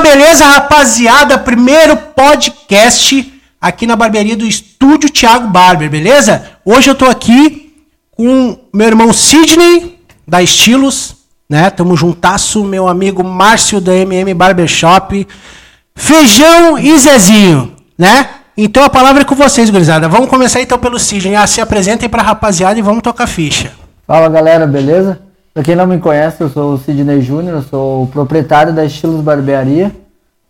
beleza, rapaziada. Primeiro podcast aqui na barbearia do Estúdio Thiago Barber, beleza? Hoje eu tô aqui com meu irmão Sidney, da Estilos, né? Tamo juntasso, meu amigo Márcio da MM Barbershop, Feijão e Zezinho, né? Então a palavra é com vocês, gurizada. Vamos começar então pelo Sidney. Ah, se apresentem pra rapaziada e vamos tocar ficha. Fala galera, beleza? Pra quem não me conhece, eu sou o Sidney Júnior, sou o proprietário da Estilos Barbearia,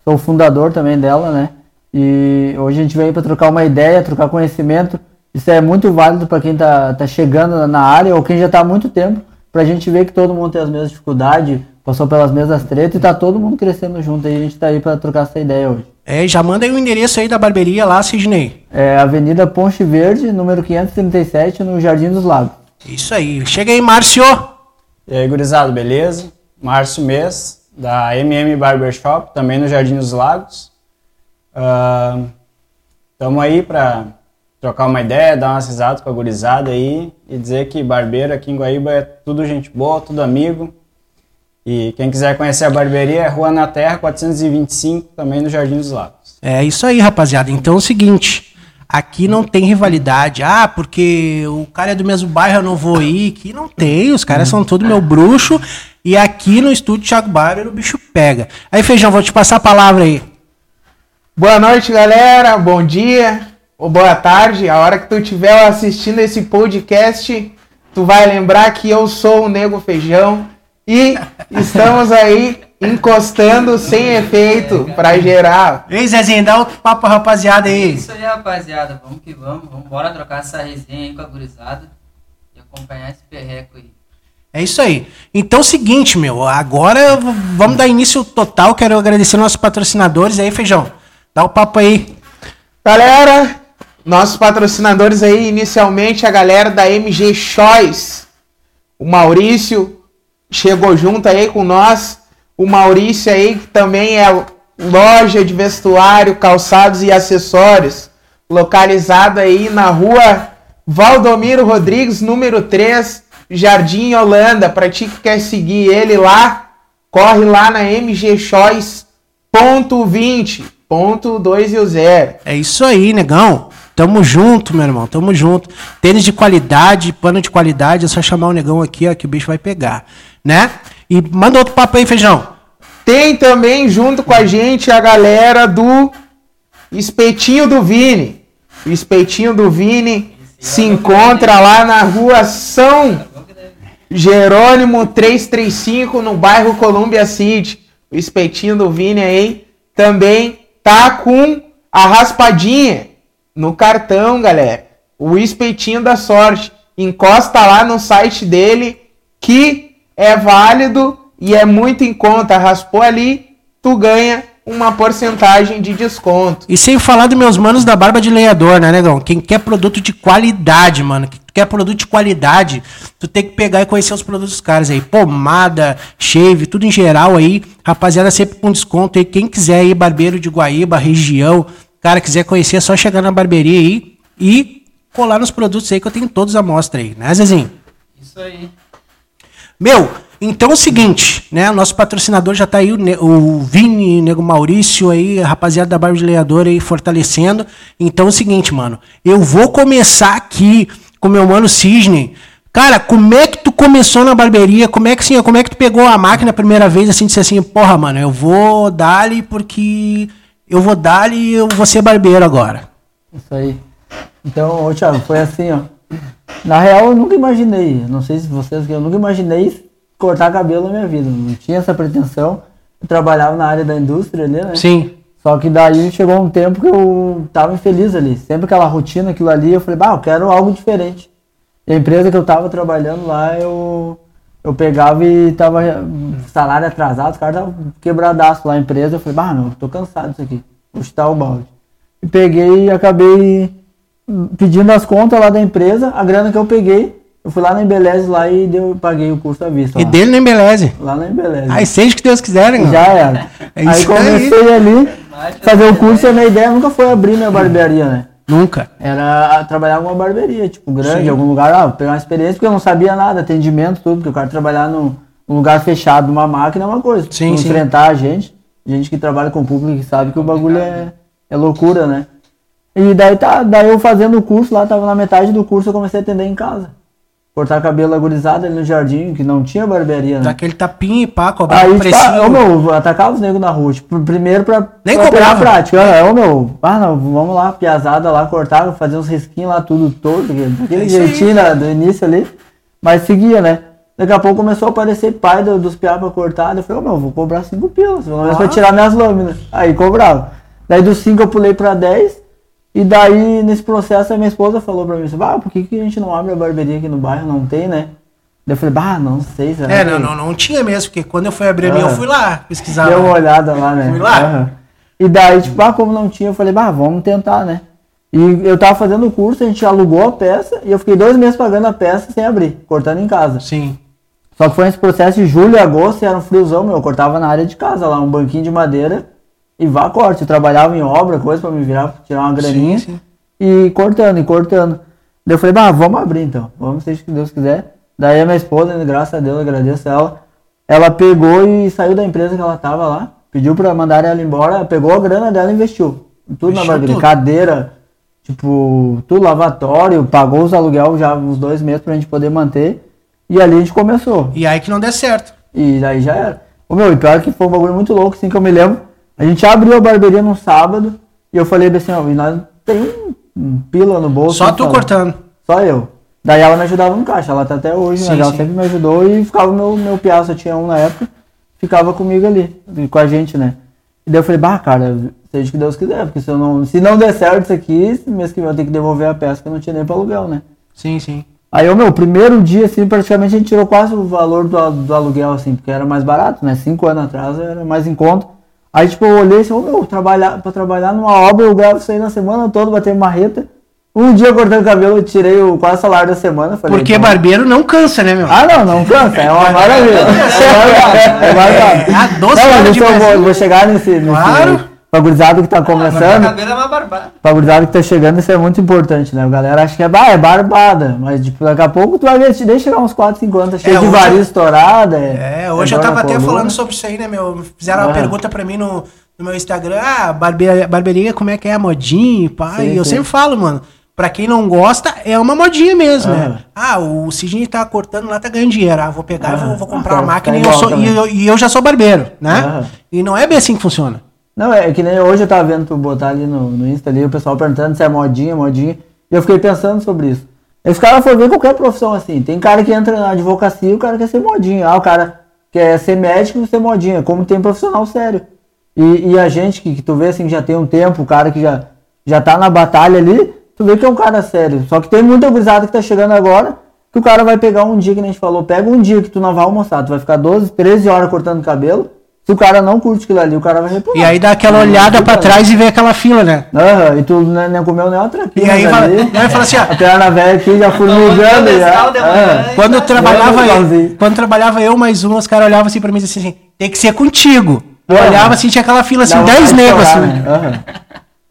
sou o fundador também dela, né? E hoje a gente veio para trocar uma ideia, trocar conhecimento. Isso é muito válido para quem tá, tá chegando na área ou quem já tá há muito tempo, pra gente ver que todo mundo tem as mesmas dificuldades, passou pelas mesmas tretas e tá todo mundo crescendo junto aí. A gente tá aí para trocar essa ideia hoje. É, já manda aí o endereço aí da barbearia lá, Sidney. É Avenida Ponte Verde, número 537, no Jardim dos Lagos. Isso aí. Chega aí, Márcio. E aí, gurizada, beleza? Márcio Mês, da MM Barbershop, também no Jardim dos Lagos. Estamos aí para trocar uma ideia, dar umas risadas com a gurizada aí e dizer que barbeiro aqui em Guaíba é tudo gente boa, tudo amigo. E quem quiser conhecer a barbearia é Rua na Terra 425, também no Jardim dos Lagos. É isso aí, rapaziada. Então é o seguinte, aqui não tem rivalidade. Ah, porque o cara é do mesmo bairro, eu não vou ir. Aqui não tem, os caras são todos meu bruxo. E aqui no estúdio Thiago Barber o bicho pega. Aí, Feijão, vou te passar a palavra aí. Boa noite, galera. Bom dia ou boa tarde. A hora que tu estiver assistindo esse podcast, tu vai lembrar que eu sou o Nego Feijão e estamos aí encostando sem efeito para gerar. Ei, Zezinho, dá outro papo pra rapaziada É aí. isso aí, rapaziada. Vamos que vamos. Vamos embora trocar essa resenha aí com a gurizada e acompanhar esse perreco aí. É isso aí. Então, seguinte, meu, agora vamos dar início total. Quero agradecer nossos patrocinadores aí, Feijão. Dá o papo aí. Galera, nossos patrocinadores aí, inicialmente a galera da MG Choice. O Maurício chegou junto aí com nós. O Maurício aí, que também é loja de vestuário, calçados e acessórios. Localizado aí na rua Valdomiro Rodrigues, número 3, Jardim Holanda. Pra ti que quer seguir ele lá, corre lá na MG Choice ponto 20, ponto 2 e o 0. É isso aí, negão. Tamo junto, meu irmão. Tamo junto. Tênis de qualidade, pano de qualidade. É só chamar o negão aqui, ó, que o bicho vai pegar. Né? E manda outro papo aí, Feijão. Tem também junto com a gente a galera do Espetinho do Vini. O Espetinho do Vini se encontra lá na rua São Jerônimo 335, no bairro Columbia City. O Espetinho do Vini aí também tá com a raspadinha no cartão, galera. O Espetinho da Sorte. Encosta lá no site dele que é válido e é muito em conta. Raspou ali, tu ganha uma porcentagem de desconto. E sem falar dos meus manos da Barba de Lenhador, né, negão? Quem quer produto de qualidade, mano. Que tu quer produto de qualidade, tu tem que pegar e conhecer os produtos dos caras aí. Pomada, shave, tudo em geral aí. Rapaziada, sempre com desconto aí. Quem quiser aí, barbeiro de Guaíba, região, cara, quiser conhecer, é só chegar na barbearia aí e colar nos produtos aí que eu tenho todos à mostra aí, né, Zezinho? Isso aí. Meu, então é o seguinte, né? O nosso patrocinador já tá aí, o, Ne- o Vini, o Nego Maurício aí, a rapaziada da Barba de Lenhador aí fortalecendo. Então é o seguinte, mano. Eu vou começar aqui com meu mano Cisne. Cara, como é que tu começou na barbearia? Como é que assim, como é que tu pegou a máquina a primeira vez assim, disse assim, porra, mano, eu vou dar-lhe porque eu vou dar-lhe e eu vou ser barbeiro agora. Isso aí. Então, ô Thiago, foi assim, ó. Na real, eu nunca imaginei, não sei se vocês, eu nunca imaginei cortar cabelo na minha vida. Não tinha essa pretensão. Eu trabalhava na área da indústria ali, né? Sim. Só que daí chegou um tempo que eu tava infeliz ali. Sempre aquela rotina, aquilo ali, eu falei, bah, eu quero algo diferente. E a empresa que eu tava trabalhando lá, eu, eu pegava e tava salário atrasado, os caras estavam quebradaço lá a empresa. Eu falei, bah, não, tô cansado disso aqui. Vou chutar o balde. E peguei e acabei pedindo as contas lá da empresa, a grana que eu peguei, eu fui lá na Embeleze lá e deu, paguei o curso à vista. E lá. dele nem beleza. Lá na Embeleze. Aí seja o que Deus quiser, né? Já era. É aí isso aí. comecei ali, fazer o curso, a minha ideia nunca foi abrir minha barbearia, né? Nunca. Era trabalhar em alguma barbearia, tipo, grande, algum lugar, ah, pegar uma experiência, porque eu não sabia nada, atendimento, tudo, porque o cara trabalhar num, num lugar fechado, numa máquina é uma coisa. Sim, tu sim. enfrentar a gente. gente que trabalha com público que sabe que o bagulho é, é loucura, né? E daí tá, daí eu fazendo o curso lá, tava na metade do curso, eu comecei a atender em casa. Cortar cabelo agorizado ali no jardim, que não tinha barbearia, né? Daquele tapinha e pá, cobrar Aí, tipo, precinho. ô meu, atacava os negros na rua. Tipo, primeiro pra, Nem pra pegar cobrava. a prática. Ah, ô meu, ah não, vamos lá, piazada lá, cortava, fazia uns risquinhos lá, tudo todo, É isso aí. jeitinho do início ali. Mas seguia, né? Daqui a pouco começou a aparecer pai do- dos piá pra cortar. Eu falei, ô meu, vou cobrar 5 pilas, pelo menos pra Ah. tirar minhas lâminas. Aí cobrava. Daí dos 5 eu pulei pra 10. E daí, nesse processo, a minha esposa falou pra mim, assim, ah, por que, que a gente não abre a barbearia aqui no bairro? Não tem, né? Daí eu falei, bah, não sei, será É, que- não, não, não tinha mesmo, porque quando eu fui abrir a minha, eu fui lá pesquisar. Deu uma olhada lá, né? Fui lá. Aham. E daí, tipo, ah, como não tinha, eu falei, bah, vamos tentar, né? E eu tava fazendo o curso, a gente alugou a peça e eu fiquei dois meses pagando a peça sem abrir, cortando em casa. Sim. Só que foi nesse processo de julho e agosto, e era um friozão, meu. Eu cortava na área de casa lá, um banquinho de madeira e vá corte. Eu trabalhava em obra, coisa pra me virar, tirar uma graninha. Sim, sim. E cortando, e cortando. Daí eu falei, bah, vamos abrir então. Vamos, seja o que Deus quiser. Daí a minha esposa, graças a Deus, eu agradeço ela. Ela pegou e saiu da empresa que ela tava lá. Pediu pra mandar ela embora. Pegou a grana dela e investiu. Tudo na barbearia. Cadeira, tipo, tudo lavatório. Pagou os aluguel já uns dois meses pra gente poder manter. E ali a gente começou. E aí que não der certo. E daí já era. O meu, e pior que foi um bagulho muito louco, assim, que eu me lembro. A gente abriu a barbearia num sábado e eu falei assim, ó, nós tem um, pila no bolso. Só né, tu cortando. Só eu. Daí ela me ajudava no caixa, ela tá até hoje, Sim, mas ela sim. sempre me ajudou e ficava meu, meu piaço, tinha um na época, ficava comigo ali, com a gente, né? E daí eu falei, bah, cara, seja o que Deus quiser, porque se, eu não, se não der certo isso aqui, mês que vem eu tenho que devolver a peça que eu não tinha nem pra aluguel, né? Sim, sim. Aí, o meu, primeiro dia, assim, praticamente a gente tirou quase o valor do, do aluguel, assim, porque era mais barato, né? Cinco anos atrás era mais em conta. Aí, tipo, eu olhei assim, ô, meu, trabalhar, pra trabalhar numa obra eu gravo isso aí na semana toda, bater marreta. Um dia cortando cabelo, eu tirei o quase salário da semana. Falei, Porque então- barbeiro não cansa, né, meu? Ah, não, não cansa, é uma maravilha. É maravilha. Horas mas de isso eu Brasil. vou, vou chegar nesse, nesse Claro. Pra gurizada que tá Cortar começando. cabelo é uma barbada. Pra gurizada que tá chegando, isso é muito importante, né? A galera acha que é, é barbada, mas tipo, daqui a pouco tu vai ver, te deixa chegar uns 4, 5 anos, tá cheio É, de hoje- varia estourada. É, hoje eu tava até falando sobre isso aí, né, meu? Fizeram uma Ah. pergunta pra mim no, no meu Instagram, ah, barbe- barbearia, como é que é a modinha, e Sim, e eu sim. sempre falo, mano, pra quem não gosta, é uma modinha mesmo, Ah. né? Ah, o Sidney tá cortando lá, tá ganhando dinheiro, ah, vou pegar, Ah. vou, vou comprar Ah, uma máquina tá e, eu sou, e, eu, e eu já sou barbeiro, né? Ah. E não é bem assim que funciona. Não, é que nem hoje eu tava vendo tu botar ali no, no Insta ali, o pessoal perguntando se é modinha, modinha. E eu fiquei pensando sobre isso. Esse cara for ver qualquer profissão assim. Tem cara que entra na advocacia e o cara quer ser modinha. Ah, o cara quer ser médico e ser modinha. Como tem profissional sério. E, e a gente que, que tu vê assim, já tem um tempo, o cara que já, já tá na batalha ali, tu vê que é um cara sério. Só que tem muita gurizada que tá chegando agora, que o cara vai pegar um dia, que a gente falou, pega um dia que tu não vai almoçar, tu vai ficar 12, 13 horas cortando cabelo. Se o cara não curte aquilo ali, o cara vai reprovar. E aí dá aquela olhada pra trás e vê aquela fila, né? Aham, e tu nem, nem comeu nem uma traquinha. E aí fala- aí fala assim, ó. A perna velha aqui já formigando Tomando já. Aham. Quando eu trabalhava, Igualzinho. quando trabalhava eu mais um, os caras olhavam assim pra mim e diziam assim, tem que ser contigo. Eu Aham. olhava assim, tinha aquela fila assim, Dá 10 vontade de negros assim. né? Aham.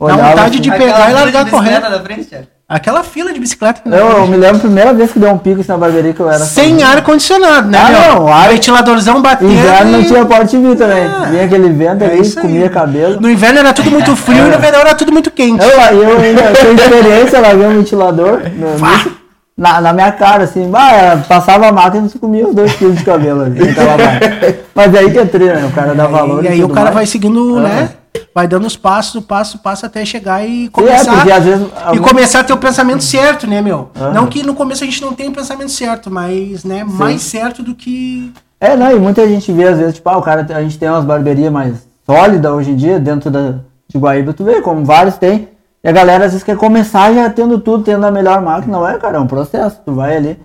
Dá vontade assim. de Aquela pegar e largar correndo. da frente. Aquela fila de bicicleta. Eu, eu me lembro a primeira vez que deu um pico assim, na barbearia que eu era. Sem sozinho. ar condicionado, né? Ah, meu? não, ar- Ventiladorzão batendo. Inverno não e- tinha porte vir também. Ah, Vinha aquele vento é ali, isso aí. comia cabelo. No inverno era tudo muito frio e no verão era tudo muito quente. Eu, eu ainda tenho experiência, larguei um ventilador no- nisso, na, na minha cara, assim, bah, passava a máquina e comia os dois quilos de cabelo ali. parte. Mas aí que é trilha, né? O cara dá valor. e aí o tudo cara mais. vai seguindo, né? Vai dando os passos, o passo, o passo até chegar e é, começar. às vezes E algum- começar a ter o pensamento certo, né, meu? Aham. Não que no começo a gente não tenha o pensamento certo, mas, né, mais certo do que. É, não, e muita gente vê, às vezes, tipo, ah, o cara, a gente tem umas barbearias mais sólidas hoje em dia, dentro da, de Guaíba, tu vê, como vários tem. E a galera às vezes quer começar já tendo tudo, tendo a melhor máquina. Não é, cara, é um processo. Tu vai ali.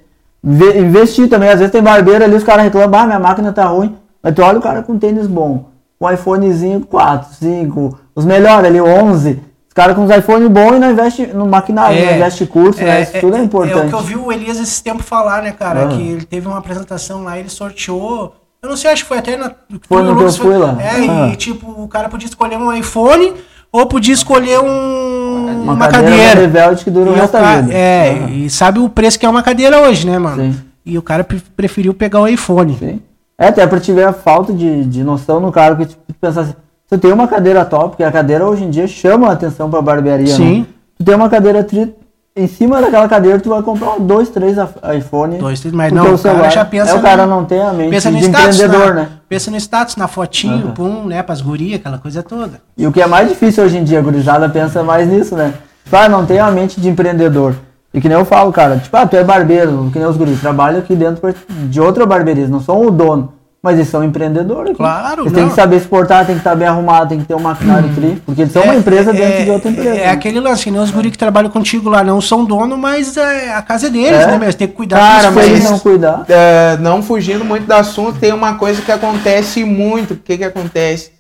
Ve- investir também. Às vezes tem barbeiro ali, os caras reclamam, ah, minha máquina tá ruim. Mas tu olha o cara com tênis bom, com iPhonezinho 4, 5, os melhores ali, 11. Os caras com os iPhone bons e não investe no maquinário, não investe curso, né? Isso tudo é, importante. É o que eu vi o Elias esse tempo falar, né, cara? Aham. Que ele teve uma apresentação lá, ele sorteou. Eu não sei, acho que foi até na. Foi no Lucas fui lá. É, e tipo, o cara podia escolher um iPhone ou podia escolher um, Uma, uma, cadeira, cadeira. que dura o resto da vida. É, Aham. e sabe o preço que é uma cadeira hoje, né, mano? Sim. E o cara pre- preferiu pegar o iPhone. Sim. É, até pra te ver a falta de, de noção no cara, que tipo, tu pensar assim, você tem uma cadeira top, porque a cadeira hoje em dia chama a atenção pra barbearia, Sim. né? Tu tem uma cadeira tri, em cima daquela cadeira tu vai comprar dois, três iPhone. Dois, três, mas não, o cara já pensa é, o cara no- não tem a mente Pensa de status, empreendedor, na, né? Pensa no status, na fotinho, Aham. pum, né, pras gurias, aquela coisa toda. E o que é mais difícil hoje em dia, a gurizada pensa mais nisso, né? Tipo, ah, não tem a mente de empreendedor. E que nem eu falo, cara, tipo, ah, tu é barbeiro, que nem os guris, trabalham aqui dentro de outra barbearia, não são o dono, mas eles são empreendedores. aqui. Claro, Eles têm não. que saber exportar, tem que estar bem arrumado, tem que ter um maquinário tri, porque eles são uma empresa dentro de outra empresa. É, né? aquele lance, que nem os guri que trabalham contigo lá, não são dono, mas é, a casa é deles, É. né? Eles têm que cuidar Cara, Se eles mas- não cuidar, É, não fugindo muito do assunto, tem uma coisa que acontece muito. O que que acontece?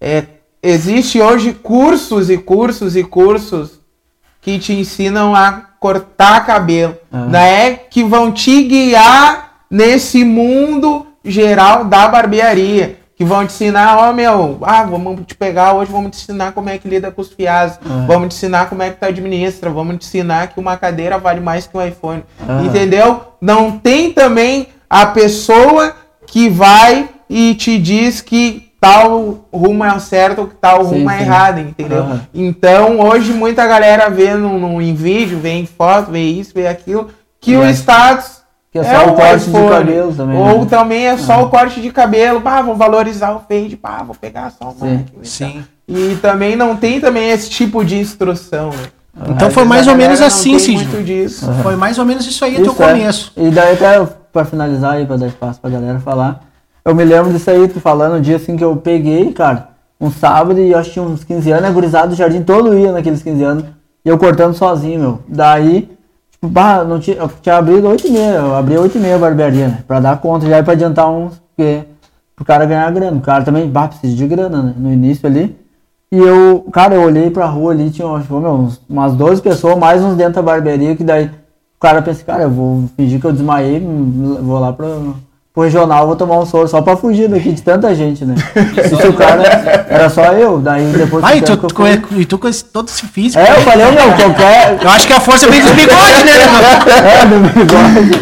É, existe hoje cursos e cursos e cursos que te ensinam a cortar cabelo, Ah. né? Que vão te guiar nesse mundo geral da barbearia. Que vão te ensinar, ó meu, ah, vamos te pegar hoje, vamos te ensinar como é que lida com os fiados, Ah. vamos te ensinar como é que tu administra, vamos te ensinar que uma cadeira vale mais que um iPhone. Ah. Entendeu? Não tem também a pessoa que vai e te diz que tal rumo é o certo tal Sim, rumo é sim. errado, entendeu? Aham. Então, hoje muita galera vê no, no- em vídeo, vê em foto, vê isso, vê aquilo, que o É. status Que é só o corte de iPhone. cabelo também, Ou né? também é só o corte de cabelo, pá, vou valorizar o fade, pá, vou pegar só uma Sim. e Sim. E também não tem também esse tipo de instrução, né? Então Às foi mais a ou menos assim, Cid. disso. Foi mais ou menos isso aí até o Isso é. começo. E daí até pra finalizar aí, pra dar espaço pra galera falar. Eu me lembro disso aí, tu falando, um dia assim que eu peguei, cara, um sábado e eu acho que tinha uns 15 anos, a gurizada do jardim todo ia naqueles 15 anos. E eu cortando sozinho, meu. Daí, tipo, bah, não tinha, eu tinha abrido 8 e meia, eu abri 8 e meia a barbearia, né? Pra dar conta já pra adiantar uns, porque pro cara ganhar grana. O cara também, bah, precisa de grana, né? No início ali. E eu, cara, eu olhei pra rua ali, tinha que, meu, umas 12 pessoas, mais uns dentro da barbearia, que daí o cara pensa, cara, eu vou fingir que eu desmaiei, hum, vou lá pra, pro regional, vou tomar um soro só pra fugir daqui de tanta gente, né? E se o cara, era só eu, daí depois Vai, do tu, tu, que eu fui- e tu com esse- todo esse físico. É, eu falei, meu, qualquer... Eu acho que a força vem dos bigodes, né? É, do bigode.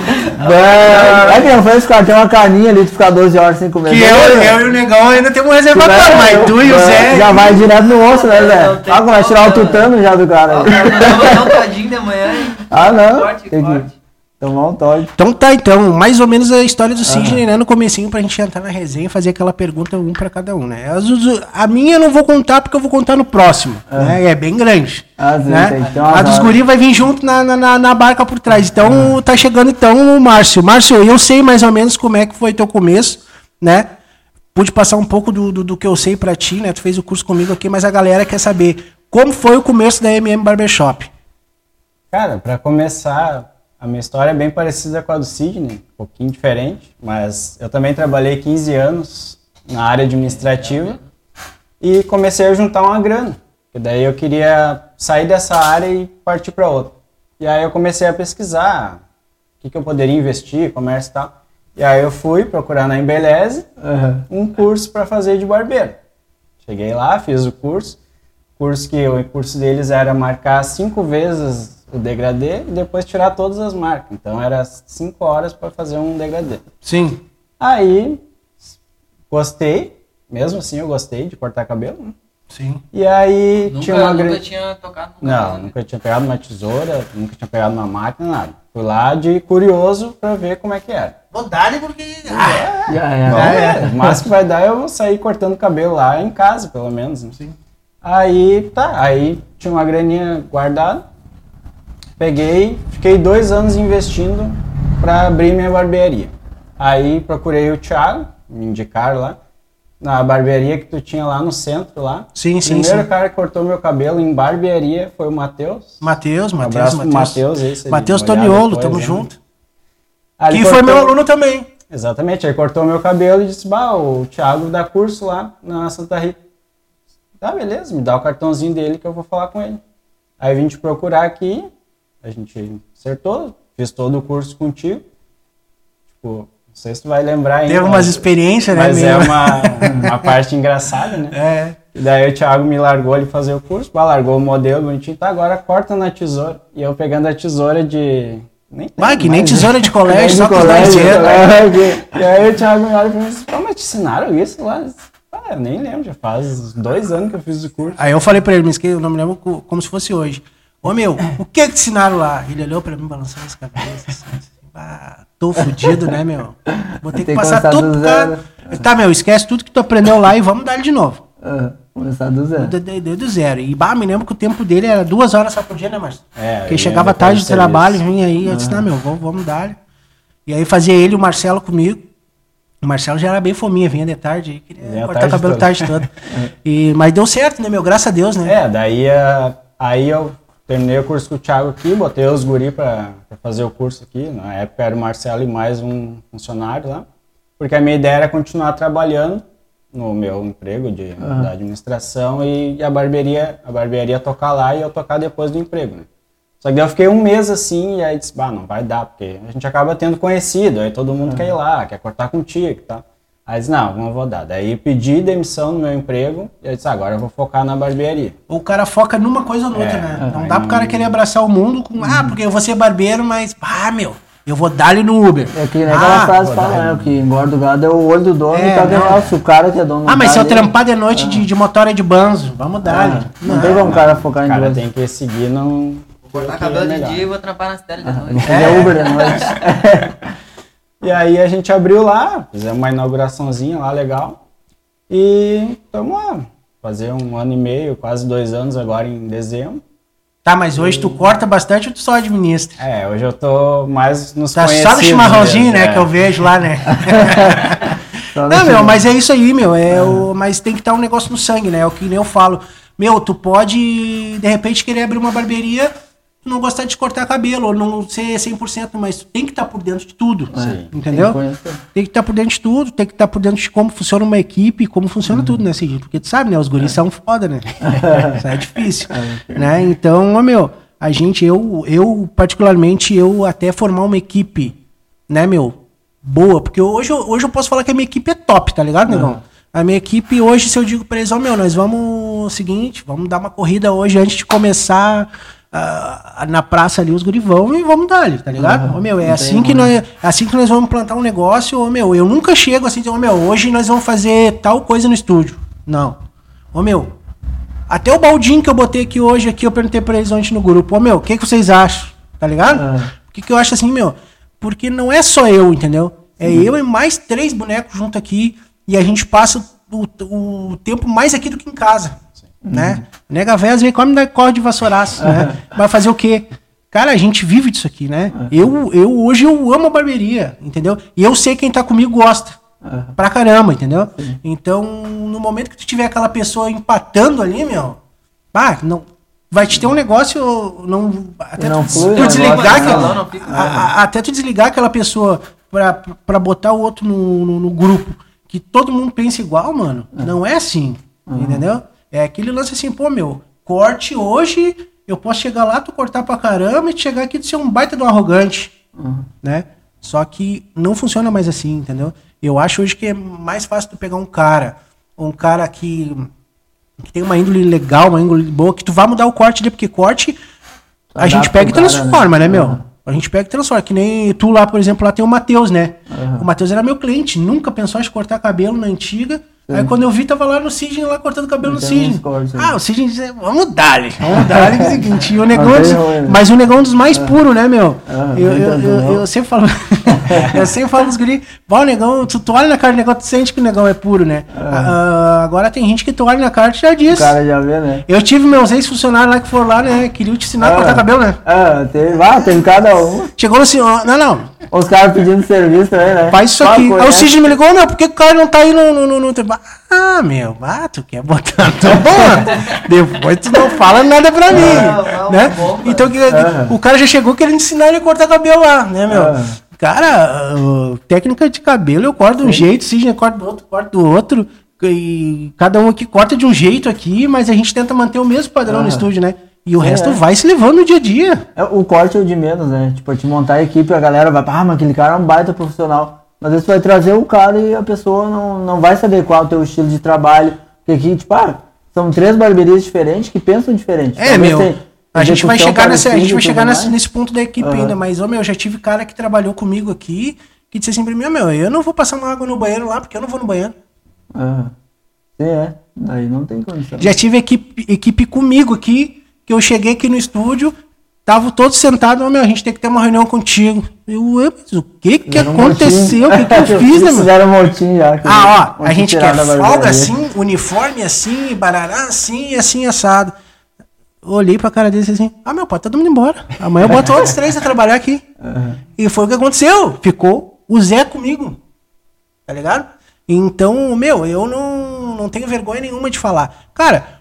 É, é que não foi esse cara, tem uma carninha ali de ficar 12 horas sem comer. Que eu, eu e o negão ainda temos um reservatório, É, mas tu e o é, Zé. Já vai direto no osso, né, Zé? Não Ah, vai tirar o tutano já do cara. dar um todinho de manhã, hein? Ah, não. Corte, Tem que corte. Tomar um Todd. Então tá, então, mais ou menos a história do Sidney, né, no comecinho, pra gente entrar na resenha e fazer aquela pergunta um pra cada um, né? As- A minha eu não vou contar porque eu vou contar no próximo, né? É bem grande. Ah, sim, né? umas A dos guri vai vir junto na, na, na- na barca por trás. Então tá chegando então o Márcio. Márcio, eu sei mais ou menos como é que foi teu começo, né? Pude passar um pouco do, do, do que eu sei pra ti, né? Tu fez o curso comigo aqui, mas a galera quer saber como foi o começo da MM Barbershop. Cara, pra começar, a minha história é bem parecida com a do Sidney, um pouquinho diferente, mas eu também trabalhei 15 anos na área administrativa e comecei a juntar uma grana. E daí eu queria sair dessa área e partir para outra. E aí eu comecei a pesquisar o que, que eu poderia investir, comércio e tal. E aí eu fui procurar na Embeleze um curso para fazer de barbeiro. Cheguei lá, fiz o curso. Curso que o curso deles era marcar cinco vezes o degradê e depois tirar todas as marcas. Então era cinco horas para fazer um degradê. Sim. Aí gostei, mesmo assim eu gostei de cortar cabelo. né? Sim. E aí Nunca, tinha uma nunca grande. tinha tocado no Não, cabelo, né? nunca tinha pegado uma tesoura, nunca tinha pegado uma máquina, nada. Fui lá de curioso para ver como é que era. Vou dar porque. Já Não, era. é. O máximo que vai dar eu vou sair cortando cabelo lá em casa, pelo menos. Né? Aí, tá. Aí tinha uma graninha guardada. Peguei, fiquei dois anos investindo para abrir minha barbearia. Aí procurei o Thiago, me indicaram lá, na barbearia que tu tinha lá no centro lá. Sim, o sim, primeiro sim. cara que cortou meu cabelo em barbearia foi o Matheus. Matheus, Matheus, Matheus. Matheus Toniolo, tamo né? junto. Aí Que foi meu aluno também. Exatamente, aí cortou meu cabelo e disse, bah, o Thiago dá curso lá na Santa Rita. Tá, beleza, me dá o cartãozinho dele que eu vou falar com ele. Aí vim te procurar aqui, a gente acertou, fiz todo o curso contigo. Tipo, não sei se tu vai lembrar ainda. Teve umas mas- experiências, né? Mas é meu? uma, uma parte engraçada, né? É. E daí o Thiago me largou ele fazer o curso, bah, largou o modelo bonitinho, tá, agora corta na tesoura. E eu pegando a tesoura de... Nem lembro que nem mais, tesoura de colégio, de só dois colégio, é, e aí o Thiago me olha e fala assim, pô, mas te ensinaram isso lá? Ah, eu nem lembro, já faz dois anos que eu fiz o curso. Aí eu falei pra ele, mas que eu não me lembro co- como se fosse hoje. Ô meu, o que que te ensinaram lá? Ele olhou pra mim, balançando as cabeças. Assim, assim, ah, tô fudido, né, meu? Vou ter que passar tudo do cara. Tá, meu, esquece tudo que tu aprendeu lá e vamos dar ele de novo. Ah, começar do zero. De- de- Desde o zero. E bah, me lembro que o tempo dele era duas horas só por dia, né, Márcio? É, Porque chegava tarde do trabalho, vinha aí, eu disse, não, meu, vamos, vamos dar. E aí fazia ele e o Marcelo comigo. O Marcelo já era bem fominha, vinha de tarde, aí, queria cortar tarde cabelo toda. tarde toda. e, mas deu certo, né, meu? Graças a Deus, né? É, daí ah, aí eu terminei o curso com o Thiago aqui, botei os guri pra, pra fazer o curso aqui. Na época era o Marcelo e mais um funcionário lá. Porque a minha ideia era continuar trabalhando no meu emprego de, da administração e, a barbearia, a barbearia tocar lá e eu tocar depois do emprego, né? Só que daí eu fiquei um mês assim e aí disse, bah, não vai dar, porque a gente acaba tendo conhecido, aí todo mundo quer ir lá, quer cortar contigo e tal. Aí disse, não, não vou dar. Daí pedi demissão no meu emprego e eu disse, agora eu vou focar na barbearia. O cara foca numa coisa ou noutra, É, né? Não aí dá pro cara não- querer abraçar o mundo com, ah, porque eu vou ser barbeiro, mas, ah, meu, eu vou dar-lhe no Uber. É que nem aquela ah, frase fala, né? O que engorda o gado é o olho do dono É, e tá né? vendo se o cara que é dono ah, mas se eu ali, trampar de noite de, de motora de banzo, vamos dar-lhe. ah, Não tem como o cara focar O em cara duas. tem que seguir não. Vou cortar porque cabelo é de dia e vou trampar nas telas de Ele noite. fazer Uber de noite. E aí a gente abriu lá, fizemos uma inauguraçãozinha lá legal. E estamos lá. Fazer um ano e meio, quase dois anos agora em dezembro. Tá, mas hoje tu corta bastante ou tu só administra? É, hoje eu tô mais nos Tá só no chimarrãozinho, mesmo, né, é. que eu vejo lá, né? Não, meu, mas é isso aí, meu. É o, mas tem que estar um negócio no sangue, né? É o que nem eu falo. Meu, tu pode, de repente, querer abrir uma barbearia, não gostar de cortar cabelo, ou não ser 100%, mas tem que estar por dentro de tudo. Entendeu? Tem que conhecer. Tem que estar por dentro de tudo, tem que estar por dentro de como funciona uma equipe, como funciona Uhum. tudo, né, Cid? Porque tu sabe, né? Os guris são foda, né? Isso é difícil. É, né? Então, ó, meu, a gente, eu, eu, particularmente, eu até formar uma equipe, né, meu, boa, porque hoje, eu- hoje eu posso falar que a minha equipe é top, tá ligado, negão? A minha equipe hoje, se eu digo pra eles, ó, meu, nós vamos, seguinte, vamos dar uma corrida hoje antes de começar ah, na praça ali, os gurivão e vamos dar ali, tá ligado? Ô, meu, é assim que nós, é assim que nós vamos plantar um negócio, ô, meu, eu nunca chego assim, ô, meu, hoje nós vamos fazer tal coisa no estúdio. Não. Ô, meu, até o baldinho que eu botei aqui hoje, aqui, eu perguntei pra eles ontem no grupo, ô, meu, o que, que vocês acham? Tá ligado? Ah. Por que, que eu acho assim, meu? Porque não é só eu, entendeu? É eu e mais três bonecos junto aqui e a gente passa o, o tempo mais aqui do que em casa, né? Nega véia às vezes come da corda de vassouraço, né? Vai fazer o quê? Cara, a gente vive disso aqui, né? Eu, eu hoje eu amo a barbearia, entendeu? E eu sei quem tá comigo gosta. Pra caramba, entendeu? Então, no momento que tu tiver aquela pessoa empatando ali, meu, ah, não, vai te ter um negócio, não, até não tu, flui tu desligar, aquela- fica- a- a- até tu desligar aquela pessoa pra, pra botar o outro no, no, no grupo, que todo mundo pensa igual, mano, não é assim, entendeu? É aquele lance assim, pô, meu, corte hoje, eu posso chegar lá, tu cortar pra caramba e chegar aqui e tu ser um baita de um arrogante, né? Só que não funciona mais assim, entendeu? Eu acho hoje que é mais fácil tu pegar um cara, um cara que, que tem uma índole legal, uma índole boa, que tu vai mudar o corte dele, porque corte a gente pega e transforma, né, né? meu? Uhum. A gente pega e transforma. Que nem tu lá, por exemplo, lá tem o Matheus, né? O Matheus era meu cliente, nunca pensou em cortar cabelo na antiga. Aí quando eu vi, tava lá no Sidney, lá cortando cabelo no Tem Sidney. Ah, o Sidney disse, vamos dar-lhe, vamos dar-lhe, que o seguinte, o negão, Não dos- né? mas o negão é dos mais puros, né, meu? Ah, eu, eu, eu, não. eu sempre falo, eu sempre falo dos guri, "Bom, o negão, tu, tu olha na cara do negão, tu sente que o negão é puro, né? Ah, agora tem gente que tu olha na cara e já O diz. cara já vê, né? Eu tive meus ex-funcionários lá que foram lá, né? Queriam te ensinar a cortar cabelo, né? Ah, tem, ah, tem cada um. Chegou assim, ó, não, não, Os caras pedindo serviço também, né? faz isso Ah, aqui. Aí o? Sidney me ligou, meu, por que que o cara não tá aí no. no, no, no... Ah, meu, ah, tu quer botar tua bota. Depois tu não fala nada pra mim. Não, não, né? bom, então que, o cara já chegou querendo ensinar ele a cortar cabelo lá, né, meu? Ah. Cara, uh, técnica de cabelo eu corto de um jeito, o Sidney corta do outro, corta do outro. E cada um aqui corta de um jeito aqui, mas a gente tenta manter o mesmo padrão no Ah. estúdio, né? E o Sim, resto é. vai se levando no dia a dia. É, o corte é o de menos, né? Tipo, te montar a equipe, a galera vai, ah, mas aquele cara é um baita profissional. Às vezes vai trazer o cara e a pessoa não, não vai se adequar ao teu estilo de trabalho. Porque aqui, tipo, ah, são três barbearias diferentes que pensam diferente. É, Talvez meu. A gente vai chegar nessa, a gente vai chegar nesse, nesse ponto da equipe Aham. ainda, mas, ô meu, eu já tive cara que trabalhou comigo aqui que disse assim pra mim, "Ô, meu, eu não vou passar uma água no banheiro lá porque eu não vou no banheiro. Sim, é. Daí não tem condição. Já tive equipe, equipe comigo aqui, que eu cheguei aqui no estúdio, tava todos sentados, "Ô, meu, a gente tem que ter uma reunião contigo. Eu, "Ué, mas o que que um aconteceu? O que que eu fiz, né, mano? Fizeram um montinho já. que- Ah, ó, a gente quer folga assim, uniforme assim, barará assim assim assado. Olhei pra cara dele e assim: Ah, meu, pode todo mundo embora. Amanhã eu boto outros três a trabalhar aqui. E foi o que aconteceu. Ficou o Zé comigo. Tá ligado? Então, meu, eu não, não tenho vergonha nenhuma de falar. Cara,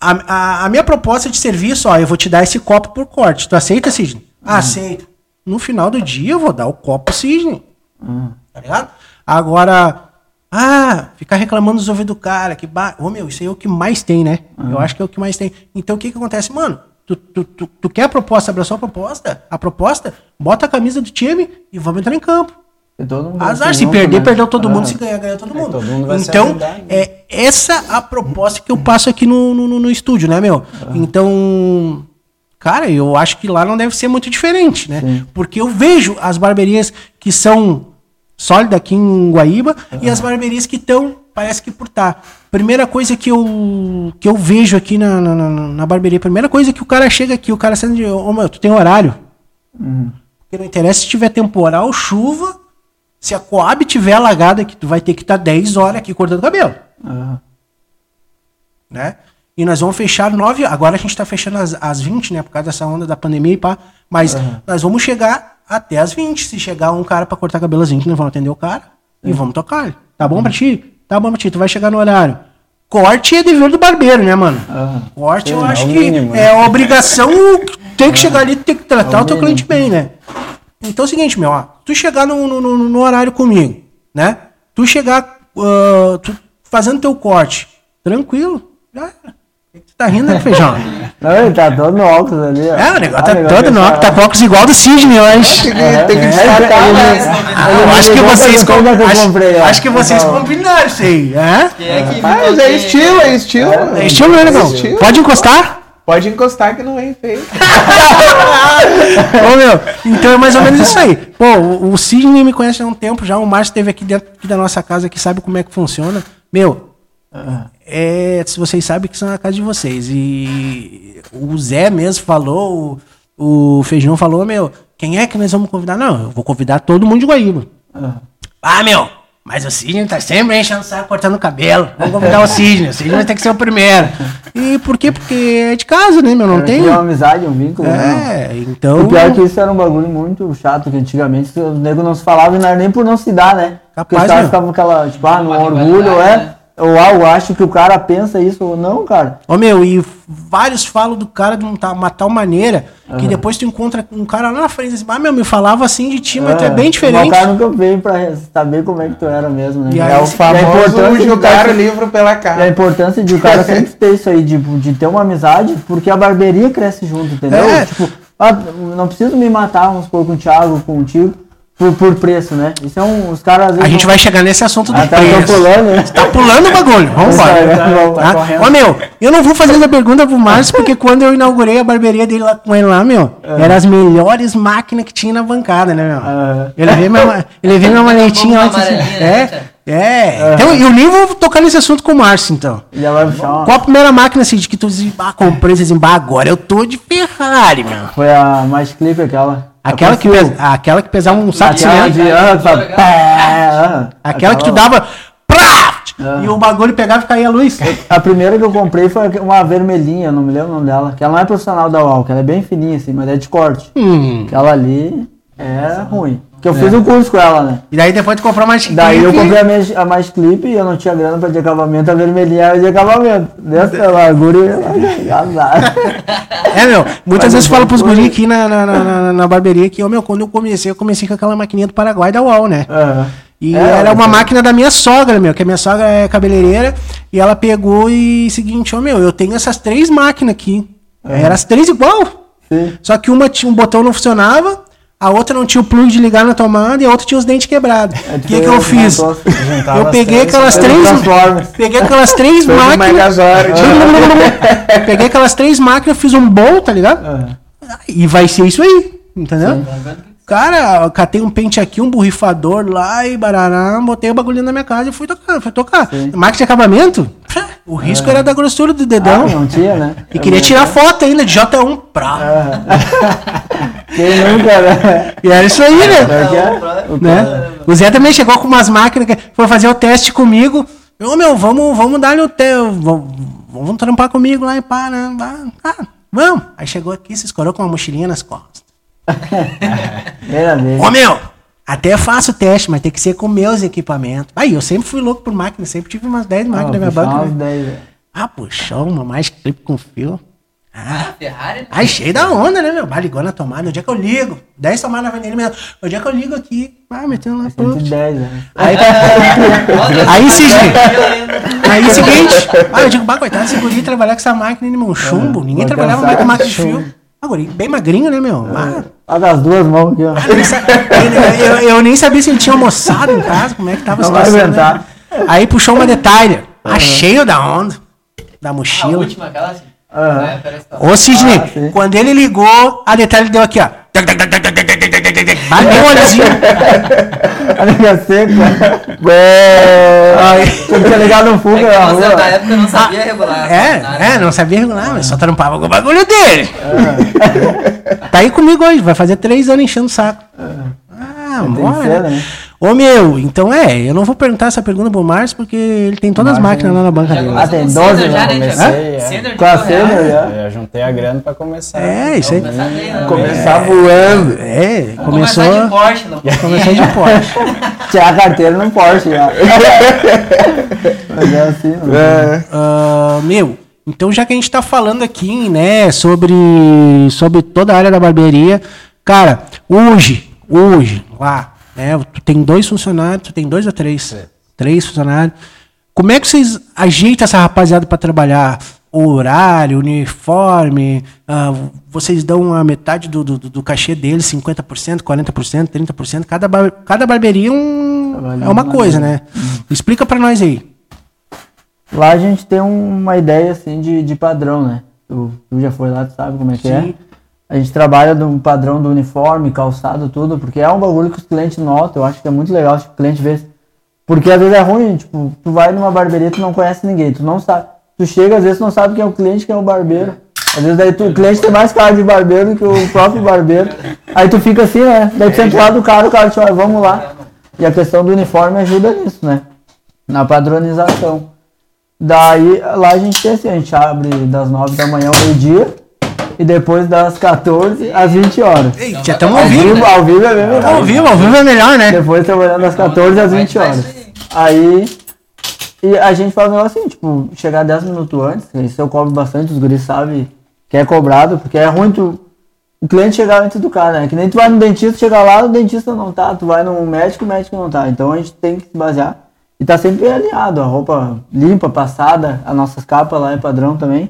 a, a, a minha proposta de serviço, ó, eu vou te dar esse copo por corte. Tu aceita, Sidney? Ah, aceito. No final do dia eu vou dar o copo Sidney. Tá ligado? Agora, ah, ficar reclamando dos ouvidos do cara, que ba... Ô meu, isso aí é o que mais tem, né? Eu acho que é o que mais tem. Então o que que acontece? Mano, tu, tu, tu, tu quer a proposta, abraçou a proposta? A proposta, bota a camisa do time e vamos entrar em campo. Azar, se perder, né? perdeu todo mundo, Ah. se ganhar, ganhou todo mundo. todo mundo então, né? é essa a proposta que eu passo aqui no, no, no- estúdio, né, meu? Então, cara, eu acho que lá não deve ser muito diferente, né? Sim. Porque eu vejo as barberias que são sólidas aqui em Guaíba e as barberias que estão, parece que por tá. Primeira coisa que eu, que eu vejo aqui na, na, na- barberia, primeira coisa que o cara chega aqui, o cara sendo de, ô meu, tu tem horário? Porque não interessa se tiver temporal, chuva, se a Coab tiver alagada, que tu vai ter que estar 10 horas aqui cortando cabelo, Ah, né? E nós vamos fechar 9 Agora a gente tá fechando às, às 20, né? Por causa dessa onda da pandemia e pá. Mas nós vamos chegar até às 20. Se chegar um cara pra cortar cabelo às 20, nós vamos atender o cara e vamos tocar. Tá bom pra ti? Tá bom pra ti, tu vai chegar no horário. Corte é dever do barbeiro, né, mano? Corte, eu Sim, acho é que mínimo, né? é obrigação, tem que chegar ali, tem que tratar o teu cliente bem, né? Então é o seguinte, meu, ó, tu chegar no, no, no- no horário comigo, né? Tu chegar ah, tu fazendo teu corte, tranquilo, já Tu tá rindo, né, feijão? Não, ele tá todo no óculos ali, ó. É, o negócio Ah, tá negócio todo no óculos, tá com óculos igual do Sidney hoje. Tem que, tem que É, destacar, ele- né? ele- Ah, eu acho que vocês, com- acho, comprei, ó. acho que vocês combinaram isso aí, é? É que Mas é estilo, é estilo. É estilo, né, negão? estilo. Pode encostar? Pode encostar que não vem feio. Ô, meu, então é mais ou menos isso aí. Pô, o, o Sidney me conhece há um tempo já, o Márcio esteve aqui dentro aqui da nossa casa, que sabe como é que funciona. Meu, é, se vocês sabem que são a casa de vocês. E o Zé mesmo falou, o, o Feijão falou, meu, quem é que nós vamos convidar? Não, eu vou convidar todo mundo de Guaíba. Ah, meu, mas o Sidney tá sempre enchendo o saco, cortando o cabelo. Vamos convidar o Sidney, o Sidney vai ter que ser o primeiro. E por quê? Porque é de casa, né, meu? Não tem... Tem uma amizade, um vínculo. né? É, então... O pior é que isso era um bagulho muito chato, que antigamente os negros não se falavam e não era nem por não se dar, né? Porque Capaz, os caras ficavam aquela, tipo, ah, no orgulho, é. né? Ah, eu acho que o cara pensa isso, ou não, cara. Ô meu, e vários falam do cara de um uma tal maneira que depois tu encontra um cara lá na frente e diz, ah, meu, me falava assim de ti, mas tu é bem Mas diferente. O cara nunca veio pra saber como é que tu era mesmo, né? E aí, É o famoso de jogar cara- o livro pela E a cara. importância de o cara sempre ter isso aí, tipo, de ter uma amizade, porque a barbearia cresce junto, entendeu? É. Tipo, ah, não preciso me matar, vamos supor, com o Thiago, contigo, por, por preço, né? Isso é um, os caras A gente vão- vai chegar nesse assunto do Ah, tá, preço. pulando, né? Tá pulando o bagulho, vamos embora. Tá? correndo. Ô meu, eu não vou fazer essa pergunta pro Márcio, porque quando eu inaugurei a barbearia dele lá com ele lá, meu, eram as melhores máquinas que tinha na bancada, né, meu? Ah. Eu levei minha, eu levei minha maletinha lá. Disse, né, É, é. Então, eu nem vou tocar nesse assunto com o Márcio, então. Já vai puxar uma... Qual a primeira máquina assim, de que tu diz, ah, comprei, você diz, bah, agora eu tô de Ferrari, meu. Foi a mais clipe aquela. Aquela que, pesa, aquela que pesava um saco de Aquela cimento. de. Ah, ah, Aquela que tu dava. Prá! E o bagulho pegava e caía a luz. A primeira que eu comprei foi uma vermelhinha, não me lembro o nome dela. Que ela não é profissional da UAL, que ela é bem fininha assim, mas é de corte. Hum. Aquela ali é ruim. Porque eu fiz um curso com ela, né? E daí depois tu comprou mais Daí eu clipe. comprei a mais, a mais clipe e eu não tinha grana pra de acabamento, a vermelhinha era de acabamento. Dessa e azar. É, meu, muitas Mas vezes eu falo pros guri aqui na, na, na, na- barbearia que, ó, meu, quando eu comecei, eu comecei com aquela maquininha do Paraguai da UOL, né? Aham. E É, era uma mas- máquina da minha sogra, meu, que a minha sogra é cabeleireira, e ela pegou e seguinte, ó, meu, eu tenho essas três máquinas aqui. Eram as três igual. Sim. Só que uma tinha um botão não funcionava, a outra não tinha o plug de ligar na tomada e a outra tinha os dentes quebrados. É O que, que eu fiz? Juntava Eu as peguei aquelas três. Peguei aquelas três máquinas. Peguei aquelas três máquinas, fiz um bom, tá ligado? Aham. E vai ser isso aí, entendeu? Sim. Cara, eu catei um pente aqui, um borrifador lá e barará, botei o bagulho na minha casa e fui tocar. Fui tocar. Máquina de acabamento, o risco era da grossura do dedão. Ah, não tinha, né? e queria tirar foto ainda de J1 pra. Quem nunca, né? E era isso aí, né? É é? né? O Zé também chegou com umas máquinas que foi fazer o teste comigo. Ô meu, vamos, vamos dar-lhe o teu. Vamos, vamos trampar comigo lá e pá, né? Ah, vamos. Aí chegou aqui, se escorou com uma mochilinha nas costas. Primeira vez. Ô meu, até faço o teste, mas tem que ser com meus equipamentos. Aí eu sempre fui louco por máquina, sempre tive umas 10 máquinas na minha banca. umas né? 10, velho. Ah, puxou uma mais clipe com fio. Ah, Ah, Ferrari? Aí cheio da onda, né, meu? Bah, ligou na tomada. Onde é que eu ligo? 10 tomadas na avenida mesmo. Onde é que eu ligo aqui? Ah, metendo lá, pô. 110, né? Aí, Olha, aí ainda. Aí seguinte, ah, eu digo, bah, coitado, esse guri trabalhar com essa máquina, né, meu? Um chumbo. Ninguém vai trabalhava mais com máquina de fio. Ah, guri, bem magrinho, né, meu? Ah, Olha as duas mãos aqui, ó. eu, nem sa- eu- eu- eu nem sabia se ele tinha almoçado em casa, como é que tava a Não vai situação. aguentar. Né? Aí puxou uma detalhe. Ah, cheio da onda. Da A mochila. última, aquela assim. É, tá- Ô Sidney, Ah, quando ele ligou, a detalhe deu aqui, ó. Olhozinho. A liga seca. Aí, tinha que ligar no É fuga na você na época não sabia regular. É, né? é, não sabia regular, mas só trampava com o bagulho dele. Tá aí comigo hoje, vai fazer três anos enchendo o saco. Ah, ser, né? né? Ô meu, então é, eu não vou perguntar essa pergunta pro Márcio, porque ele tem todas as máquinas lá na banca dele. Ah, tem com 12 Cinder já, né? comecei, Já- é. Com a cena reais. já. Eu juntei a grana pra começar. É, isso aí. Começar né? Começar voando. É, Vamos começou, começar de Porsche, não. começou de Porsche. Tirar a carteira no Porsche já. Mas é assim, não. É. Ah, meu, então já que a gente tá falando aqui, né, sobre, sobre toda a área da barbearia, cara, hoje, hoje, lá, né, tu tem dois funcionários, tu tem dois ou três? Três funcionários. Como é que vocês ajeitam essa rapaziada para trabalhar? O horário, uniforme, ah, vocês dão a metade do, do, do cachê deles, 50%, 40%, 30%, cada, bar- cada barbearia é, um, Trabalhando é uma coisa, né? Explica para nós aí. Lá a gente tem uma ideia assim de, de padrão, né? Tu, tu já foi lá, tu sabe como é que Sim. é. A gente trabalha no padrão do uniforme, calçado, tudo, porque é um bagulho que os clientes notam. Eu acho que é muito legal se o cliente vê. Porque às vezes é ruim, tipo, tu vai numa barbearia, tu não conhece ninguém, tu não sabe. Tu chega, às vezes tu não sabe quem é o cliente, quem é o barbeiro. Às vezes daí tu, o cliente tem mais cara de barbeiro do que o próprio barbeiro. Aí tu fica assim, né? Daí tu senta lá do cara, o cara te olha, vamos lá. E a questão do uniforme ajuda nisso, né? Na padronização. Daí lá a gente tem assim, a gente abre das 9 da manhã ao meio-dia e depois das 14 às 20 horas. Ei, já estamos Ao vivo. vivo, ao vivo é melhor. Ao vivo, ao vivo é melhor, né? Depois trabalhando das 14 às 20 horas. Aí e a gente faz um negócio assim, tipo, chegar 10 minutos antes, isso eu cobro bastante, os guris sabem que é cobrado, porque é ruim tu, o cliente chegar antes do cara, né? Que nem tu vai no dentista, chega lá, o dentista não tá, tu vai no médico, o médico não tá. Então a gente tem que se basear e tá sempre alinhado, a roupa limpa, passada, as nossas capas lá é padrão também.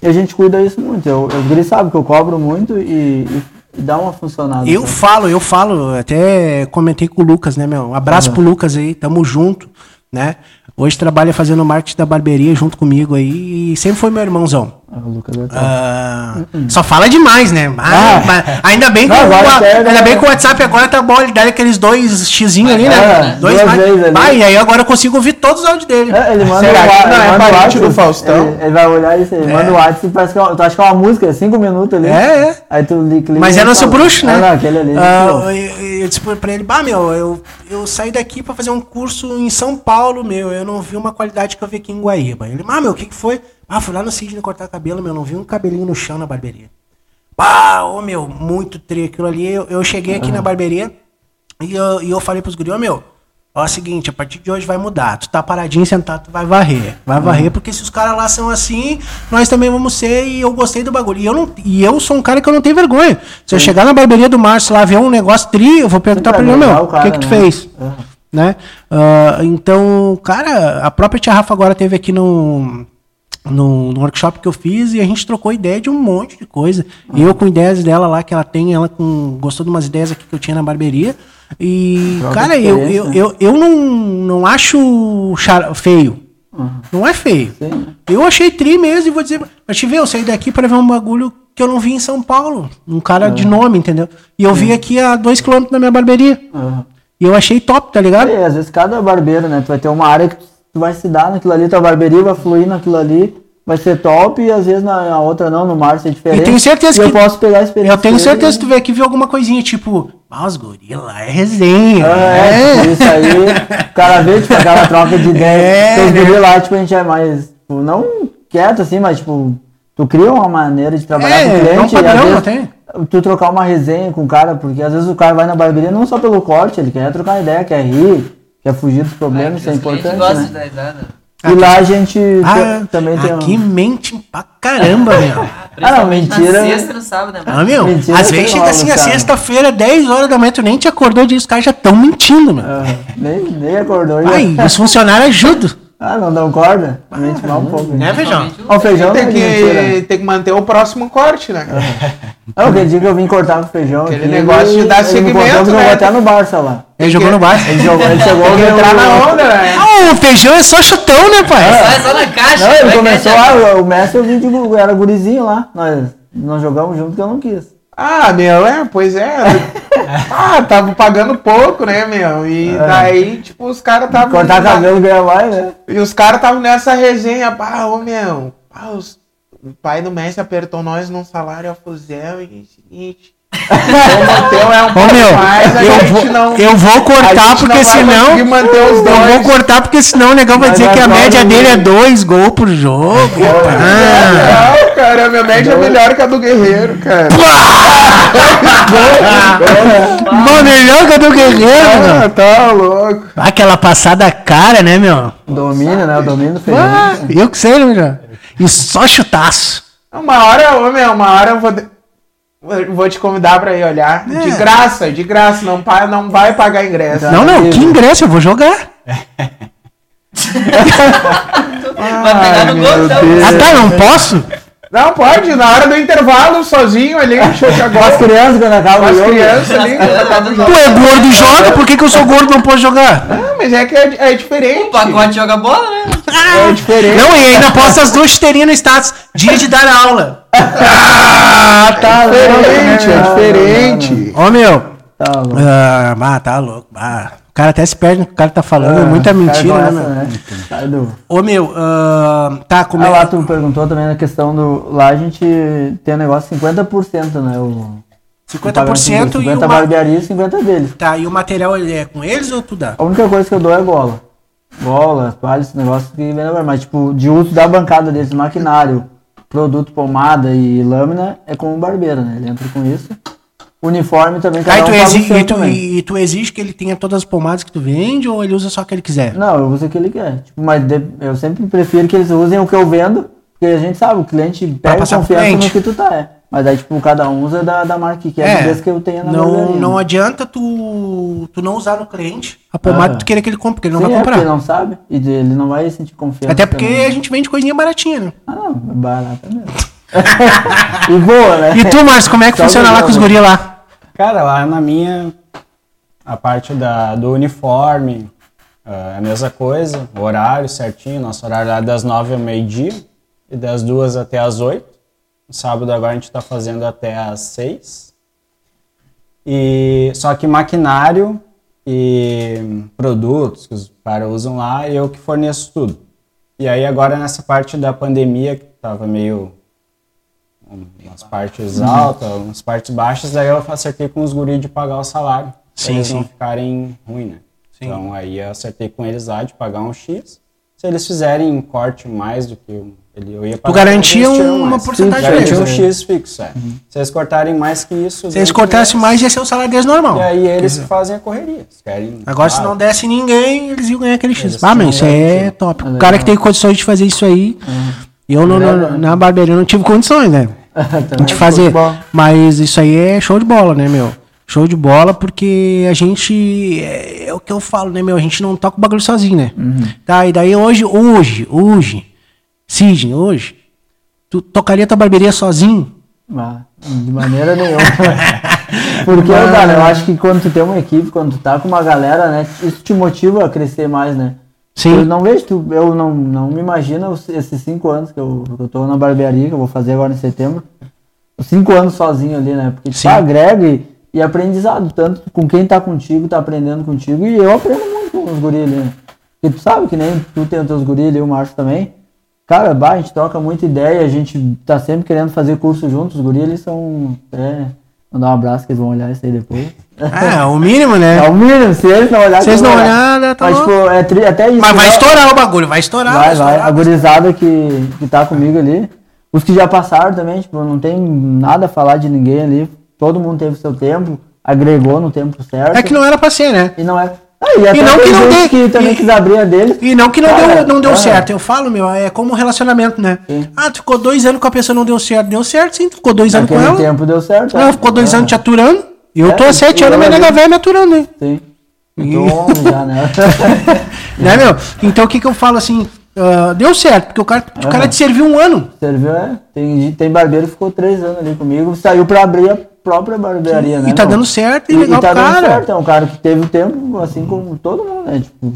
E a gente cuida disso muito. Eu, os guris sabem que eu cobro muito e, e, e dá uma funcionada. Eu sabe? falo, eu falo, até comentei com o Lucas, né, meu? Um abraço pro Lucas aí, tamo junto, né? Hoje trabalha fazendo marketing da barbearia junto comigo aí e sempre foi meu irmãozão. Ah, o Lucas é top. Ah, Só fala demais, né? Ah, Ah. mas ainda bem que Não, o, a- pega, ainda bem né? que o WhatsApp agora tá bom, ele dá aqueles dois xizinhos ali, né? É, dois duas mais. vezes ali. Vai, e aí agora eu consigo ouvir todos os áudios dele. É, ele manda Será o que não é ele manda o parente WhatsApp, do Faustão? Ele, ele vai olhar isso, ele manda o WhatsApp e parece que é uma- tu acha que é uma música, é cinco minutos ali. É, é. Aí tu li- clica Mas é nosso fala, bruxo, né? Ah, não, aquele ali. Ah, eu, eu disse pra ele, bah, meu, eu, eu saí daqui pra fazer um curso em São Paulo, meu, eu não vi uma qualidade que eu vi aqui em Guaíba. Ele, ah, meu, o que que foi? Ah, fui lá no Sidney cortar cabelo, meu, não vi um cabelinho no chão na barbearia. Ah, ô, meu, muito tri aquilo ali. Eu, eu cheguei aqui na barbearia e eu, e eu falei pros guri, ô, meu, ó, é o seguinte, a partir de hoje vai mudar. Tu tá paradinho, sentado, tu vai varrer. Vai varrer, porque se os caras lá são assim, nós também vamos ser e eu gostei do bagulho. E eu, não, e eu sou um cara que eu não tenho vergonha. Se eu chegar na barbearia do Márcio lá ver um negócio tri, eu vou perguntar pra ele, meu, o o que cara, que tu né? fez? É. né? Ah, então, cara, a própria tia Rafa agora teve aqui no, no, no workshop que eu fiz e a gente trocou ideia de um monte de coisa. Eu com ideias dela lá que ela tem, ela com gostou de umas ideias aqui que eu tinha na barbearia. E, cara, eu, eu, experiência. eu, eu não, não acho feio. Não é feio. Sim. Eu achei tri mesmo e vou dizer, eu te ver, eu saí daqui para ver um bagulho que eu não vi em São Paulo. Um cara de nome, entendeu? E eu vi aqui a dois quilômetros da minha barbearia. Aham. E eu achei top, tá ligado? É, às vezes cada barbeiro, né? Tu vai ter uma área que tu vai se dar naquilo ali, tua barbearia vai fluir naquilo ali, vai ser top, e às vezes na, na outra não, no mar ser diferente. Eu tenho certeza que- eu posso pegar a experiência. Eu tenho certeza né? que tu vê aqui ver alguma coisinha, tipo, ah, os gorila é resenha. Ah, é, tipo, isso aí, o cara vê, tipo, aquela troca de ideia. É, Então, os né? guri lá, tipo, a gente é mais, tipo, não quieto assim, mas, tipo, tu cria uma maneira de trabalhar É, com o é um cliente e padrão, às vezes, tu trocar uma resenha com o cara, porque às vezes o cara vai na barbearia não só pelo corte, ele quer trocar ideia, quer rir, quer fugir dos problemas, isso é importante, gostam né? de dar risada. E lá a gente Ah, também tem aqui um... mente pra caramba, meu. Ah, não, mentira. Na sexta e no sábado, né? Ah, meu, Mentira, às vezes chega assim, a sexta-feira, 10 horas da manhã, tu nem te acordou disso, os caras já estão mentindo, meu. Ah, nem, nem acordou. já. Ai, os funcionários ajudam. Ah, não dão corda? Mente mal um pouco. Né, feijão? Ó, o feijão Tem é que, tem que manter o próximo corte, né? É, dia que eu vim cortar com o feijão. Aquele aqui, negócio de ele- dar ele me segmento, contou que né? jogou até no Barça lá. Ele jogou no bar. Ele, jogou, ele chegou veio- entrar na onda, né? Ah, o feijão é só chutão, né, pai? Sai só na caixa. Não, ele vai começou é lá, o Messi eu vim de era gurizinho lá. Nós, nós jogamos junto que eu não quis. Ah, meu, é, pois é. ah, tava pagando pouco, né, meu? E daí, tipo, os caras estavam. Cortar cabelo ganha mais, né? E os caras estavam nessa resenha, pá, ô meu, pá, os- o pai do Messi apertou nós num salário a fuzel e é seguinte. O teu é um Ô, pouco meu, mais, a eu gente vou, não. eu vou cortar porque não senão. Eu vou cortar porque senão o negão vai Mas dizer que a média dele é dois gols por jogo. Ah. Não, cara, a minha média é melhor que a do Guerreiro, cara. Mano, melhor que a do Guerreiro, Ah, mano. tá louco. Aquela passada cara, né, meu? Domínio, né? O domínio. Ah, eu que sei, né, meu? E só chutaço. Uma hora, ô meu, uma hora eu vou, de- vou te convidar pra ir olhar. De graça, de graça, não, pa- não vai pagar ingresso. Não, não, que ingresso, eu vou jogar. Vai pegar no gol, então. Ah, tá, não posso? Não, pode, na hora do intervalo, sozinho ali, Com as crianças quando acaba Com o as crianças ali. acaba o jogo. Tu é gordo e joga, por que, que eu sou gordo e não posso jogar? Não, mas é que é, é diferente. O pacote joga bola, né? É diferente. Não, e ainda posta as duas chuteirinhas no status. Dia de dar aula. Ah, tá Diferente, é Não, diferente. Ó, meu. Tá louco. Ah, ah, tá louco. Ah, cara até se perde no que o cara tá falando. é muita O cara mentira, né, do- Ô, meu, ah, tá, como Ah, lá é tu perguntou também na questão do. Lá a gente tem um negócio 50%, né? O, 50% e 50 uma... barbearia e 50 deles. Tá, e o material ele é com eles ou tu dá? A única coisa que eu dou é bola. Bola, toalha, esse negócio que vem. Mas, tipo, de uso da bancada deles, maquinário, produto, pomada e lâmina, é com o barbeiro, né? Ele entra com isso. Uniforme também, cada Aí um tu, paga o exi- seu e, tu, também. e tu exige que ele tenha todas as pomadas que tu vende ou ele usa só o que ele quiser? Não, eu uso o que ele quer. Tipo, mas de- eu sempre prefiro que eles usem o que eu vendo, porque a gente sabe, o cliente pega confiança no que tu tá. É. Mas aí, tipo, cada um usa da, da marca que quer, desde que eu tenha na não, barbearia. não adianta tu, tu não usar no cliente a pomada Ah. que tu querer que ele compre, porque ele não Sim, vai é, comprar. porque ele não sabe, e ele não vai sentir confiança. Até porque também. a gente vende coisinha baratinha, né? Ah, não, é barata mesmo. E boa, né? E tu, Márcio, como é que Só funciona lá com os né? guri lá? Cara, lá na minha, a parte da, do uniforme ah, é a mesma coisa, o horário certinho, nosso horário lá é das nove ao meio-dia e das duas até as oito. No sábado agora a gente está fazendo até as seis. E, só que maquinário e produtos que os caras usam lá, eu que forneço tudo. E aí agora nessa parte da pandemia, que tava meio umas partes altas, umas partes baixas, daí eu acertei com os guris de pagar o salário. Sim, eles sim. não ficarem ruim, né? Então aí eu acertei com eles lá de pagar um X. Se eles fizerem um corte mais do que eu, ele, eu ia Tu pagar. garantia eles tiram uma porcentagem Garantia um X fixo, é. Se eles cortarem mais que isso... Se eles cortassem deles, mais, ia ser o salário deles normal. E aí eles fazem a correria. Querem... Agora, se Ah, não desse ninguém, eles iam ganhar aquele X. Eles Ah, mas isso é garantia. top. O cara que tem condições de fazer isso aí. Eu não, não- na barbearia não tive condições, né? de fazer. Futebol. Mas isso aí é show de bola, né, meu? Show de bola, porque a gente. É, é o que eu falo, né, meu? A gente não toca o bagulho sozinho, né? Tá, e daí hoje, hoje, hoje, Sidney, hoje, tu tocaria tua barbearia sozinho? Ah, de maneira nenhuma. Porque, cara, eu acho que quando tu tem uma equipe, quando tu tá com uma galera, né, isso te motiva a crescer mais, né? Sim. Eu não vejo, tu, eu não, não me imagino esses cinco anos que eu, que eu tô na barbearia, que eu vou fazer agora em setembro. cinco anos sozinho ali, né? Porque tu Sim. agrega e, e aprendizado, tanto com quem tá contigo, tá aprendendo contigo, e eu aprendo muito com os guris ali, né? Porque tu sabe que nem tu tem os teus guris ali, o Márcio também. Cara, bah, a gente troca muita ideia, a gente tá sempre querendo fazer curso juntos, os guris eles são. É, mandar um abraço que eles vão olhar isso aí depois. É, o mínimo, É né? o mínimo, se eles não olharem. Se eles não olharem, tá Mas, tipo, é tri- até isso. Mas vai né? estourar o bagulho, vai estourar. Vai, vai. estourar. A gurizada que, que tá comigo ali. Os que já passaram também, tipo, não tem nada a falar de ninguém ali. Todo mundo teve seu tempo, agregou no tempo certo. É que não era pra ser, né? E não é. Ah, e até não que não dê- que também e- quis abrir a dele. E não que não Cara, deu, não deu ah. certo. Eu falo, meu, é como um relacionamento, né? Sim. Ah, tu ficou dois anos com a pesça não deu certo. Deu certo, sim. Tu ficou dois anos com ela. tempo deu certo. Ela é. ficou dois Ah, anos te aturando. E eu É, tô há sete e anos, minha nega velha me aturando, hein? Sim. E- Então, já, né? Né, meu? Então o que que eu falo assim? ah, deu certo, porque o cara, o cara te serviu um ano. Serviu, é. Tem, tem barbeiro que ficou três anos ali comigo, saiu pra abrir a própria barbearia, né? e tá meu? dando certo e, E, legal e tá pro dando cara. certo, é um cara que teve tempo, assim como todo mundo, né? Tipo,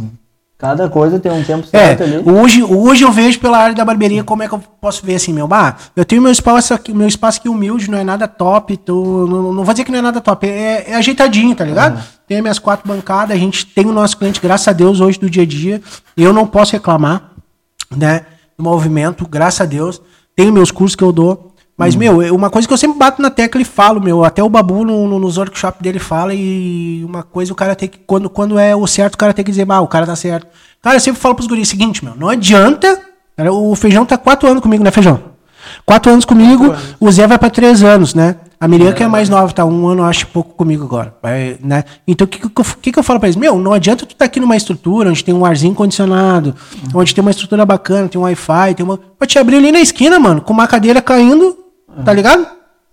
cada coisa tem um tempo É, certo ali. hoje, hoje eu vejo pela área da barbearia como é que eu posso ver assim, meu, bah, eu tenho meu espaço aqui, meu espaço aqui humilde, não é nada top, tô, não, não vou dizer que não é nada top, é, é ajeitadinho, tá ligado? Tem as minhas quatro bancadas, a gente tem o nosso cliente, graças a Deus, hoje do dia a dia, eu não posso reclamar, né, do movimento, graças a Deus, tenho meus cursos que eu dou, mas, meu, é uma coisa que eu sempre bato na tecla e falo, meu, até o Babu no, no- nos workshops dele fala e uma coisa o cara tem que, quando, quando é o certo, o cara tem que dizer, bah, o cara tá certo. Cara, eu sempre falo pros guris o seguinte, meu, não adianta, cara, o Feijão tá quatro anos comigo, né, Feijão? Quatro anos comigo, o Zé vai pra três anos, né? A Miriam que é mais nova, tá um ano, acho, pouco comigo agora, vai, né? Então, o que, que, eu- que, eu falo pra eles? Meu, não adianta tu tá aqui numa estrutura onde tem um arzinho condicionado, onde tem uma estrutura bacana, tem um Wi-Fi, tem uma... Pra te abrir ali na esquina, mano, com uma cadeira caindo, tá ligado?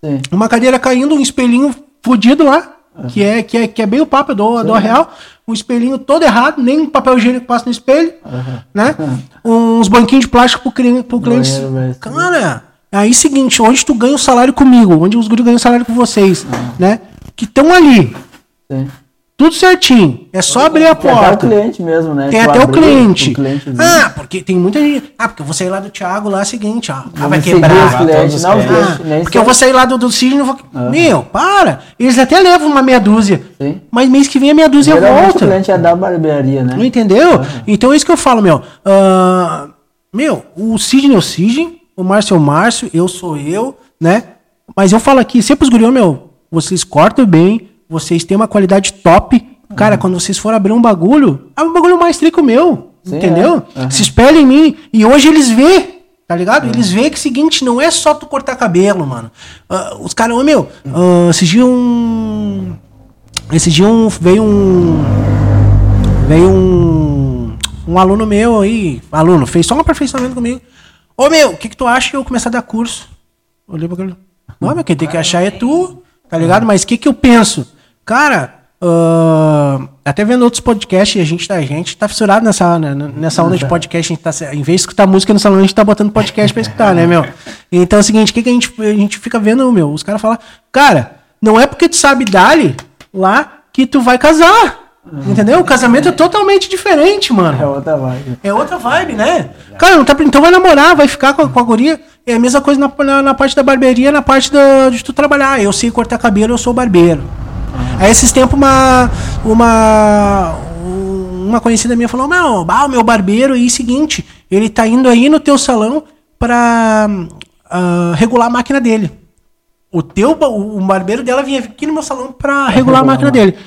Sim. Uma cadeira caindo, um espelhinho fudido lá, que, é, que, é, que é bem o papo do, do real. Um espelhinho todo errado, nem um papel higiênico passa no espelho, né? Uns banquinhos de plástico pro, cli- pro cliente. Cara, aí seguinte, onde tu ganha o salário comigo, onde os guris ganham o salário com vocês, né? Que estão ali, Sim. Tudo certinho. É só abrir a Tem até o porta. cliente mesmo, né? Tem Tu até o cliente. o cliente ah, porque tem muita gente. Ah, porque eu vou sair lá do Thiago lá, é o seguinte, ó. Ah, vai quebrar. clientes. Não, os clientes. Ah, porque eu vou sair lá do, do Sidney e vou. Meu, para! Eles até levam uma meia dúzia. Sim. Mas mês que vem a meia dúzia Geralmente volta. o cliente é da barbearia, né? Não entendeu? Então é isso que eu falo, meu. Ah, meu, o Sidney é o Sidney, o Márcio é o Márcio, eu sou eu, né? Mas eu falo aqui, sempre os gurião, meu, vocês cortam bem, vocês têm uma qualidade top. Cara, quando vocês forem abrir um bagulho, é um bagulho mais trico meu. Sim, entendeu? é. Aham. Se espelha em mim. E hoje eles vê, tá ligado? Eles vê que é o seguinte, não é só tu cortar cabelo, mano. Ah, os caras, ô meu, ah, esse dia um. Esse dia um, veio um. Veio um. Um aluno meu aí. Aluno, fez só um aperfeiçoamento comigo. Ô meu, o que, que tu acha de eu começar a dar curso? Olhei pra aquele. Não, meu, quem tem que achar é tu, tá ligado? Mas o que, que eu penso? Cara, ah, até vendo outros podcasts, a gente, tá- a gente tá fissurado nessa, né, nessa onda de podcast. A gente tá, em vez de escutar música no salão, a gente tá botando podcast pra escutar, né, meu? Então é o seguinte, o que, que a, gente, a gente fica vendo, meu? Os caras falam, cara, não é porque tu sabe dali lá que tu vai casar. Entendeu? O casamento é totalmente diferente, mano. É outra vibe. É outra vibe, né? Cara, não tá, então vai namorar, vai ficar com a, com a guria. É a mesma coisa na, na, na parte da barbearia, na parte da, de tu trabalhar. Eu sei cortar cabelo, eu sou barbeiro. Aí esses tempos uma, uma, uma conhecida minha falou, meu, bah, o meu barbeiro aí, seguinte, ele tá indo aí no teu salão pra ah, regular a máquina dele. O teu, o barbeiro dela vinha aqui no meu salão pra regular a máquina dele.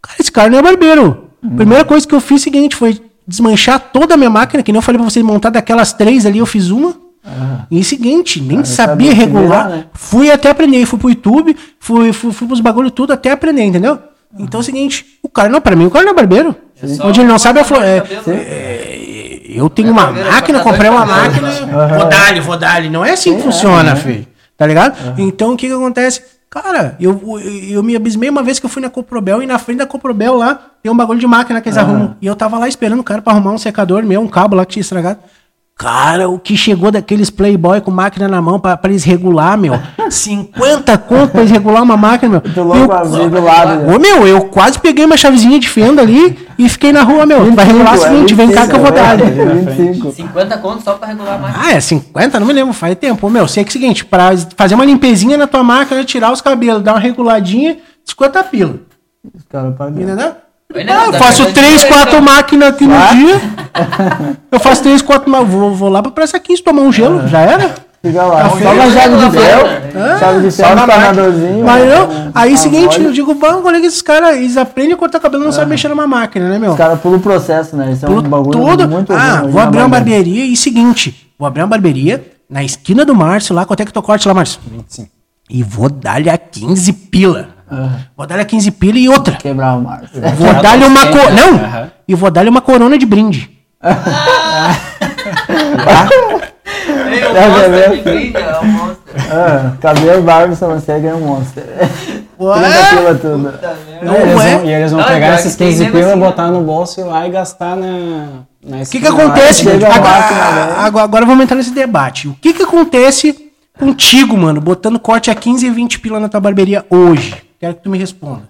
Cara, esse cara não é barbeiro. Primeira coisa que eu fiz seguinte foi desmanchar toda a minha máquina, que nem eu falei pra vocês, montar daquelas três ali, eu fiz uma. E seguinte, nem Cara, sabia regular. né? Fui até aprender, fui pro YouTube, fui, fui, fui pros bagulho tudo até aprender, entendeu? Então é o seguinte, o cara não, pra mim, o cara não é barbeiro. só Onde ele não sabe, é, flo- é, cortador de cabelo, é, eu tenho É uma barbeiro, é máquina, comprei uma máquina, vou dar vou dar Não é assim que funciona, filho. Tá ligado? Então o que que acontece? Cara, eu, eu, eu me abismei uma vez que eu fui na Coprobel e na frente da Coprobel lá tem um bagulho de máquina que eles arrumam. E eu tava lá esperando o cara pra arrumar um secador meu, um cabo lá que tinha estragado. Cara, o que chegou daqueles playboy com máquina na mão pra, pra eles regular, meu. 50 conto pra eles regular uma máquina, meu. Tô louco pra abrir do lado. né? Ô, meu, eu quase peguei uma chavezinha de fenda ali e fiquei na rua, meu. Vai regular o seguinte, vem cá que eu vou dar. É 25. 50 contos só pra regular a máquina. Ah, é 50? Não me lembro, faz tempo. Ô, Meu, sei que é o seguinte, pra fazer uma limpezinha na tua máquina, tirar os cabelos, dar uma reguladinha, 50 pila. Os caras pagam. Entendeu? Ah, não, eu faço pra fazer 3, dinheiro, 4 então. máquinas aqui no dia. Eu faço 3, 4 máquinas. Vou, vou lá pra Praça 15 tomar um gelo, já era. Fica lá. Só uma chave de ferro. Hã? Chave de Só ferro, na tornadorzinho. Mas não, aí Um seguinte, eu digo, vamos, colega, esses caras, eles aprendem a cortar cabelo e não sabem mexer numa máquina, né, meu? Os caras pulam o processo, né? Isso é um bagulho tudo. muito ah, vou abrir uma barbearia. barbearia e seguinte, vou abrir uma barbearia na esquina do Márcio lá, quanto é que tu corte lá, Márcio? 25. E vou dar-lhe a 15 pila. Aham. Vou dar-lhe a 15 pila e outra. Quebrar o Márcio. Vou dar-lhe uma frente, co... Não! aham. E vou dar-lhe uma corona de brinde. É, é, de brinde, é o monstro. Ah, cabelo, barba, sobrancelha é um monstro. 30 pila tudo. Não eles é? vão, e eles vão Não, pegar esses que tem 15 nego pila, assim, né? botar no bolso e ir lá e gastar na, O que que acontece? Agora, agora, agora vamos entrar nesse debate. O que que acontece contigo, mano, botando corte a 15 e 20 pila na tua barbearia hoje? Quero que tu me responda.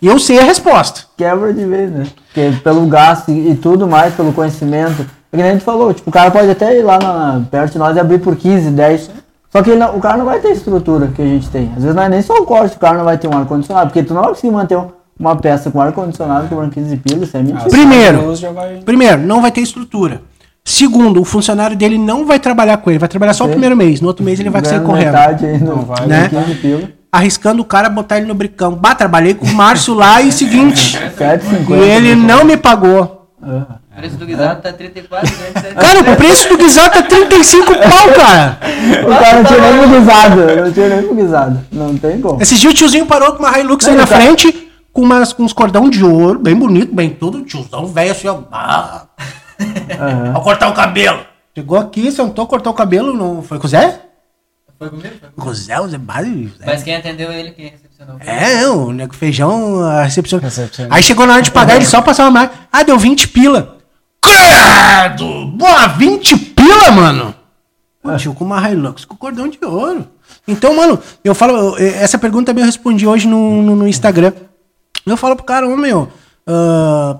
E eu sei a resposta. Quebra de vez, né? Porque pelo gasto e, tudo mais, pelo conhecimento. É que nem a gente falou, tipo, o cara pode até ir lá na, perto de nós e abrir por 15, 10. Só que não- o cara não vai ter a estrutura que a gente tem. Às vezes não é nem só o corte, o cara não vai ter um ar-condicionado. Porque tu não vai conseguir manter um- uma peça com ar-condicionado cobrando 15 pilas, isso é mentira. Primeiro, Já vai... Primeiro, não vai ter estrutura. Segundo, o funcionário dele não vai trabalhar com ele, vai trabalhar só o Sim. primeiro mês. No outro mês ele vai sair correndo. metade aí Não vai, né? 15 pila. Arriscando o cara botar ele no bricão. Bah, trabalhei com o Márcio lá e seguinte. 7,50. e ele não me pagou. O preço do guisado tá 34, né? Cara, o preço do guisado é 35 pau, cara. O cara não tinha nem buguizado, não tinha nem buguizado. Não tem como. Esses dias o tiozinho parou com uma Hilux aí na cara. frente, com, umas, com uns cordão de ouro, bem bonito, bem todo, tiozão velho assim, ó. Ah, Aham. Vou cortar o cabelo. Chegou aqui, sentou, cortou o cabelo, não foi com o Zé? Foi comigo? Foi comigo. Com o Zé, o Zé. Mas quem atendeu ele, quem recepcionou? É, o nego feijão, a recepção. Recepção. Aí chegou na hora de pagar, ele só passou uma marca. Ah, deu 20 pila. Credo! Boa, 20 pila, mano! Pô, tio, com uma Hilux com cordão de ouro. Então, mano, eu falo, essa pergunta também eu respondi hoje no, no, no Instagram. Eu falo pro cara, ô meu, ah,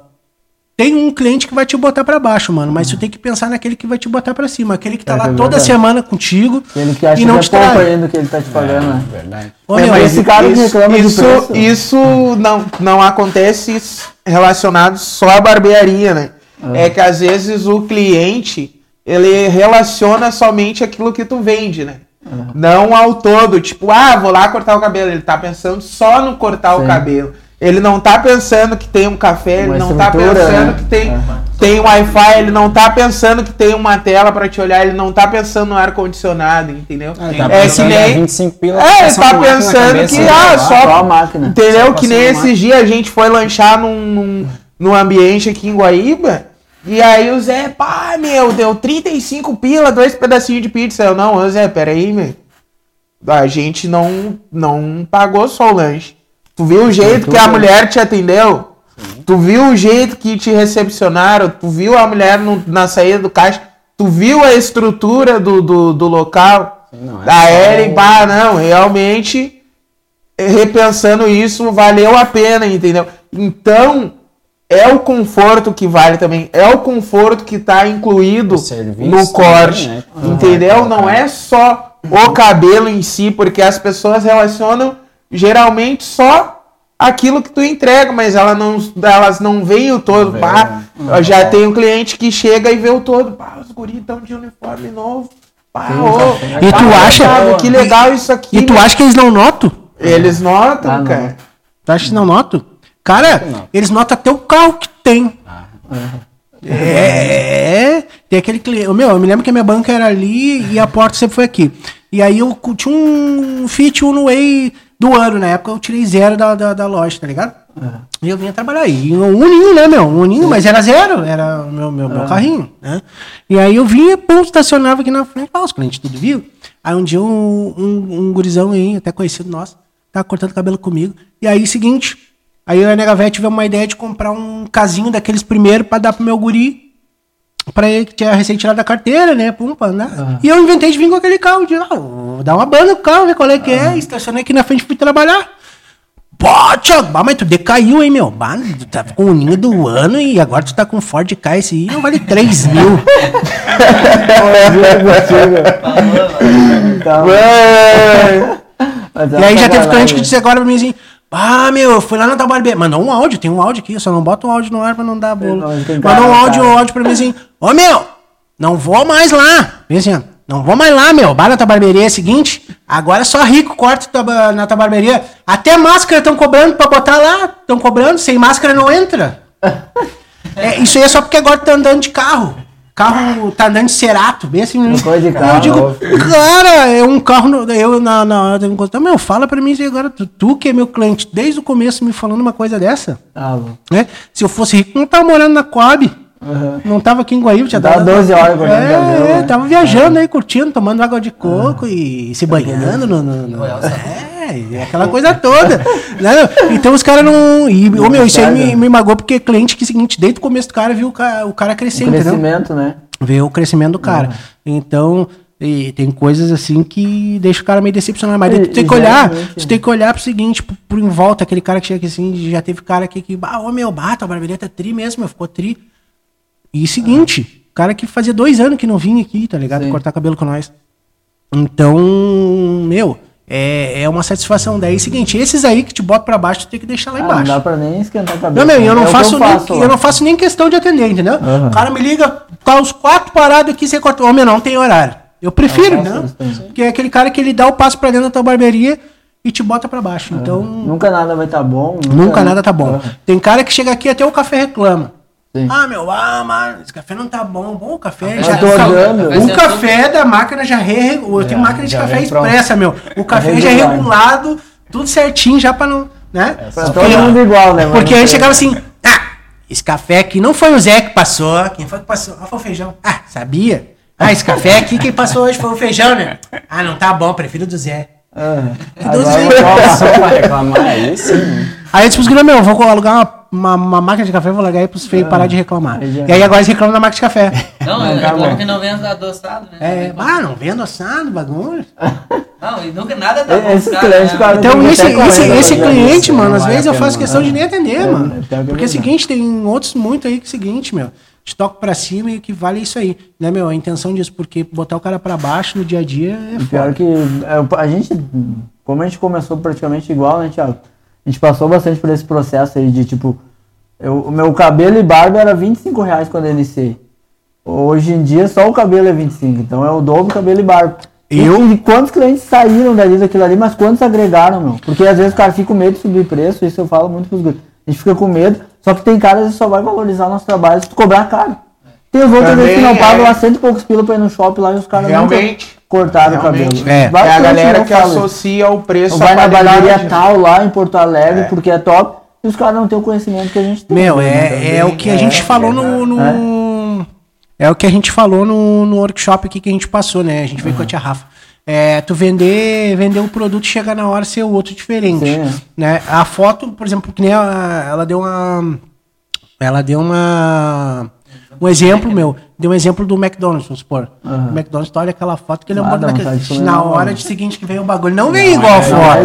tem um cliente que vai te botar pra baixo, mano, mas tu tem que pensar naquele que vai te botar pra cima, aquele que tá É, lá é toda semana contigo Ele que acha e que não é te pouco ainda que ele tá te pagando, né? Verdade. Ô, É, meu, mas esse cara isso, reclama de isso, preço. isso não, não acontece relacionado só à barbearia, né? É que às vezes o cliente ele relaciona somente aquilo que tu vende, né? Não ao todo, tipo, ah, vou lá cortar o cabelo. Ele tá pensando só no cortar o Sim. cabelo. Ele não tá pensando que tem um café, Uma ele não tá pensando né? que tem, É. tem Wi-Fi, ele não tá pensando que tem uma tela pra te olhar, ele não tá pensando no ar-condicionado, entendeu? Ah, tá é que nem. 25 pila, É, ele tá pensando cabeça, que, né? ah, só, Só a máquina. Entendeu? Só que nem esses dias a gente foi lanchar num, num, num ambiente aqui em Guaíba. E aí o Zé, pá, meu, deu 35 pila, dois pedacinhos de pizza. Eu, não, Zé, peraí, meu. A gente não, não pagou só o lanche. Tu viu o jeito que a mulher te atendeu? Tu viu o jeito que te recepcionaram? Tu viu a mulher no- na saída do caixa? Tu viu a estrutura do, do, do local? não é da o- pá, não, realmente repensando isso, valeu a pena, entendeu? Então, é o conforto que vale também, é o conforto que tá incluído serviço no corte, né? entendeu? Ah, Não tá. é só o cabelo em si, porque as pessoas relacionam geralmente só aquilo que tu entrega, mas ela não, elas não veem o todo. vê, Pá, né? eu já tem um cliente que chega e vê o todo. Pá, os guris estão de uniforme novo. Pá, ô, E tu acha- sabe, que legal isso aqui. E tu meu. acha que eles não notam? Eles notam, Ah, não. cara. Tu acha que não notam? Cara, não. eles notam até o carro que tem. É, tem aquele cliente. Meu, eu me lembro que a minha banca era ali e a porta sempre foi aqui. E aí eu tinha um Fit Uno Way do ano, na época eu tirei zero da, da, da loja, tá ligado? E eu vinha trabalhar aí. Um uninho, né, meu? Um uninho, mas era zero, era o meu, meu, meu carrinho, né? E aí eu vinha, pum, estacionava aqui na frente, ah, os clientes tudo viu. Aí um dia um, um, um gurizão aí, até conhecido nosso, tava cortando cabelo comigo. E aí, seguinte, aí eu e a Nega Véia tivemos uma ideia de comprar um casinho daqueles primeiro pra dar pro meu guri pra ele que tinha recém tirado da carteira, né? Pum, pra andar. E eu inventei de vir com aquele carro. De, ah, vou dar uma banda com o carro, ver qual é que é. Estacionei aqui na frente e fui trabalhar. Pô, Thiago, mas tu decaiu, hein, meu? Bah, tu tá com o ninho do ano e agora tu tá com Ford K, esse aí não vale 3 mil. Mas é E aí já teve cliente que disse agora pra mim assim, ah, meu, eu fui lá na tua barbearia. Mandou um áudio, tem um áudio aqui, eu só não boto um áudio no ar pra não dar bolo. Mandou um áudio, um áudio pra mim assim, ô meu, não vou mais lá. Vem assim, não vou mais lá, meu. Vai na tua barbearia é o seguinte, agora só rico corta tua na tua barbearia. Até máscara estão cobrando pra botar lá, estão cobrando, sem máscara não entra. É, isso aí é só porque agora tá andando de carro. Carro tá andando de cerato, bem assim. Uma coisa de eu carro, digo, óbvio. cara, é um carro. Eu na, na hora de encostar, meu, fala pra mim agora. Tu, tu que é meu cliente desde o começo me falando uma coisa dessa. Ah. Né? Se eu fosse rico, não tava morando na Coab. Aham. Não tava aqui em Guaíba, tinha Tava dado- 12 horas cortando É, é, né? tava viajando aí, curtindo, tomando água de coco e se banhando no. no- no- é, e aquela coisa toda. né? Então os caras não. E, ô, meu, isso aí me, me magoou porque cliente que é seguinte, desde o começo do cara viu o cara, o cara crescer, O crescimento, né? ver o crescimento do cara. Então, e tem coisas assim que deixa o cara meio decepcionado. Mas tu tem que olhar, tu tem que olhar pro seguinte, pro, pro em volta, aquele cara que chega aqui assim, já teve cara aqui que, ah, ô meu, bata, a barbearia tá tri mesmo, meu, ficou tri. E seguinte, cara que fazia dois anos que não vinha aqui, tá ligado? Sim. Cortar cabelo com nós. Então, meu, é, é uma satisfação. Daí, seguinte, esses aí que te botam pra baixo, tu tem que deixar lá Ah, não embaixo. dá pra nem esquentar a cabeça. Não, meu, eu É não, o que faço, nem, faço lá. eu não faço nem questão de atender, entendeu? Aham. O cara me liga, tá os quatro parados aqui, você corta. Meu, não tem horário. Eu prefiro, Eu né? Porque é aquele cara que ele dá o passo pra dentro da tua barbearia e te bota pra baixo. Então, Nunca nada vai estar bom. nunca nada tá bom. Tem cara que chega aqui até o café reclama. Sim. Ah, meu, ah, mano, esse café não tá bom. Bom, o café Eu já. tô o olhando. O café da máquina já re... Eu tenho máquina de já café vem pronto. expressa, meu. O café já é regulado. regulado, tudo certinho, já pra não. Né? Pra Porque- todo mundo igual, né? porque Mas aí chegava assim, ah, esse café aqui não foi o Zé que passou. Quem foi que passou? Ah, foi o feijão. Ah, sabia? Ah, esse café aqui quem passou hoje foi o feijão, né? Ah, não tá bom, prefiro do Zé. Ah, doze agora toma. Só pra reclamar aí, sim. Aí eu disse pros guris, meu, vou alugar uma, uma, uma máquina de café, vou largar aí pros feios parar de reclamar. aí já- E aí agora eles reclamam da máquina de café. Não, Não, eu tá reclamo bom. que não vendo adoçado, né? É, ah, não vendo assado, bagulho. Não, e nunca nada tá bom. Esses clientes, né? cara, Então, esse, esse, esse cliente, isso, mano, às vezes eu faço questão né? de nem atender, É, mano. é Porque é o seguinte, tem outros muito aí que é o seguinte, meu. Te toco pra cima e que vale isso aí. Né, meu? A intenção disso, porque botar o cara pra baixo no dia a dia é E Pior foda. que é, a gente, como a gente começou praticamente igual, né, Thiago? A gente passou bastante por esse processo aí de tipo, eu- o meu cabelo e barba era 25 reais quando eu iniciei. Hoje em dia só o cabelo é 25, então é o dobro do cabelo e barba. Eu- E, quantos clientes saíram dali daquilo ali, mas quantos agregaram, meu? Porque às vezes o cara fica com medo de subir preço, isso eu falo muito pros guris. A gente fica com medo, só que tem caras que só vai valorizar o nosso trabalho se tu cobrar caro. Tem os outros Também que não pagam é. lá cento e poucos pila pra ir no shopping lá e os caras Realmente. Nunca cortaram o Realmente. cabelo. É. É a galera que falo associa o preço Ou vai na qualidade. barbearia tal lá em Porto Alegre porque é top e os caras não têm o conhecimento que a gente tem. Meu, né? é, é o que a gente falou no. no- é. o que a gente falou no, no workshop aqui que a gente passou, né? A gente veio com a tia Rafa. É, tu vender, vender um produto e chegar na hora ser o outro diferente. Sim. Né? A foto, por exemplo, que nem a- ela deu uma. Ela deu uma. Um exemplo, meu. Deu um exemplo do McDonald's, vamos supor. Aham. O McDonald's, tu olha aquela foto que ele é um Ah, vontade de comer Na hora de seguinte que veio o bagulho. Não vem igual a é, foto. não é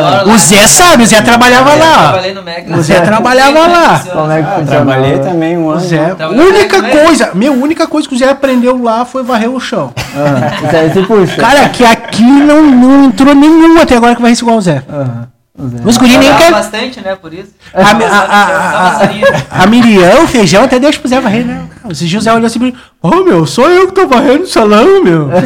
lá. O Zé sabe, o Zé trabalhava lá. O Zé trabalhava lá. É Ah, trabalhei também um ano. Zé, única coisa, meu, única coisa que o Zé aprendeu lá foi varrer o chão. Puxa. Cara, que aqui não, não entrou nenhum até agora que vai ser igual o Zé. Aham. Os guri nem quer. bastante, né, por isso. A, a, a, a, a Miriam, o feijão, até deixa pro Zé varrer, né? O Zé olhou assim, ô meu, sou eu que tô varrendo o salão, meu.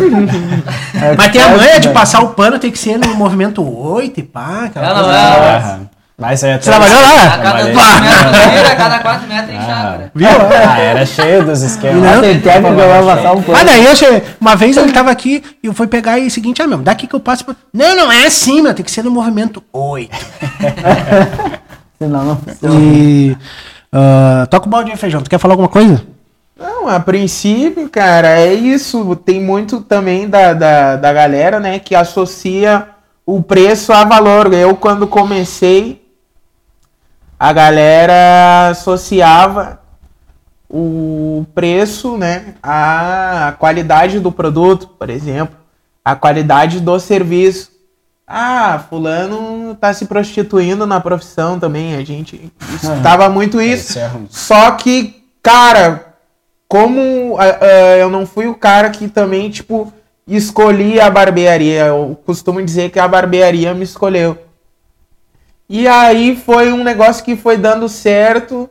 É, Mas tem a é, manha de passar o pano, tem que ser no movimento 8 e pá, aquela Não, coisa. não, é. Ah, Mas aí Você trabalhou lá? A cada. 2 metros a cada 4 metros tem chácara. Viu? Ah, era cheio dos esquemas. Ah, tem técnica pra passar um pano. Mas daí eu cheguei, uma vez ele tava aqui e eu fui pegar e o seguinte, ah, meu, daqui que eu passo. pra- Não, não é assim, meu, tem que ser no movimento 8. Senão não funciona. E. ah, toca o balde aí, feijão. Tu quer falar alguma coisa? Não, a princípio, cara, é isso. Tem muito também da, da, da galera, né, que associa o preço a valor. Eu, quando comecei, a galera associava o preço, né? A qualidade do produto, por exemplo, a qualidade do serviço. Ah, fulano tá se prostituindo na profissão também, a gente estava muito isso. Isso é. Só que, cara, como ah, ah, eu não fui o cara que também, tipo, escolhi a barbearia. Eu costumo dizer que a barbearia me escolheu. E aí foi um negócio que foi dando certo.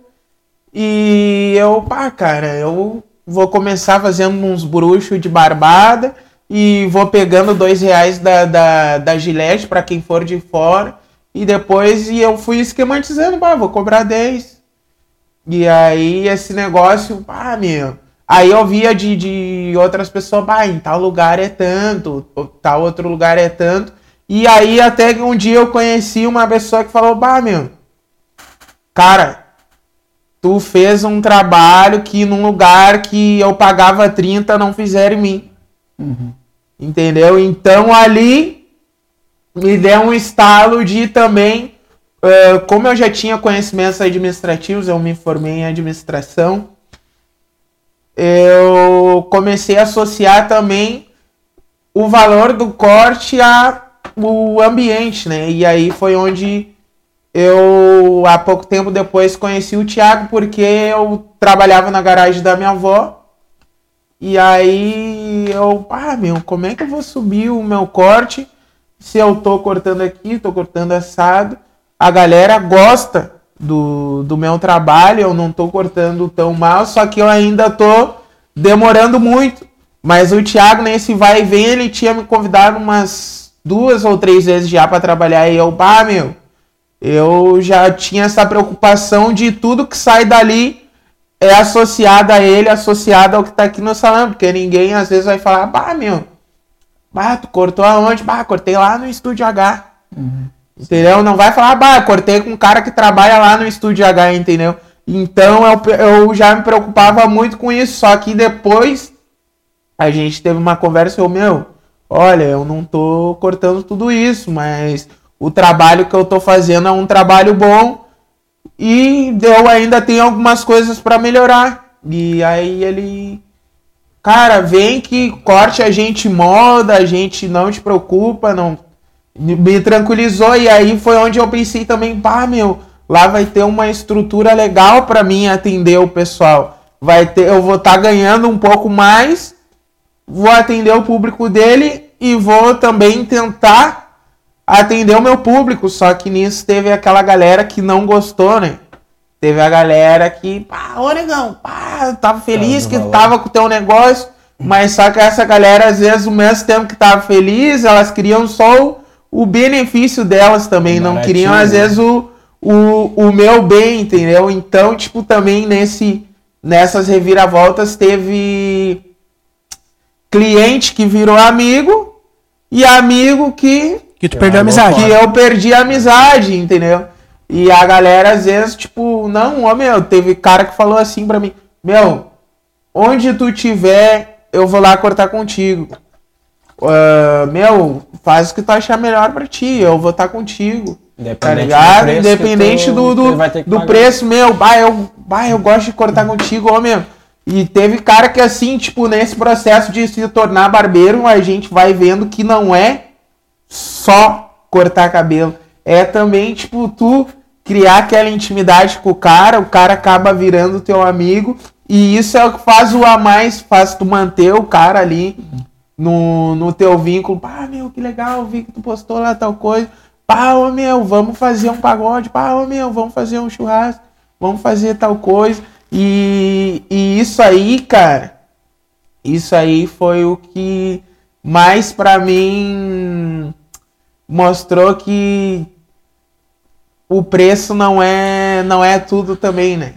E eu, pá, cara, eu vou começar fazendo uns bruxos de barbada e vou pegando dois reais da, da, da Gillette para quem for de fora. E depois e eu fui esquematizando, pá, vou cobrar 10. E aí esse negócio, pá, meu. Aí eu via de, de outras pessoas, pá, em tal lugar é tanto, tal outro lugar é tanto. E aí até que um dia eu conheci uma pessoa que falou, bah, meu, cara, tu fez um trabalho que num lugar que eu pagava 30 não fizeram em mim. Entendeu? Então ali me deu um estalo de também, eh, como eu já tinha conhecimentos administrativos, eu me formei em administração, eu comecei a associar também o valor do corte a o ambiente, né? E aí foi onde eu, há pouco tempo depois, conheci o Thiago, porque eu trabalhava na garagem da minha avó. E aí eu, ah, meu, como é que eu vou subir o meu corte se eu tô cortando aqui, tô cortando assado? A galera gosta do, do meu trabalho, eu não tô cortando tão mal, só que eu ainda tô demorando muito. Mas o Thiago, nesse vai e vem, ele tinha me convidado umas duas ou três vezes já para trabalhar e eu, pá, meu, eu já tinha essa preocupação de tudo que sai dali é associado a ele, associado ao que tá aqui no salão, porque ninguém às vezes vai falar, bah, meu, bah, tu cortou aonde? Bah, cortei lá no estúdio H. Entendeu? Não vai falar, bah, cortei com um cara que trabalha lá no estúdio H, entendeu? Então eu, eu já me preocupava muito com isso, só que depois a gente teve uma conversa eu, meu, olha, eu não tô cortando tudo isso, mas o trabalho que eu tô fazendo é um trabalho bom e eu ainda tenho algumas coisas para melhorar. E aí ele, cara, vem que corte a gente molda, a gente não te preocupa, não me tranquilizou e aí foi onde eu pensei também, pá, meu, lá vai ter uma estrutura legal para mim atender o pessoal. Vai ter, eu vou estar ganhando um pouco mais, vou atender o público dele e vou também tentar atender o meu público. Só que nisso teve aquela galera que não gostou, né? Teve a galera que, pá, ô negão, pá, tava feliz que tava com o teu negócio, mas só que essa galera, às vezes, ao mesmo tempo que tava feliz, elas queriam só o, o benefício delas também, não queriam, às vezes, o, o, o meu bem, entendeu? Então, tipo, também nesse, nessas reviravoltas teve cliente que virou amigo e amigo que Que tu perdeu a amizade. que eu perdi a amizade, entendeu? E a galera às vezes, tipo, não, ó, meu, teve cara que falou assim pra mim, meu, onde tu tiver, eu vou lá cortar contigo. Ah, meu, faz o que tu achar melhor pra ti, eu vou estar contigo. Tá Independente do ligado? preço Independente tu- do, do, do pagar. preço, meu, bah, eu, bah, eu gosto de cortar contigo, ó, meu. E teve cara que assim, tipo, nesse processo de se tornar barbeiro, a gente vai vendo que não é só cortar cabelo. É também, tipo, tu criar aquela intimidade com o cara, o cara acaba virando teu amigo. E isso é o que faz o a mais, faz tu manter o cara ali no, no teu vínculo. Pá, meu, que legal, vi que tu postou lá tal coisa. Pá, ô meu, vamos fazer um pagode. Pá, ô meu, vamos fazer um churrasco. Vamos fazer tal coisa. E, e isso aí, cara, isso aí foi o que mais pra mim mostrou que o preço não é não é tudo também, né?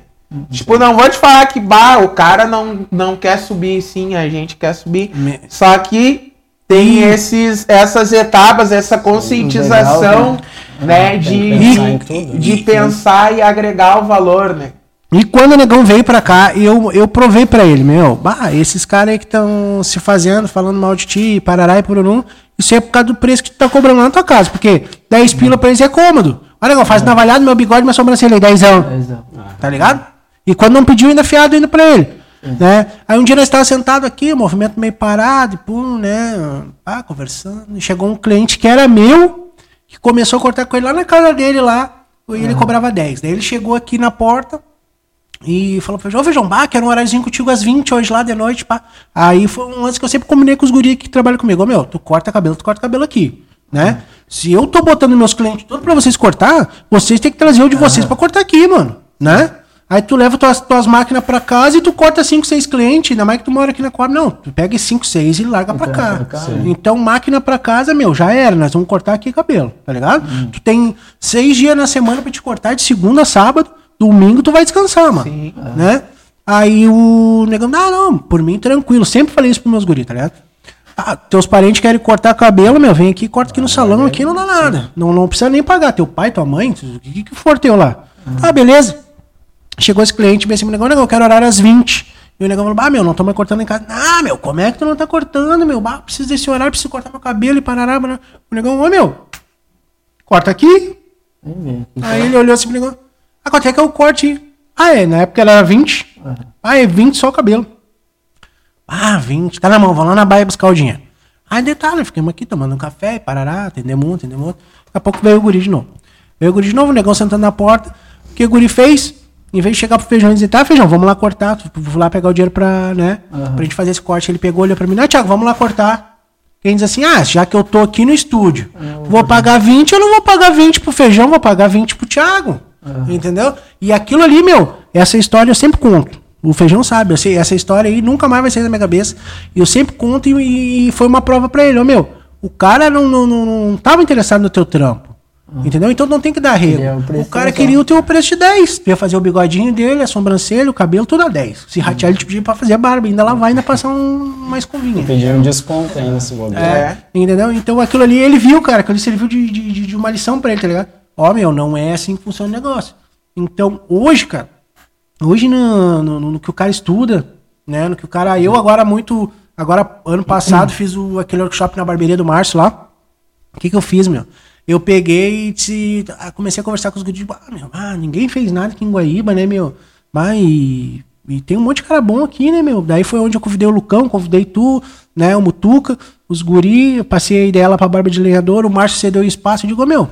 Tipo, não vou te falar que bah, o cara não, não quer subir, sim, a gente quer subir. Me- Só que tem esses, essas etapas, essa conscientização, né? Tem que De, pensar em tudo, de né? pensar e agregar o valor, né? E quando o negão veio pra cá, eu, eu provei pra ele, meu, bah, esses caras aí que estão se fazendo, falando mal de ti, parará e pururum, isso é por causa do preço que tu tá cobrando lá na tua casa, porque 10 pila pra eles é cômodo. Olha, negão, faz navalhado, meu bigode, minha sobrancelha aí, 10 anos. Tá ligado? E quando não pediu, ainda fiado ainda pra ele. Né? Aí um dia nós estávamos sentados aqui, o movimento meio parado, e pum, né? Ah, conversando. E chegou um cliente que era meu, que começou a cortar com ele lá na casa dele lá, e ele cobrava 10. Daí ele chegou aqui na porta e falou pra ele, ô Feijão, bah, quero um horáriozinho contigo às 20 hoje lá de noite, pá. Aí foi um lance que eu sempre combinei com os guris que trabalham comigo. Ô meu, tu corta cabelo, tu corta cabelo aqui, né? Se eu tô botando meus clientes todos pra vocês cortar, vocês têm que trazer o de vocês pra cortar aqui, mano, né? Aí tu leva tuas, tuas máquinas pra casa e tu corta 5, 6 clientes, ainda mais que tu mora aqui na Coab. Não, tu pega 5, 6 e larga pra cá. pra cá, Então, máquina pra casa, meu, já era. Nós vamos cortar aqui cabelo, tá ligado? Hum. Tu tem seis dias na semana pra te cortar de segunda a sábado. Domingo tu vai descansar, mano. Sim. Né? Aí o negão, ah, não, por mim tranquilo. Sempre falei isso pros meus guris, tá ligado? Ah, teus parentes querem cortar cabelo, meu, vem aqui, corta aqui no salão, aqui não dá nada. Não, não precisa nem pagar. Teu pai, tua mãe, o que, que for teu lá. Ah, beleza. Chegou esse cliente, bem assim, negão, negão, eu quero horário às 20. E o negão falou, ah, meu, não tô mais cortando em casa. Ah, meu, como é que tu não tá cortando, meu? Bah, preciso desse horário, preciso cortar meu cabelo e parará. parará. O negão, ô, meu, corta aqui. Vê. Aí ele olhou assim pro negão, é que é o corte? Ah, é, na época era 20. Ah, é 20 só o cabelo. Ah, 20. Tá na mão, vamos lá na baia buscar o dinheiro. Aí detalhe, ficamos aqui tomando um café, parará, atendemos um, atendemos outro. Daqui a pouco veio o guri de novo. Veio o guri de novo, o negão sentando na porta. O que o guri fez? Em vez de chegar pro feijão e dizer, tá, feijão, vamos lá cortar, vou lá pegar o dinheiro pra, né, pra gente fazer esse corte. Ele pegou, olhou pra mim, não, Thiago, vamos lá cortar. Quem diz assim, ah, já que eu tô aqui no estúdio, vou pagar 20, eu não vou pagar 20 pro feijão, vou pagar 20 pro Thiago. Entendeu? E aquilo ali, meu, essa história eu sempre conto. O feijão sabe, sei, essa história aí nunca mais vai sair da minha cabeça. E eu sempre conto e, e foi uma prova pra ele. Ô, meu, o cara não, não, não, não tava interessado no teu trampo. Entendeu? Então não tem que dar rego. Queria o cara queria o teu preço de 10. Tu ia fazer o bigodinho dele, a sobrancelha, o cabelo, tudo a 10. Se ratear, ele te pedia pra fazer a barba. Ainda lá vai ainda passar um mais convinha. Pedir um desconto ainda se bobear. É, entendeu? Então aquilo ali ele viu, cara, aquilo ali serviu de, de, de- de uma lição pra ele, tá ligado? Ó, meu, não é assim que funciona o negócio. Então, hoje, cara, hoje no, no, no que o cara estuda, né? No que o cara. Eu agora muito. Agora, ano passado, fiz o, aquele workshop na barbearia do Márcio lá. O que, que eu fiz, meu? Eu peguei e disse, ah, comecei a conversar com os guris. Ah, meu, ah, ninguém fez nada aqui em Guaíba, né, meu? Mas e, e tem um monte de cara bom aqui, né, meu? Daí foi onde eu convidei o Lucão, convidei tu, né, o Mutuca, os guri, passei a ideia lá pra Barba de Lenhador, o Márcio cedeu espaço. Eu digo, meu,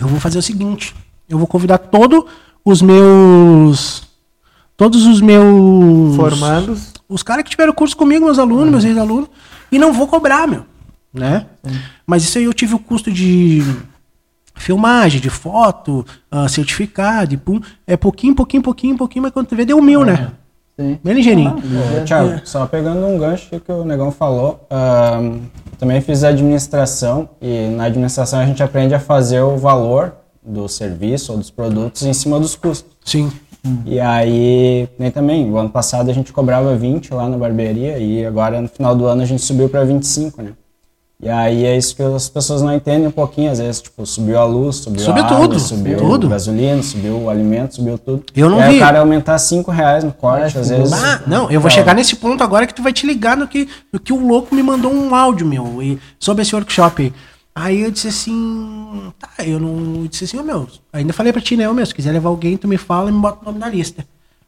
eu vou fazer o seguinte, eu vou convidar todos os meus... Todos os meus... Formandos. Os caras que tiveram curso comigo, meus alunos, meus ex-alunos, e não vou cobrar, meu. Né? Mas isso aí eu tive o custo de filmagem, de foto, ah, certificado, e pum. É pouquinho, pouquinho, pouquinho, pouquinho, mas quando tu vê, deu mil, né? Sim. Bem ligeirinho. Ô, Thiago, só pegando um gancho que o Negão falou, ahn, também fiz administração e na administração a gente aprende a fazer o valor do serviço ou dos produtos em cima dos custos. Sim. E aí, nem também, o ano passado a gente cobrava 20 lá na barbearia e agora no final do ano a gente subiu para 25, né? E aí é isso que as pessoas não entendem um pouquinho, às vezes, tipo, subiu a luz, subiu Subiu a água, tudo, subiu tudo. a gasolina, subiu o alimento, subiu tudo. Eu não e aí vi. o cara aumentar 5 reais no corte, É, às vezes. Ah, não, eu vou chegar nesse ponto agora que tu vai te ligar no que, no que o louco me mandou um áudio, meu, e- sobre esse workshop aí. Aí eu disse assim, tá, eu não. Eu disse assim, ô meu, ainda falei pra ti, né, ô meu, se quiser levar alguém, tu me fala e me bota o nome na lista.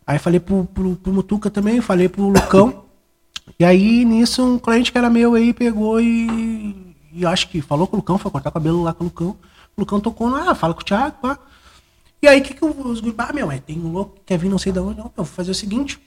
Aí falei pro, pro, pro Mutuca também, falei pro Lucão. E aí, nisso, um cliente que era meu aí pegou e. E acho que falou com o Lucão, foi cortar o cabelo lá com o Lucão. O Lucão tocou, no, ah, fala com o Thiago, pá. E aí, o que que eu- os guris, ah, meu, mas tem um louco que quer vir não sei de onde. Não, eu vou fazer o seguinte,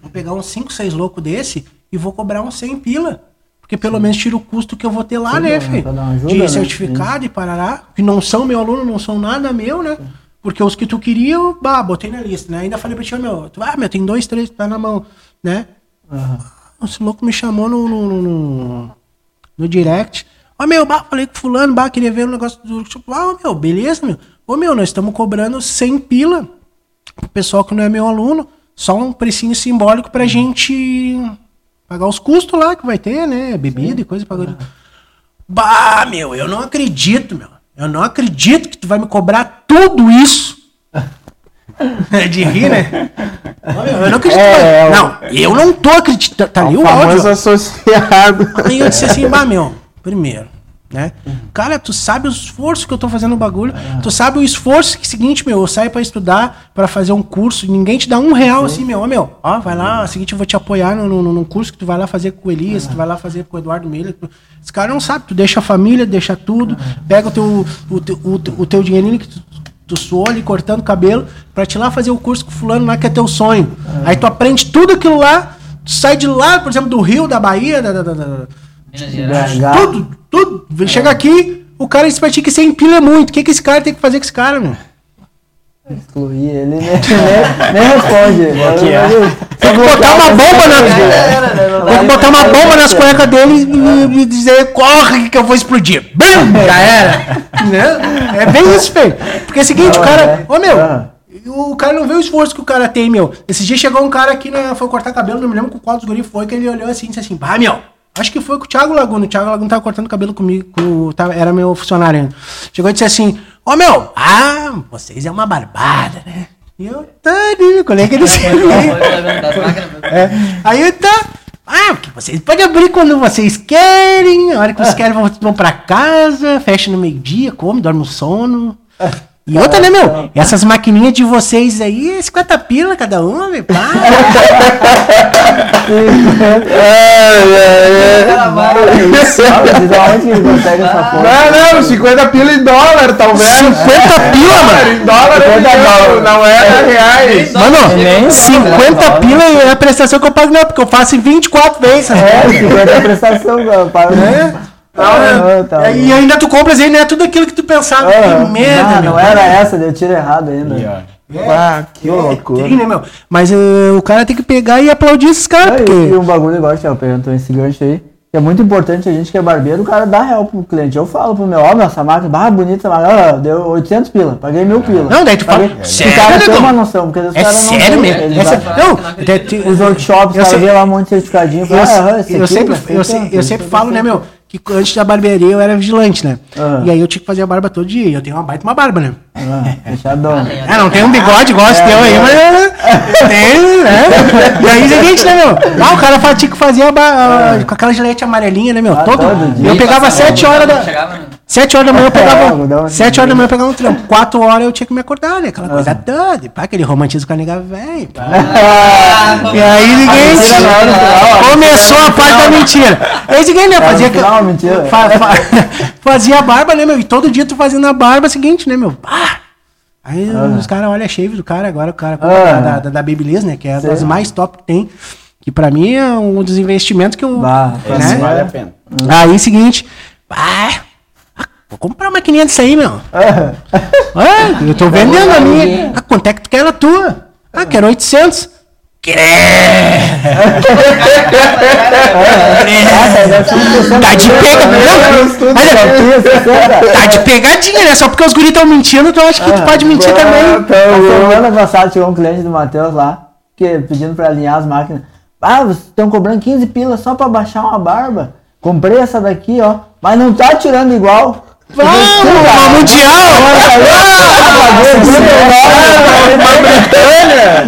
vou pegar uns 5, 6 loucos desse e vou cobrar uns 100 pila. Porque pelo menos tira o custo que eu vou ter lá, Sim, né, pra- filho? De né? certificado e parará. Que não são meu aluno, não são nada meu, né? Porque os que tu queria, eu bah, botei na lista, né? Ainda falei pra ti, meu, tu, ah, meu, tem dois, três que tá na mão, né? Esse louco me chamou no, no, no, no- direct. Ó, meu, bah, falei com fulano, bah, queria ver o negócio do. Tipo, ah, meu, beleza, meu. Ô, meu, nós estamos cobrando 100 pila pro pessoal que não é meu aluno. Só um precinho simbólico pra gente pagar os custos lá que vai ter, né? Bebida e coisa pagando. Bah, meu, eu não acredito, meu. Eu não acredito que tu vai me cobrar tudo isso. É de rir, né? Eu não acredito. É, é, não, eu não tô acreditando. Tá ali o áudio. associado. Aí eu disse assim, bah, meu, primeiro, Né? Cara, tu sabe o esforço que eu tô fazendo no bagulho. Tu sabe o esforço que, seguinte, meu, eu saio pra estudar, pra fazer um curso, ninguém te dá um real assim, meu. Ó, meu, ó, vai lá, seguinte, eu vou te apoiar no, no, no curso que tu vai lá fazer com o Elias, tu vai lá fazer com o Eduardo Miller. Tu- Esse cara não sabe, tu deixa a família, deixa tudo, pega o teu, o, teu- o, teu- o teu dinheirinho que tu, tu suou ali cortando cabelo pra te ir lá fazer o curso com o fulano lá que é teu sonho. Aí tu aprende tudo aquilo lá, tu sai de lá, por exemplo, do Rio, da Bahia, da- da- da- da, Minas Gerais. Tudo, tudo. Chega aqui, o cara diz pra ti que você empilha muito. O que, que esse cara tem que fazer com esse cara, meu? Excluir ele, nem, nem, nem responde. Bloquear. Tem que botar uma bomba na. Tem que botar uma bomba nas cuecas dele e, e dizer, corre que eu vou explodir. Bum! Já era. Né? É bem isso, feio. Porque é o seguinte, o cara. é. Ô meu, Ah. o cara não vê o esforço que o cara tem, meu. Esse dia chegou um cara aqui, né, foi cortar cabelo, não me lembro com qual dos guri foi, que ele olhou assim e disse assim, bah, meu. Acho que foi com o Thiago Laguna. O Thiago Laguna tava cortando cabelo comigo, com, tava- era meu funcionário ainda. Chegou e disse assim: Ô meu, ah, vocês é uma barbada, né? E eu, tá, né, pegando das máquinas. é. Aí tá. Ah, porque vocês podem abrir quando vocês querem. A hora que vocês querem, vão, vão pra casa, fecha no meio-dia, come, dorme no sono. E outra, né, meu? Essas maquininhas de vocês aí, é 50 pila cada uma, velho. pá. Consegue essa porra? Não, não, 50 pila em dólar, talvez. 50 pila, mano. Em dólar, 50 não, dólar. não era reais. Mano, Nem 50 pila é a prestação que eu pago, não, porque eu faço em 24 vezes. É, 50 é prestação, cara. É. Ah, tá E ainda tu compras aí, não é tudo aquilo que tu pensava. Ah, que merda, não, meu. não era essa, deu tiro errado ainda. E, ó, Ah, que É, loucura. tem, né, meu? Mas eh, o cara tem que pegar e aplaudir esses caras, É, porque... e um bagulho igual que eu perguntou esse gancho aí, que é muito importante a gente que é barbeiro, o cara dá real pro cliente. Eu falo pro meu, ó, essa máquina, bah, bonita essa máquina, ó, deu 800 pila, paguei mil pila. Não, daí tu fala, Paguei- sério, O cara tem uma noção, porque os É caras não sério mesmo? eles É sério? Não, te- te- Os workshops, Eu sei- vê lá um monte de certificadinho, eu, fala, ah, esse eu aqui, sempre, gastei eu, tanto, se- eu esse sempre falo, né, meu, que antes da barbearia eu era vigilante, né? Ah. E aí eu tinha que fazer a barba todo dia. Eu tenho uma baita uma barba, né? Fechadão. É, não tem um bigode igual esse teu aí, mas né, tem, né? E aí, seguinte, né, meu? Ah, o cara tinha que fazer a ba- com aquela gilete amarelinha, né, meu? Ah, todo. todo dia. eu pegava sete horas da. Chegava no- Sete horas da manhã eu É, pegava. Sete horas da manhã eu pegava um trampo. Quatro horas eu tinha que me acordar, né? Aquela coisa toda. E pá, aquele romantismo com a nega velho. pá. Ah, E aí ninguém. ó. Começou a parte da mentira. Aí ninguém, né? Fazia. no final, mentira. fa- fa- fazia a barba, né, meu? E todo dia tu fazendo a barba seguinte, né, meu? Aí os caras olham a shave do cara, agora o cara Ah. da, da, da Babyliss, né? Que é das mais top que tem. Que pra mim é um dos investimentos que eu. Bah, né? vale a pena. Aí seguinte. Ah, vou comprar uma maquininha disso aí, meu. Ah, Ah, eu tô vendendo a minha. Ah, quanto é que tu quer ela tua? Ah, quero 800. Quer. Tá de pega, não, mas é- Tá de pegadinha, né? Só porque os guris estão mentindo, tu acha que tu pode mentir também. A semana passada chegou um cliente do Matheus lá, que, pedindo pra alinhar as máquinas. Ah, vocês estão cobrando 15 pilas só pra baixar uma barba? Comprei essa daqui, ó. Mas não tá tirando igual. Vamos, uma mundial!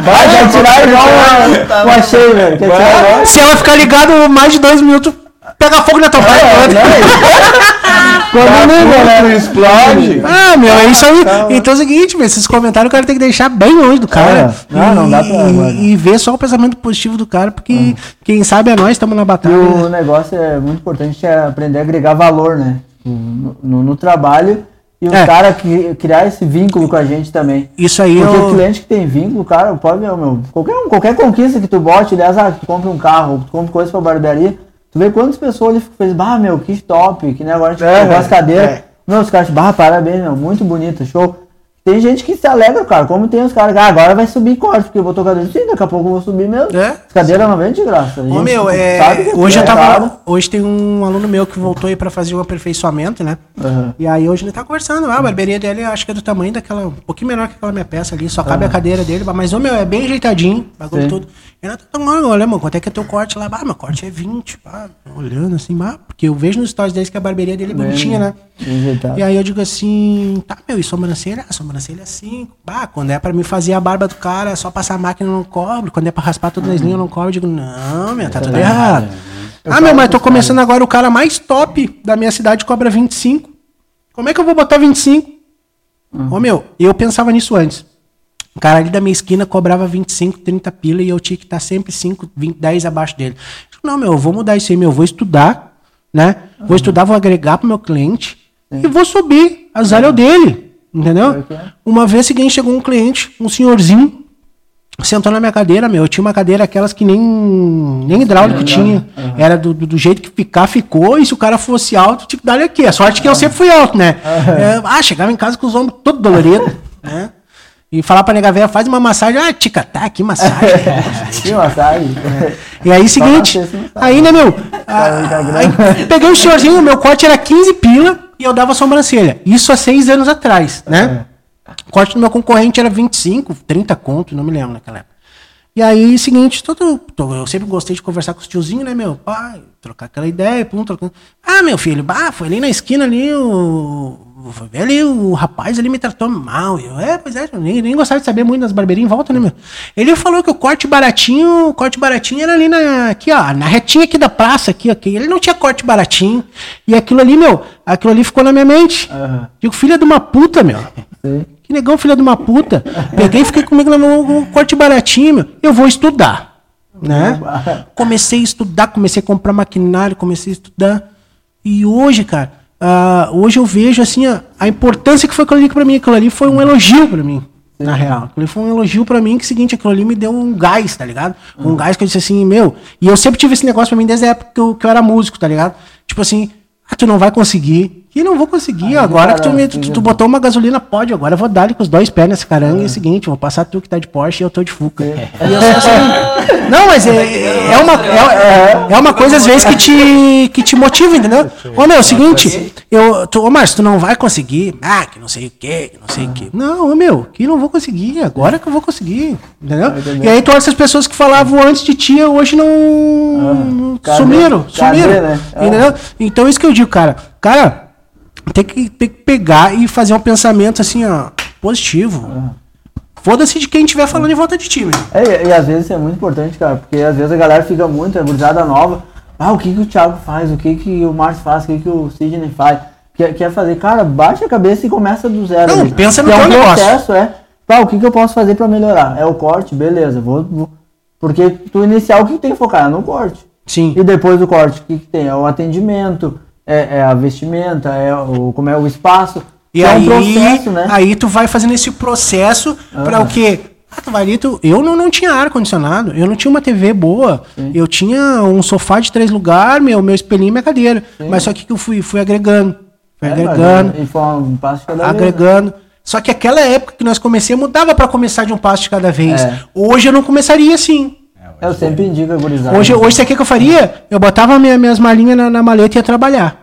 Vai, quer tirar igual uma, igual? Se ela ficar ligado mais de dois minutos, pega fogo na tua É, barba. Quando né? Tu explode. Ah, meu, é isso aí. Então é o seguinte, meu, esses comentários o cara tem que deixar bem longe do cara. É. Não, não dá pra- E, e ver só o pensamento positivo do cara, porque quem sabe é nós, estamos na E batalha. o negócio é muito importante é aprender a agregar valor, né? No, no- no trabalho e o É. cara que, criar esse vínculo com a gente também. Isso aí Porque o eu. cliente que tem vínculo, cara, pode, meu, meu, qualquer, um- qualquer conquista que tu bote, aliás, ah, tu compra um carro, tu compra coisa pra barbearia, tu vê quantas pessoas ficam felizes, bah, meu, que top, que nem agora a gente É, as cadeiras. é. Meu, os caras, bah, parabéns, meu, muito bonito, show. Tem gente que se alegra, cara, como tem os caras, ah, agora vai subir corte, porque eu botou cadeira. Sim, daqui a pouco eu vou subir mesmo. É. As cadeiras não vêm de graça. Ô, meu, é, que hoje eu é tava. Hoje tem um aluno meu que voltou aí pra fazer um aperfeiçoamento, né? Aham. E aí hoje ele tá conversando. Ah, a barbearia dele acho que é do tamanho daquela. Um pouquinho menor que aquela minha peça ali. Só cabe a cadeira dele. Mas o meu é bem ajeitadinho, bagulho Sim. tudo. Ele tá tão olha, mano, quanto é que é teu corte lá? Ah, meu corte é 20. Pá, olhando assim, bah, porque eu vejo nos stories deles que a barbearia dele é bonitinha, né? E aí eu digo assim, tá, meu, e sobrancelha? A sobrancelha é 5. Bah, quando é pra mim fazer a barba do cara, é só passar a máquina eu não cobro. Quando é pra raspar todas as linhas eu não cobro. Eu digo, não, meu, tá tudo errado. ah, meu, mas tô começando agora o cara mais top da minha cidade cobra 25. Como é que eu vou botar 25? Ô, meu, eu pensava nisso antes. O cara ali da minha esquina cobrava 25, 30 pila e eu tinha que estar sempre 5, 20, 10 abaixo dele. Não, meu, eu vou mudar isso aí, meu. Eu vou estudar, né? Vou estudar, vou agregar pro meu cliente e vou subir as áreas dele. Entendeu? é. Uma vez seguinte chegou um cliente, um senhorzinho, sentou na minha cadeira, meu. Eu tinha uma cadeira aquelas que nem, nem hidráulico tinha. Era do, do, do jeito que ficar, ficou. E se o cara fosse alto, tinha que dar ele aqui. A sorte é que eu sempre fui alto, né? É, ah, chegava em casa com os ombros todo doloridos, né? E falar pra nega velha, faz uma massagem. Ah, tica, tá, que massagem. Que massagem. E aí, seguinte, aí, né, meu? Tá ah, aí, peguei o senhorzinho, meu corte era 15 pila e eu dava sobrancelha. Isso há seis anos atrás, né? O corte do meu concorrente era 25, 30 conto, não me lembro naquela época. E aí, seguinte, todo, to- eu sempre gostei de conversar com os tiozinhos, né, meu? Pai, trocar aquela ideia, pum, trocando. Ah, meu filho, bah, foi ali na esquina ali, o. Foi ver ali, o rapaz ali me tratou mal. Eu, é, pois é, eu nem, nem gostava de saber muito das barbeirinhas em volta, né, meu? Ele falou que o corte baratinho, o corte baratinho era ali na, aqui, ó, na retinha aqui da praça, aqui, aqui. Ele não tinha corte baratinho. E aquilo ali, meu, aquilo ali ficou na minha mente. Aham. Digo, filha de uma puta, meu. Sim. Negão, filha de uma puta. Peguei e fiquei comigo no meu corte baratinho, meu. Eu vou estudar. Né? Comecei a estudar, comecei a comprar maquinário, comecei a estudar. E hoje, cara, ah, hoje eu vejo assim a, a importância que foi aquilo ali pra mim. Aquilo ali foi um elogio pra mim. Na real. Aquilo foi um elogio pra mim, que é seguinte, aquilo ali me deu um gás, tá ligado? Um gás que eu disse assim, meu. E eu sempre tive esse negócio pra mim desde a época que eu, que eu era músico, tá ligado? Tipo assim, ah, tu não vai conseguir. E não vou conseguir. agora que tu, me, tu, tu botou uma gasolina, pode. Agora eu vou dar ali com os dois pés nesse caranga. E é o seguinte, vou passar tu que tá de Porsche e eu tô de Fuca. E eu sou assim. Não, mas é, é uma, é, é uma coisa às vezes que te, que te motiva, entendeu? Ô meu, é o seguinte, eu, tu, ô Márcio, tu não vai conseguir. Ah, que não sei o que, que não sei o que. Não, ô meu, que não vou conseguir. Agora que eu vou conseguir. Entendeu? E aí tu olha essas pessoas que falavam antes de ti, hoje não. não Cadê? sumiram. Cadê, sumiram. né? Ah. Entendeu? Então isso que eu digo, cara. Cara, tem que, tem que pegar e fazer um pensamento assim, ó, positivo. Foda-se de quem estiver falando em volta de ti, meu. É, e, às vezes isso é muito importante, cara, porque às vezes a galera fica muito, é gurizada nova. Ah, o que, que o Thiago faz? O que, que o Márcio faz? O que, que o Sidney faz? Quer, quer fazer? Cara, baixa a cabeça e começa do zero. Não, pensa no Que é teu um negócio. processo, é. Pá, o que, que eu posso fazer pra melhorar? É o corte? Beleza, vou, vou- Porque tu inicial, o que, que tem que focar? É no corte. Sim. E depois do corte, o que, que tem? É o atendimento, é, é a vestimenta, é o, como é o espaço. E Que é aí, um processo, né? aí tu vai fazendo esse processo pra o quê? Ah, tu vai ali, tu... Eu não, não tinha ar-condicionado, eu não tinha uma TV boa, eu tinha um sofá de três lugares, meu, meu espelhinho e minha cadeira. Mas só que eu fui, fui agregando, fui É, agregando, mas, E foi um passo cada vez, né? agregando. Só que aquela época que nós comecemos, dava pra começar de um passo de cada vez. É. Hoje eu não começaria assim. Eu sempre indico a gurizada. Hoje, hoje sabe o que eu faria? Eu botava minha- minhas malinhas na, na maleta e ia trabalhar.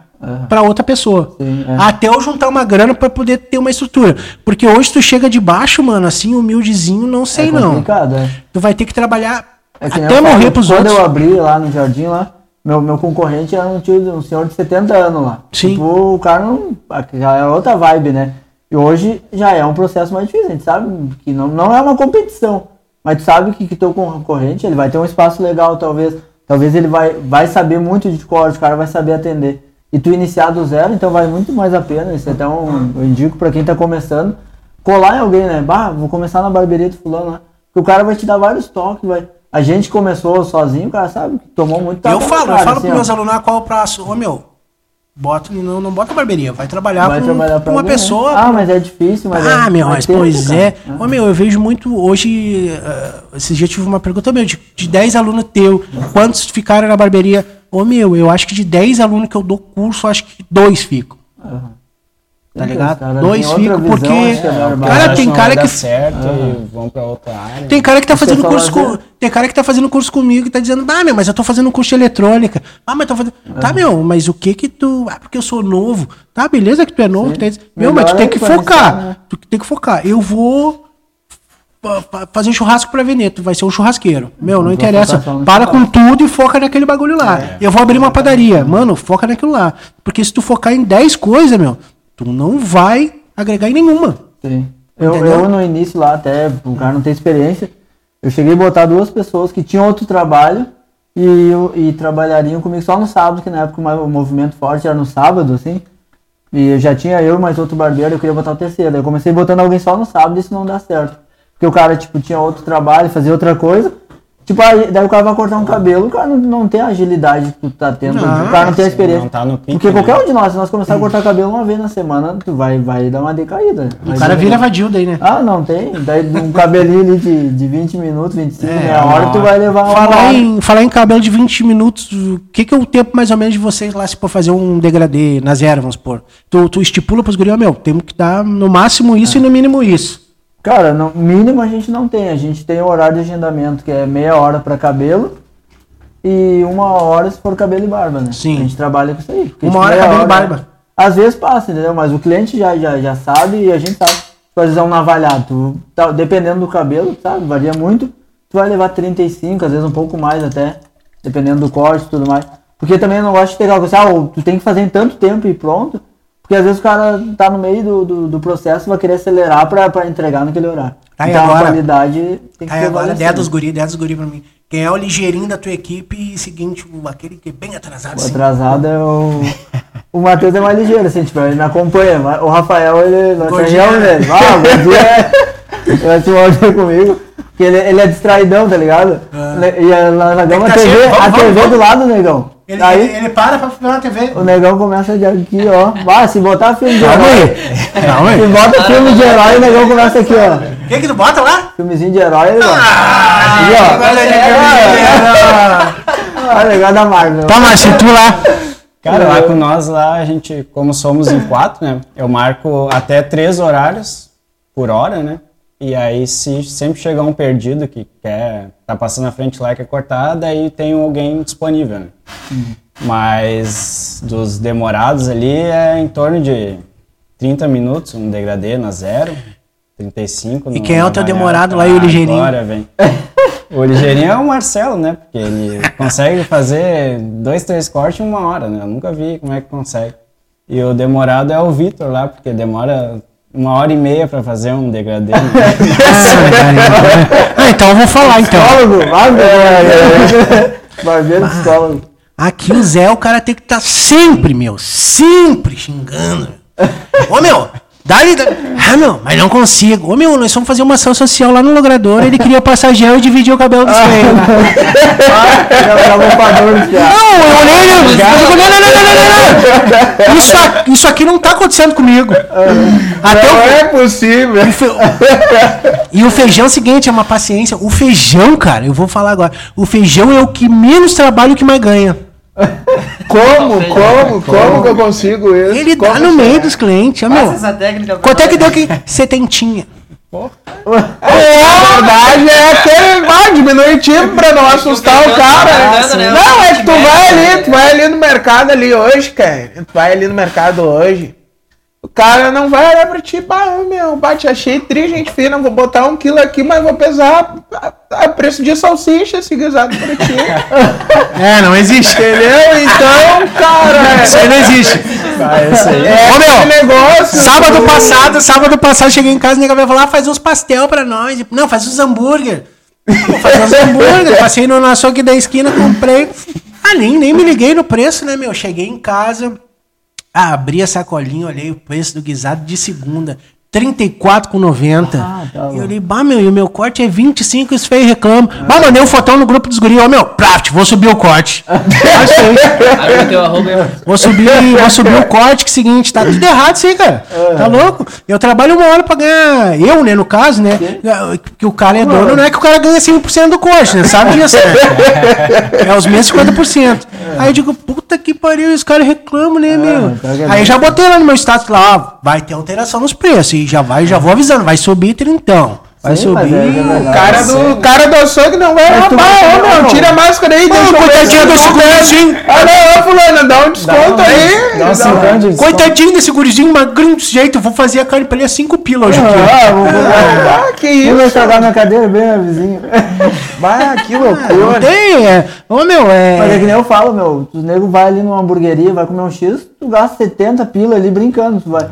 Pra outra pessoa. Sim, é. Até eu juntar uma grana pra poder ter uma estrutura. Porque hoje tu chega de baixo, mano, assim, humildezinho, não sei é não. é. Tu vai ter que trabalhar É que até eu falo, morrer pros quando outros. eu abri lá no jardim lá, meu, meu concorrente era um tio, um senhor de 70 anos lá. Sim. Tipo, o cara não. Já é outra vibe, né? E hoje já é um processo mais difícil. A gente sabe que não, não é uma competição. Mas tu sabe que, que teu concorrente ele vai ter um espaço legal, talvez. Talvez ele vai, vai saber muito de corte, o cara vai saber atender. E tu iniciar do zero, então vale muito mais a pena. Isso é até um, eu indico pra quem tá começando. Colar em alguém, né? Bah, vou começar na barbearia do fulano lá. Porque o cara vai te dar vários toques, vai. A gente começou sozinho, o cara sabe tomou muito Eu falo, eu cara, falo assim, pros meus alunos ah, qual é o prazo. Ô meu, bota, não, não bota barbearia, vai trabalhar Vai com, trabalhar com uma alguém, né? pessoa. Ah, mas é difícil, mas Ah, é, meu, mas pois é. Ô, meu, eu vejo muito hoje. Uh, esses dias eu tive uma pergunta, meu, de, de 10 alunos teu, quantos ficaram na barbearia? Ô, meu, eu acho que de 10 alunos que eu dou curso, acho que dois ficam. Tá ligado? os caras Dois ficam, porque- é. Cara, tem cara que- certo e vão pra outra área. Tem cara que tá fazendo curso com, Tem cara que tá fazendo curso comigo e tá dizendo, ah, meu, mas eu tô fazendo curso de eletrônica. Ah, mas tô fazendo. Tá, meu, mas o que que tu. Ah, porque eu sou novo. Tá, beleza que tu é novo. Tá... Meu, mas tu Melhor tem é que focar. né? Tu tem que focar. Eu vou fa- fa- fazer churrasco pra vender. Tu vai ser um churrasqueiro. Meu, não interessa. Para com tudo e foca naquele bagulho lá. Eu vou abrir uma padaria. Mano, foca naquilo lá. Porque se tu focar em 10 coisas, meu, tu não vai agregar em nenhuma. Sim. Eu, eu no início lá, até o cara não tem experiência, eu cheguei a botar duas pessoas que tinham outro trabalho e, e trabalhariam comigo só no sábado, que na época o movimento forte era no sábado, assim. E já tinha eu mais outro barbeiro, eu queria botar o terceiro. Eu comecei botando alguém só no sábado e isso não dá certo. Porque o cara, tipo, tinha outro trabalho, fazia outra coisa. Tipo, aí, daí o cara vai cortar um cabelo, o cara não, não tem a agilidade que tu tá tendo, Não, o cara não tem a Sim, experiência. Não tá no pique, Porque qualquer né? um de nós, se nós começar a cortar cabelo uma vez na semana, tu vai, vai dar uma decaída. O cara vira vadio daí, né? Ah, não tem. Daí um cabelinho ali de, de 20 minutos, 25, É, meia hora, tu vai levar uma Falar hora. em, falar em cabelo de 20 minutos, o que, que é o tempo mais ou menos de vocês lá se for fazer um degradê na zero, vamos supor? Tu, tu estipula pros gurios, meu, temos que dar no máximo isso e no mínimo isso. Cara, no mínimo a gente não tem. A gente tem o horário de agendamento, que é meia hora pra cabelo e uma hora se for cabelo e barba, né? Sim. A gente trabalha com isso aí. Uma hora meia cabelo e barba. Às vezes passa, entendeu? Mas o cliente já, já, já sabe e a gente sabe. Tipo, às vezes é um navalhado. Tu, tá, dependendo do cabelo, sabe? Varia muito. Tu vai levar 35, às vezes um pouco mais até. Dependendo do corte e tudo mais. Porque também eu não gosto de aquela coisa, ah, tu tem que fazer em tanto tempo e pronto. Porque às vezes o cara tá no meio do, do, do processo e vai querer acelerar pra, pra entregar naquele horário. Tá, então agora? a qualidade tem que Aí agora, prevalecer. ideia dos guri, ideia dos guri pra mim. Quem é o ligeirinho da tua equipe e seguinte, aquele que é bem atrasado. O assim. atrasado é o. O Matheus é mais ligeiro, assim, tipo, ele me acompanha. mas O Rafael, ele. Nós né? nele. Ah, o gordinho é. Vai se mostrar comigo. Porque ele, ele é distraidão, tá ligado? E a, lá na Gama, a É. Tem que tá TV, a TV do lado, negão. Ele, Aí ele, ele para pra ver na TV. o negão começa de aqui, ó. Ah, se botar filme de Calma herói. aí. Calma Se bota filme de herói, o negão começa aqui, ó. O que que tu bota lá? Filmezinho de herói, ele Ah, Aí, ó. Ah, legal da Marvel. Tá, Márcio, tu lá. Cara, lá com nós, lá, a gente, como somos em quatro, né? Eu marco até três horários por hora, né? E aí, se sempre chegar um perdido que quer, tá passando na frente lá e quer cortar, daí tem alguém disponível, né? Mas dos demorados ali é em torno de 30 minutos, um degradê na zero, 35 E quem é o teu demorado lá e o Ah, ligeirinho? Agora, vem. O ligeirinho é o Marcelo, né? Porque ele consegue fazer dois, três cortes em uma hora, né? Eu nunca vi como é que consegue. E o demorado é o Vitor lá, porque demora uma hora e meia pra fazer um degradê. né? Ah, então eu vou falar então. Psicólogo, barbeiro. Barbeiro psicólogo. Aqui o Zé, o cara tem que estar sempre, meu, sempre xingando. Ô, meu, dá-lhe. dá- Ah, meu, mas não consigo. Ô, meu, nós vamos fazer uma ação social lá no logrador. Ele queria passar gel e dividir o cabelo dos dor, já. Não, eu olhei ele. Não, não, não, não, não. Isso, a- isso aqui não tá acontecendo comigo. Até Não o, é possível. E o feijão é seguinte, é uma paciência. O feijão, cara, eu vou falar agora. O feijão é o que menos trabalha e o que mais ganha. Como, como, como que eu consigo isso? Ele Como dá no que meio é? dos clientes, Passa meu. essa técnica. Quanto é que deu aqui? Setentinha. Na verdade é aquele vai diminutivo pra não assustar o cara. Né? né? Não, é que tu vai ali, tu vai ali no mercado ali hoje, cara. Tu vai ali no mercado hoje. O cara não vai olhar pra ti, bah, meu, bate, achei tri, gente fina, vou botar um quilo aqui, mas vou pesar a, a preço de salsicha, esse guisado pra ti. É, não existe. Entendeu? Então, cara, Isso aí não existe. Ah, esse aí. é Ô, meu, esse negócio. Sábado passado, sábado passado, cheguei em casa e o nega vai falar, ah, faz uns pastel pra nós. Não, faz uns hambúrguer. Vou fazer uns hambúrguer. Passei no açougue da esquina, comprei. Ah, nem, nem me liguei no preço, né, meu? Cheguei em casa, ah, abri a sacolinha, olhei o preço do guisado de segunda. R$ 34,90. Ah, tá e eu olhei, bah, meu, e o meu corte é 25, isso feio reclamo. Bah, mandei um fotão no grupo dos guris, ó, meu, praft, vou subir o corte. Aí. Vou subir, vou subir o corte, que é o seguinte, tá tudo errado isso aí, cara. Tá louco? Eu trabalho uma hora pra ganhar. Eu, né, no caso, né? Que o cara é dono, não é que o cara ganha 100% do corte, né? Sabe disso, né? É os mesmos 50%. Aí eu digo, puta que pariu, os caras reclamam, né, meu? tá que é Aí eu já botei lá no meu status lá, ó, vai ter alteração nos preços. E já vai, já vou avisando, vai subir trintão. Vai Sim, mas subir. é. O cara do, cara do açougue não vai Mas vai- ô meu, não. tira a máscara aí, deixa eu ver coitadinho se desse gurizinho. Ah não, ô fulano, dá um desconto aí. Dá um cincão de desconto. Coitadinho desse gurizinho, magrinho desse jeito, eu vou fazer a carne pra ele a 5 pila hoje aqui. Ah, vou, vou, Ah, que Eu vou isso. estragar minha cadeira bem, minha vizinha. Bah, que Não loucura. tem, é. Ô meu, Mas é é. que nem eu falo, meu. O nego vai ali numa hamburgueria, vai comer um X, tu gasta 70 pila ali brincando. Tu vai.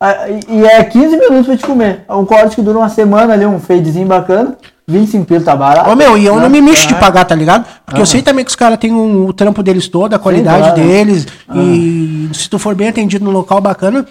Ah, E é 15 minutos pra te comer. É um corte que dura uma semana ali, um fadezinho bacana. 25 pila tá barato. Ô meu, e eu não me mexo de claro. pagar, tá ligado? Porque eu Aham. sei também que os caras têm um- o trampo deles todo, a qualidade claro. deles. E se tu for bem atendido num local bacana,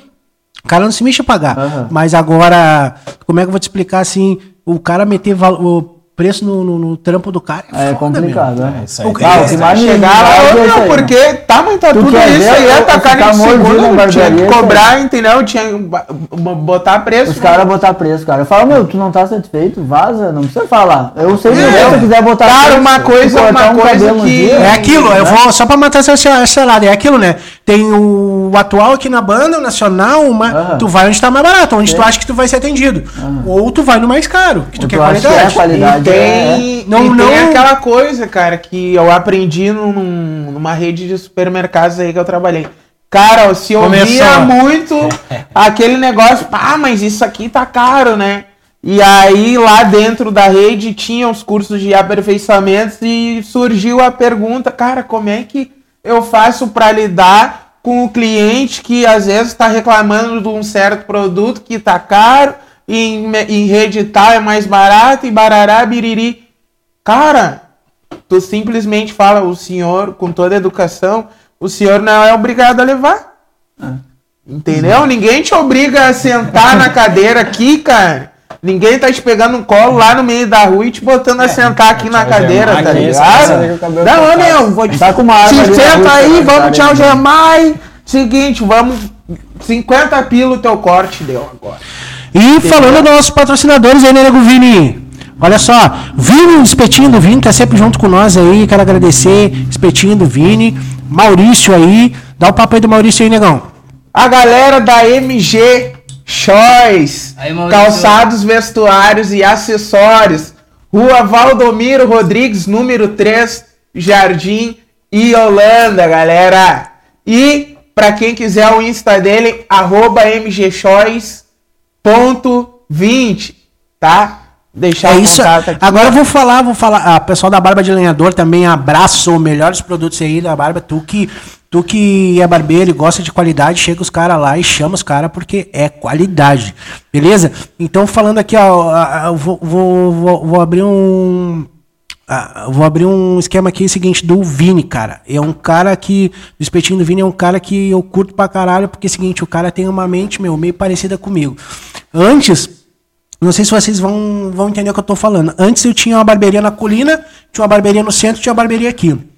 o cara não se mexe a pagar. Mas agora, como é que eu vou te explicar assim? O cara meter val- o preço no, no- no trampo do cara É foda, complicado, meu. né? isso aí. O que- Ah, mais Chegar lá, é isso né? porque tá, mas tá Tu tudo quer isso ver aí, eu- é tacar em segundo, tinha que aí. cobrar, entendeu? Tinha que botar preço. Os caras botar preço, cara. Eu falo, meu, tu não tá satisfeito, vaza, não precisa falar. Eu sei direito, se eu quiser botar Cara, preço, uma tu coisa- uma um coisa cabelo um que- dia, É aquilo, eu né? vou só pra matar essa essa lado, é aquilo, né? Tem o atual aqui na banda, o nacional, uma, Aham. tu vai onde tá mais barato, onde tu acha que tu vai ser atendido. Ou tu vai no mais caro, que tu Ou quer tu acha que é qualidade. qualidade. E é- tem, Não- e não- tem aquela coisa, cara, que eu aprendi num- numa rede de supermercados aí que eu trabalhei. Cara, se ouvia Começou. muito aquele negócio, pá, mas isso aqui tá caro, né? E aí lá dentro da rede tinha os cursos de aperfeiçoamento e surgiu a pergunta, cara, como é que eu faço para lidar com o cliente que às vezes está reclamando de um certo produto que tá caro e em, em rede tal é mais barato e barará, biriri. Cara, tu simplesmente fala, o senhor, com toda a educação, o senhor não é obrigado a levar. Entendeu? Ninguém te obriga a sentar na cadeira aqui, cara. Ninguém tá te pegando no colo lá no meio da rua e te botando a sentar aqui na cadeira, tá aqui, ligado? Não, meu, vou te Tá com uma arma Se senta rua, aí, tá vamos algemar e... Seguinte, vamos... 50 pila o teu corte deu agora. E falando dos nossos patrocinadores aí, né, Nego Vini? Olha só, Vini, o Espetinho do Vini, tá sempre junto com nós aí. Quero agradecer, Espetinho do Vini, Maurício aí. Dá o papo aí do Maurício aí, negão. A galera da MG Choice, Aí, calçados, vestuários e acessórios. Rua Valdomiro Rodrigues, número 3, Jardim e Holanda, galera. E para quem quiser o Insta dele, arroba mgchoice.20, tá? Deixar É o isso. aqui. Agora eu vou falar, vou falar. Ah, pessoal da Barba de Lenhador também, abraço. Melhores produtos aí da Barba. Tu que, tu que é barbeiro e gosta de qualidade, chega os caras lá e chama os caras porque é qualidade. Beleza? Então, falando aqui, ó, eu vou, vou, vou, vou abrir um. ah, vou abrir um esquema aqui seguinte do Vini, cara. É um cara que. O espetinho do Vini é um cara que eu curto pra caralho, porque é o seguinte, o cara tem uma mente, meu, meio parecida comigo. Antes, não sei se vocês vão, vão entender o que eu tô falando. Antes eu tinha uma barbearia na colina, tinha uma barbearia no centro, tinha uma barbearia aqui.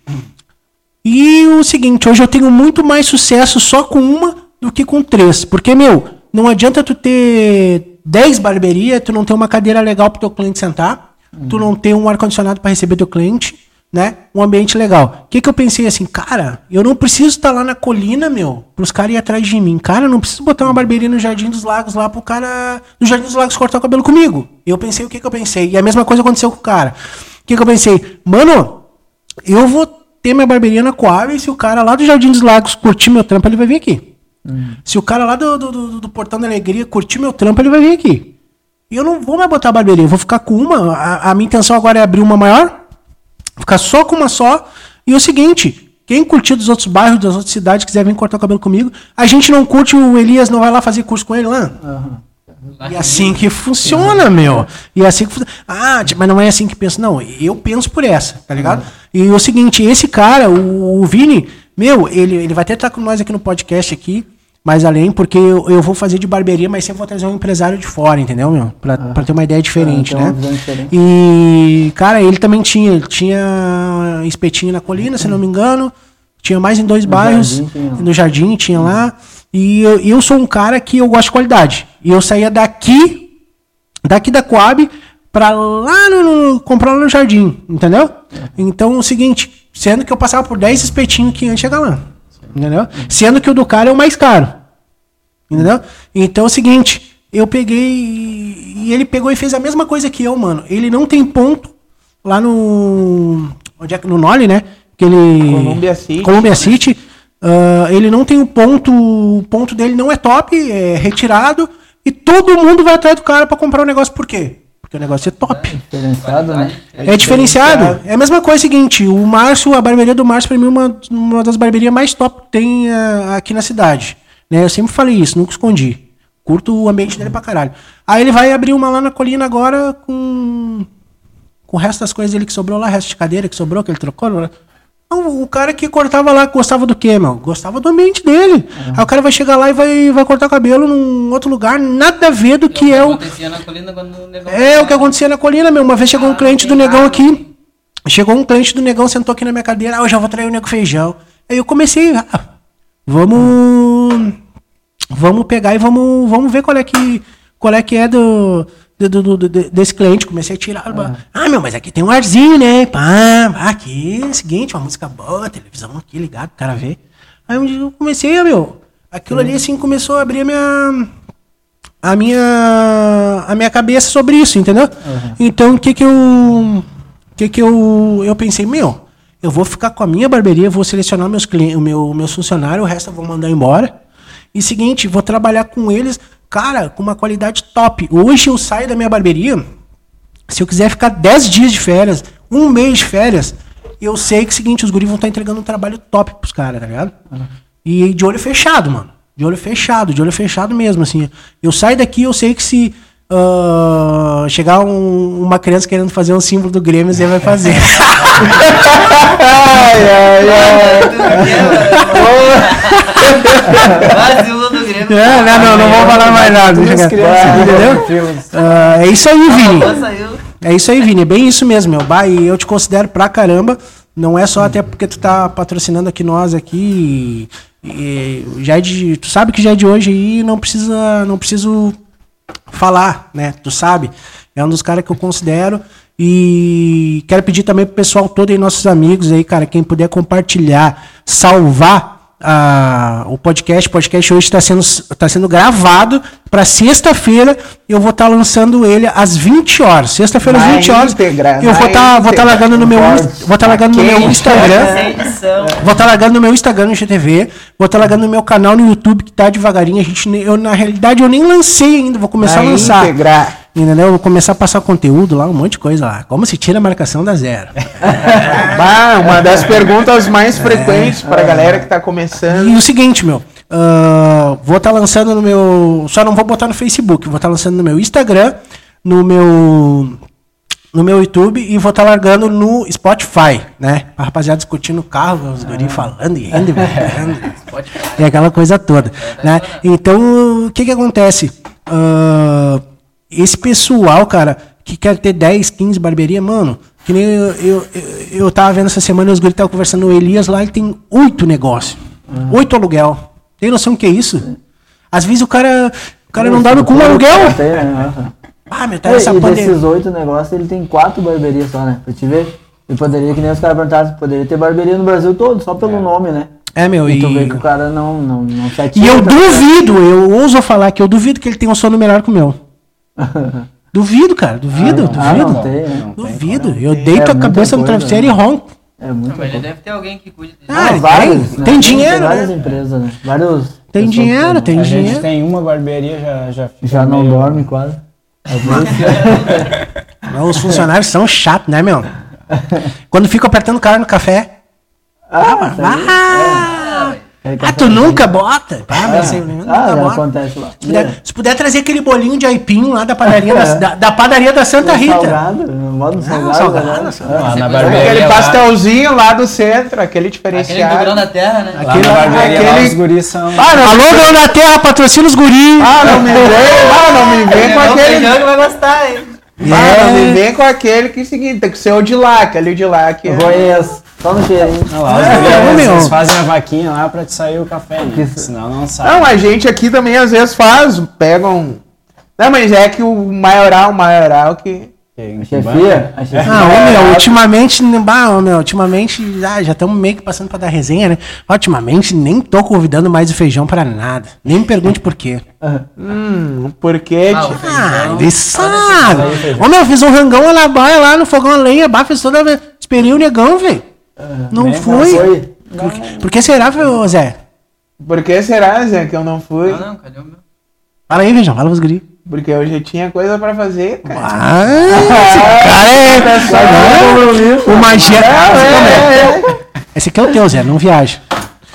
E o seguinte, hoje eu tenho muito mais sucesso só com uma do que com três. Porque, meu, não adianta tu ter 10 barbearias, tu não ter uma cadeira legal pro teu cliente sentar, tu não ter um ar-condicionado para receber teu cliente, né? Um ambiente legal. O que, que eu pensei assim, cara, eu não preciso estar lá na colina, meu, pros caras ir atrás de mim. Cara, eu não preciso botar uma barbearia no Jardim dos Lagos lá pro cara no Jardim dos Lagos cortar o cabelo comigo. Eu pensei o que, que eu pensei. E a mesma coisa aconteceu com o cara. O que, que eu pensei? Mano, eu vou ter minha barbearia na Coab e se o cara lá do Jardim dos Lagos curtir meu trampo, ele vai vir aqui. Se o cara lá do, do, do- do Portão da Alegria curtir meu trampo, ele vai vir aqui. E eu não vou mais botar a barbearia, eu vou ficar com uma. A, a minha intenção agora é abrir uma maior, ficar só com uma só. E o seguinte, quem curtir dos outros bairros, das outras cidades, quiser vir cortar o cabelo comigo, a gente não curte, o Elias não vai lá fazer curso com ele lá. E é assim que funciona, meu. E assim que funciona. Ah, mas não é assim que pensa. Não, eu penso por essa, tá ligado? E o seguinte, esse cara, o, o Vini, meu, ele, ele vai até estar com nós aqui no podcast aqui, mais além, porque eu, eu vou fazer de barbearia, mas sempre vou trazer um empresário de fora, entendeu, meu? Pra, pra ter uma ideia diferente, Ah, uma né? diferente. E, cara, ele também tinha, ele tinha espetinho na colina, se não me engano. Tinha mais em dois bairros. Jardim tinha. no jardim tinha lá. E eu, eu sou um cara que eu gosto de qualidade. E eu saía daqui, daqui da Coab, pra lá no, no- comprar lá no jardim, entendeu? Então é o seguinte, sendo que eu passava por 10 espetinhos que antes chegar lá. Entendeu? Sendo que o do cara é o mais caro. Entendeu? Então é o seguinte, eu peguei e ele pegou e fez a mesma coisa que eu, mano. Ele não tem ponto lá no. Onde é que? No Nole, né? Que ele. Columbia City. Columbia City. ah, ele não tem o ponto. O ponto dele não é top, é retirado. E todo mundo vai atrás do cara pra comprar o negócio. Por quê? Porque o negócio é top. Diferenciado, né? É diferenciado. É a mesma coisa, é o seguinte, o Márcio, a barbearia do Márcio, pra mim, é uma, uma das barbearias mais top que tem ah, aqui na cidade. Né? Eu sempre falei isso, nunca escondi. Curto o ambiente dele pra caralho. Aí ele vai abrir uma lá na colina agora com o resto das coisas ele que sobrou lá, resto de cadeira que sobrou, que ele trocou. Não, não, o cara que cortava lá gostava do quê, meu? Gostava do ambiente dele. Aí o cara vai chegar lá e vai, vai cortar cabelo num outro lugar, nada a ver do que é o. acontecia na colina quando o negão É o que acontecia na colina, meu. Uma vez chegou um cliente do negão aqui. Chegou um cliente do negão, sentou aqui na minha cadeira. Ah, eu já vou trair o nego feijão. Aí eu comecei. ah, vamos. Vamos pegar e vamos, vamos ver qual é que, qual é, que é do, do, do- do- desse cliente. Comecei a tirar. Ah, meu, mas aqui tem um arzinho, né? Pá, aqui é seguinte, uma música boa, televisão aqui ligado, o cara vê. Aí um dia eu comecei, meu. Aquilo ali assim começou a abrir a minha a minha a minha cabeça sobre isso, entendeu? Então o que que eu o que que eu eu pensei, meu, eu vou ficar com a minha barbearia, vou selecionar meus clientes, o meu meus funcionários, o resto eu vou mandar embora. E seguinte, vou trabalhar com eles, cara, com uma qualidade top. Hoje eu saio da minha barbearia, se eu quiser ficar 10 dias de férias, um mês de férias, eu sei que é seguinte, os guris vão estar entregando um trabalho top pros caras, tá ligado? E de olho fechado, mano. De olho fechado, de olho fechado mesmo, assim. Eu saio daqui, eu sei que se ah, chegar um- uma criança querendo fazer um símbolo do Grêmio, você vai fazer. Ai, ai, ai. Do Grêmio. É, não, não, não vou falar mais nada. Entendeu? Ah, é isso aí, Vini. É isso aí, Vini. É bem isso mesmo, meu. Bah, e eu te considero pra caramba. Não é só até porque tu tá patrocinando aqui nós aqui. E, e já é de, tu sabe que já é de hoje aí, não precisa, não preciso falar, né? Tu sabe. É um dos caras que eu considero. E quero pedir também pro pessoal todo aí, nossos amigos aí, cara, quem puder compartilhar, salvar ah, o podcast. O podcast hoje está sendo, tá sendo gravado para sexta-feira. Eu vou estar lançando ele às 20 horas. Sexta-feira às Na 20 horas. eu vou estar vou tá largando no meu, Concordo. vou tá largando no meu. Instagram. Vou estar largando no meu Instagram no GTV, vou estar largando no meu canal no YouTube, que tá devagarinho. A gente, eu, na realidade, eu nem lancei ainda, vou começar a lançar. íntegra. Entendeu? Eu Vou começar a passar conteúdo lá, um monte de coisa lá. Como se tira a marcação da zero. Bah, uma das perguntas mais frequentes pra galera que tá começando. E o seguinte, meu. ah, vou estar lançando no meu. Só não vou botar no Facebook, vou estar lançando no meu Instagram, no meu. No meu YouTube e vou estar largando no Spotify, né? A rapaziada discutindo o carro, os guri falando e rindo, e e aquela coisa toda, né? Então, o que que acontece? Ah, esse pessoal, cara, que quer ter 10, 15 barbearias, mano, que nem eu, eu, eu, eu tava vendo essa semana, os guris estavam conversando, o Elias lá, ele tem oito negócios, oito aluguel. Tem noção do que é isso? Às vezes o cara, o cara não dorme com um aluguel. Tem, né? Ah, meu, tá É, nessa e pandemia. desses oito negócios, ele tem quatro barbearias só, né? Pra te ver. E poderia, que nem os caras perguntaram, poderia ter barbearia no Brasil todo, só pelo nome, né? É, meu, E tu vê e... que o cara não, não, não se E atira, eu tá? duvido, eu ouso falar que eu duvido que ele tenha um sono melhor que o meu. Duvido, cara, duvido, Ah, duvido. não tem, né? duvido. Eu É deito a muita cabeça no travesseiro né? e ronco. É muito Não, mas ele coisa. deve ter alguém que cuide dele. Ah, ele vários, tem, né? tem dinheiro, várias né? empresas, né? Vários. Tem dinheiro, tem A gente dinheiro. tem uma barbearia, já, já Já não meio- dorme quase. Mas Os funcionários são chatos, né, meu? Quando ficam apertando o cara no café. ah, isso aí. Ah, É, ah, tu nunca bota? Ah, você Ah, nunca já bota. acontece lá. Se puder, se puder trazer aquele bolinho de aipim lá da padaria da, É. da, da padaria da Santa Rita. Salgado, modo salgado. salgado, né? salgado. Lá na Aquele barbearia. Aquele lá- pastelzinho lá do centro, aquele Aquele do grão diferenciado. da terra, né? Lá na barbearia, lá aquele- os guris são... Ah, não, Alô, Grão da Terra, patrocina os guris. ah, não me vem, ah, não me vem com Não, aquele. que vai gostar, hein? Ah, não É. vem com aquele que é o seguinte, tem que ser o de lá, aquele de lá que Eu é. conheço. Só no cheirinho. Não, lá os É, guris, ô, meu. eles fazem a vaquinha lá pra te sair o café, né? Senão não sai. Não, a gente aqui também às vezes faz, pegam. Não, mas é que o maioral, o maioral que. Que- Chefia? A chefia. Ah, ô, meu, ultimamente, bah, ô, meu, ultimamente, ah, já estamos meio que passando pra dar resenha, né? Ultimamente, nem tô convidando mais o feijão pra nada. Nem me pergunte por quê. Hum, porque. Ah, o tipo, Ah, ele sabe. Ô, meu, fiz um rangão na baia lá no fogão a lenha, bah, fiz toda vez. Esperei o negão, velho. Não nem- foi. Foi. Por, que- por que será, Zé? por que será, Zé, que eu não fui? Não, não, cadê o meu? Fala aí, feijão, fala pros guri. Porque eu já tinha coisa pra fazer, cara. Ah, esse cara é... O magia... Esse aqui é o teu, Zé, não viaja.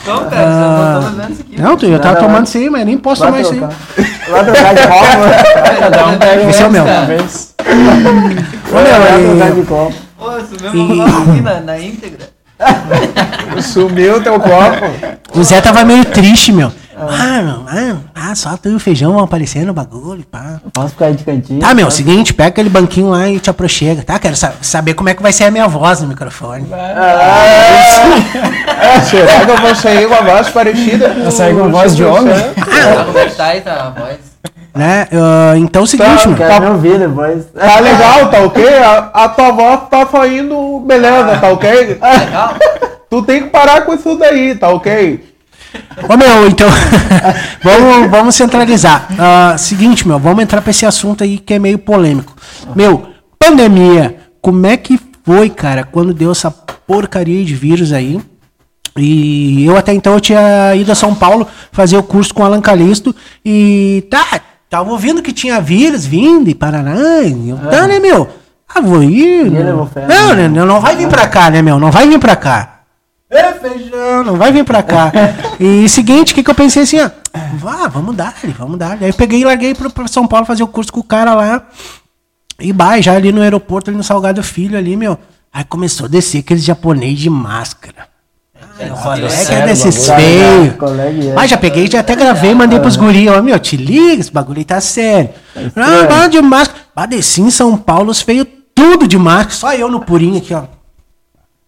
Então, cara, já tô bebendo isso aqui. Não, tu, eu tava Não, não, tomando isso aí, mas nem posso tomar isso aí. Vai trocar de pega Esse é o meu. meu, trocar de copo. Ô, sumiu uma copa aqui na, na íntegra. Sumiu teu copo. O Zé tava meio triste, meu. Ah, meu, ah, ah, só tu e o feijão vão aparecer no bagulho, pá. Posso ficar aí de cantinho? Tá, meu, seguinte, pega aquele banquinho lá e te aproxega, tá? Quero sa- saber como é que vai ser a minha voz no microfone. Será que eu vou sair com a voz parecida? Vai sair com a voz de homem? Ah, é tá aí, tá a voz? Né? Ah, então é o seguinte, Tá, meu. Quero me ouvir depois. Tá legal, tá ok? A, a tua voz tá saindo beleza, tá ok? Legal? Tu tem que parar com isso daí, tá ok? Ô, meu, então, vamos, vamos centralizar. Ah, seguinte, meu, vamos entrar pra esse assunto aí que é meio polêmico. Meu, pandemia, como é que foi, cara, quando deu essa porcaria de vírus aí? E eu até então eu tinha ido a São Paulo fazer o curso com o Alan Calisto e tá, tava ouvindo que tinha vírus vindo e Paraná, e eu, tá, né, meu? Ah, vou ir. Fé, Não, né? né, não vai vir pra cá, né, meu? Não vai vir pra cá. É, feijão, não vai vir pra cá. E seguinte, o que, que eu pensei assim, ó. Vá, vamos dar, vamos dar. Aí eu peguei e larguei pro, pra São Paulo fazer o curso com o cara lá. E vai, já ali no aeroporto, ali no Salgado Filho, ali, meu. Aí começou a descer aqueles japonês de máscara. Eu falei, é que é sério, desses bagulho. feios. Colega, é. Mas já peguei, já até gravei, mandei pros guri, ó, meu, te liga, esse bagulho aí tá sério. Ah, bala de máscara. Bah, desci em São Paulo, os feios tudo de máscara, só eu no purinho aqui, ó.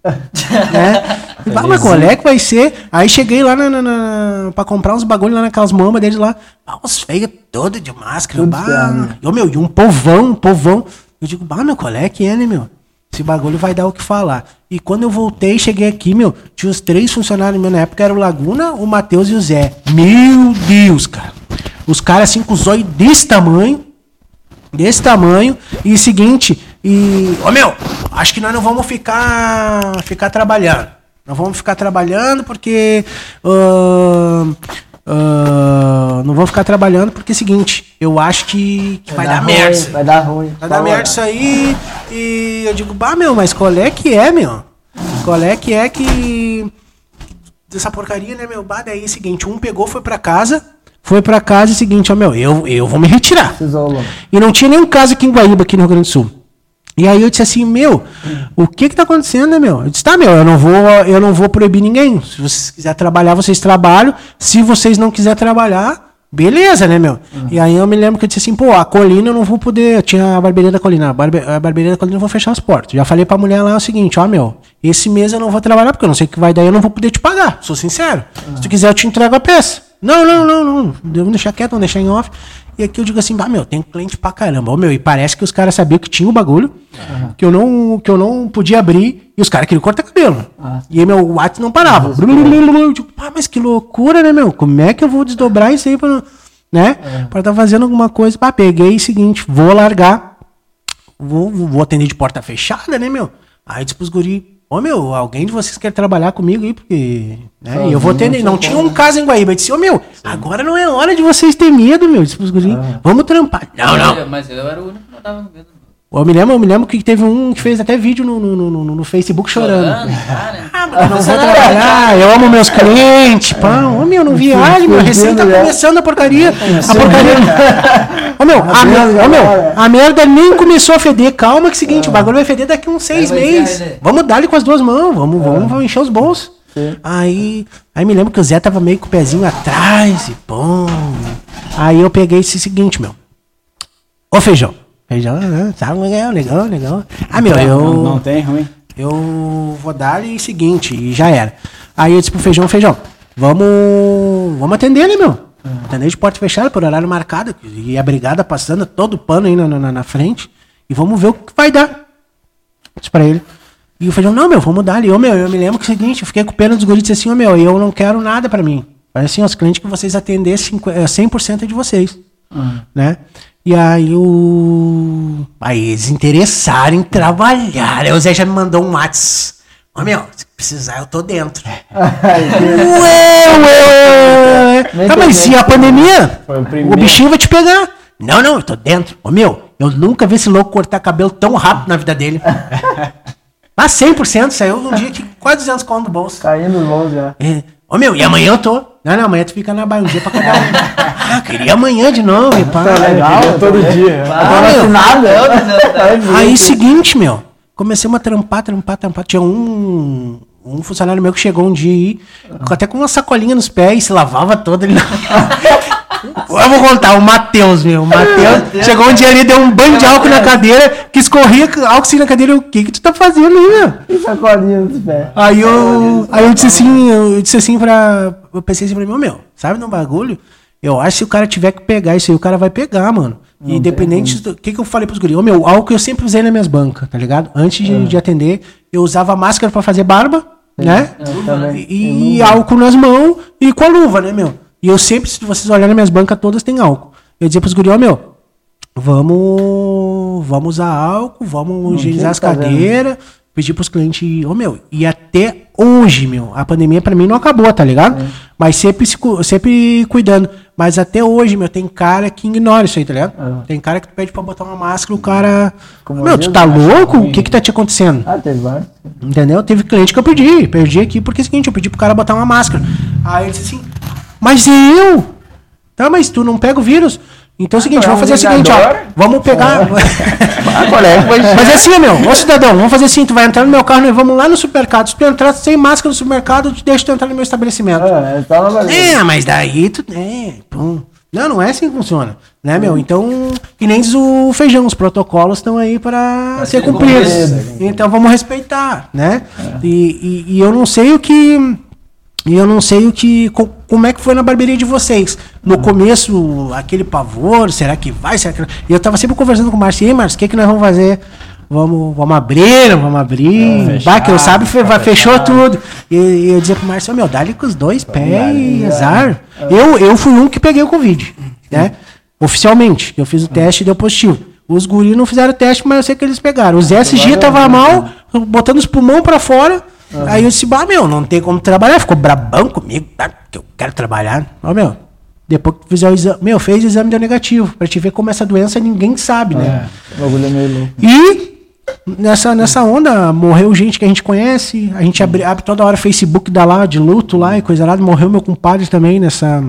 Né? Bah, mas qual é que vai ser? Aí cheguei lá na, na, na- pra comprar uns bagulho lá naquelas mamas deles lá. Bah, os feios todos de máscara. Bah, eu, meu, e um povão, um povão. Eu digo, bah, meu, qual é que é, né, meu? Esse bagulho vai dar o que falar. E quando eu voltei, cheguei aqui, meu, tinha os três funcionários meus na época, era o Laguna, o Matheus e o Zé. Meu Deus, cara. Os caras assim com os olhos desse tamanho, desse tamanho, e seguinte, e, ô meu, acho que nós não vamos ficar, ficar trabalhando. Não vamos ficar trabalhando porque, ahn, ahn, não vamos ficar trabalhando porque é o seguinte, eu acho que, que vai, dar, ruim, merda. aí. Vai dar ruim. Vai dar merda isso aí. E eu digo, bah, meu, mas qual é que é, meu? Qual é que é que. Dessa porcaria, né, meu? Bah, daí é o seguinte, um pegou, foi pra casa. Foi pra casa e seguinte, ó, meu, eu, eu vou me retirar. E não tinha nenhum caso aqui em Guaíba, aqui no Rio Grande do Sul. E aí eu disse assim, meu, o que que tá acontecendo, meu? Eu disse, tá, meu, eu não vou, eu não vou proibir ninguém. Se vocês quiserem trabalhar, vocês trabalham. Se vocês não quiserem trabalhar, beleza, né, meu? E aí eu me lembro que eu disse assim, pô, a Colina eu não vou poder, eu tinha a barbearia da Colina, a, barbe, a barbearia da Colina eu vou fechar as portas. Já falei pra mulher lá o seguinte, ó, meu, esse mês eu não vou trabalhar porque eu não sei o que vai dar, eu não vou poder te pagar, sou sincero. Se tu quiser eu te entrego a peça. Não, não, não, não, vamos deixar quieto, vamos deixar em off. E aqui eu digo assim, ah, meu, tem cliente pra caramba. Ô, meu, e parece que os caras sabiam que tinha o bagulho, que, eu não, que eu não podia abrir, e os caras queriam cortar cabelo. Ah. E aí meu WhatsApp não parava. Eu digo, pá, mas que loucura, né, meu? Como é que eu vou desdobrar isso aí pra, né? Pra estar fazendo alguma coisa. Pá, peguei o seguinte, vou largar, vou, vou atender de porta fechada, né, meu? Aí disse pros guri, ô meu, alguém de vocês quer trabalhar comigo aí, porque. Né? E eu vou atender. Não tinha um caso em Guaíba. Eu disse, ô meu, agora não é hora de vocês ter medo, meu. Eu disse pros guri, vamos trampar. Não, não. Mas eu era o único que não tava com medo. Eu me lembro, eu me lembro que teve um que fez até vídeo no, no, no, no- Facebook chorando. Chorando? Ah, mas eu não vou trabalhar, eu amo meus clientes, pá. Ô meu, não viaje, meu, recém tá começando a porcaria. A porcaria. Ô meu, a, mer- ô, meu, a merda nem começou a feder. Calma que é o seguinte, o bagulho vai feder daqui uns seis meses. Vamos dar-lhe com as duas mãos, vamos, vamos, vamos encher os bolsos. Sim. Aí, aí me lembro que o Zé tava meio com o pezinho atrás e pô. Aí eu peguei esse seguinte, meu. Ô feijão. Feijão, sabe, legal, legal, legal. Ah, meu, eu. Não, não tem ruim. Eu vou dar e seguinte, e já era. Aí eu disse pro feijão, feijão, vamos. Vamos atender, né, meu? Atender de porta fechada, por horário marcado. E a brigada passando todo o pano aí na, na, na frente. E vamos ver o que vai dar. Disse pra ele. E o feijão, não, meu, vamos dar ali. Ô, meu, eu me lembro que é o seguinte, eu fiquei com pena dos guris e disse assim, ô, meu, eu não quero nada pra mim. Parece assim, os clientes que vocês atendessem, cinqu- é, 100% é de vocês. Né? E aí o. Aí eles interessaram em trabalhar. Aí o Zé já me mandou um WhatsApp. Ô meu, se precisar, eu tô dentro. ué, ué, ué. Nem Tá, mas e a pandemia? O O bichinho vai te pegar. Não, não, eu tô dentro. Ô meu, eu nunca vi esse louco cortar cabelo tão rápido na vida dele. Mas 100% saiu num dia que quase 200 conto no bolso. Caindo os bons já. É. Ô meu, e amanhã eu tô. Não, não, amanhã tu fica na baia um dia pra cada um. ah, queria amanhã de novo, e pá. Tá legal, todo dia. Tá vacinado? Aí, seguinte, meu, comecei a trampar, trampar, trampar. Tinha um, um funcionário meu que chegou um dia aí, até com uma sacolinha nos pés, se lavava todo. Ele... Eu vou contar, o Matheus, meu. O Matheus chegou um dia ali, deu um banho de álcool na cadeira, que escorria álcool assim na cadeira. O que que tu tá fazendo aí, meu? Que sacolinha nos pés. Aí eu, aí eu disse assim, eu disse assim pra. Eu pensei assim pra mim, "Ô, meu, sabe no bagulho? Eu acho que se o cara tiver que pegar isso aí, o cara vai pegar, mano. Não Independente do. O que, que eu falei pros guris? Ô, meu, álcool eu sempre usei nas minhas bancas, tá ligado? Antes de, de atender, eu usava máscara pra fazer barba, né? Eu também. E, e álcool nas mãos e com a luva, né, meu? E eu sempre, se vocês olharem minhas bancas, todas têm álcool. Eu dizia pros guris, ó, meu, vamos, vamos usar álcool, vamos higienizar as né? cadeiras, pedir pros clientes, ô, meu, e até hoje, meu, a pandemia pra mim não acabou, tá ligado? Mas sempre, sempre cuidando. Mas até hoje, meu, tem cara que ignora isso aí, tá ligado? Ah. Tem cara que tu pede pra botar uma máscara, o cara... Como meu, tu tá louco? O que que tá te acontecendo? Ah, teve vários. Entendeu? Teve cliente que eu pedi. Perdi aqui porque é o seguinte, eu pedi pro cara botar uma máscara. Aí ele disse assim, mas e eu? Tá, mas tu não pega o vírus? Então é o seguinte, tu é vamos fazer o seguinte, ó. Vamos pegar. Ah, colega, pois mas é assim, meu, ô cidadão, vamos fazer assim, tu vai entrar no meu carro, nós vamos lá no supermercado. Se tu entrar sem máscara no supermercado, eu te deixo tu entrar no meu estabelecimento. Ah, é na É, mas daí tu. É, pum. Não, não é assim que funciona. Né, meu? Então, que nem diz o feijão, os protocolos estão aí para ser cumpridos. cumpridos. Então vamos respeitar, né? E, e, e eu não sei o que. E eu não sei o que. co- Como é que foi na barbearia de vocês? No começo, aquele pavor, será que vai? Será que... E eu tava sempre conversando com o Márcio, e aí, Márcio, o que, que nós vamos fazer? Vamos, vamos abrir, vamos abrir. fechar, bah, que eu sabe, fe- fechou tudo. E, e eu dizia pro Márcio, "Ô, meu, dá-lhe com os dois pés e azar. Eu, eu fui um que peguei o Covid, né? Oficialmente. Eu fiz o teste e deu positivo. Os guris não fizeram o teste, mas eu sei que eles pegaram. Os SG tava mal, botando os pulmão pra fora. Aí eu disse, bah, meu, não tem como trabalhar. Ficou brabão comigo, tá? Que eu quero trabalhar. Ó, meu, depois que fizer o exame, meu, fez o exame deu negativo. Pra te ver como essa doença ninguém sabe, né? O bagulho é meio louco. E nessa, nessa onda, morreu gente que a gente conhece. A gente abre, abre toda hora Facebook da lá, de luto lá e coisa lá. Morreu meu compadre também nessa,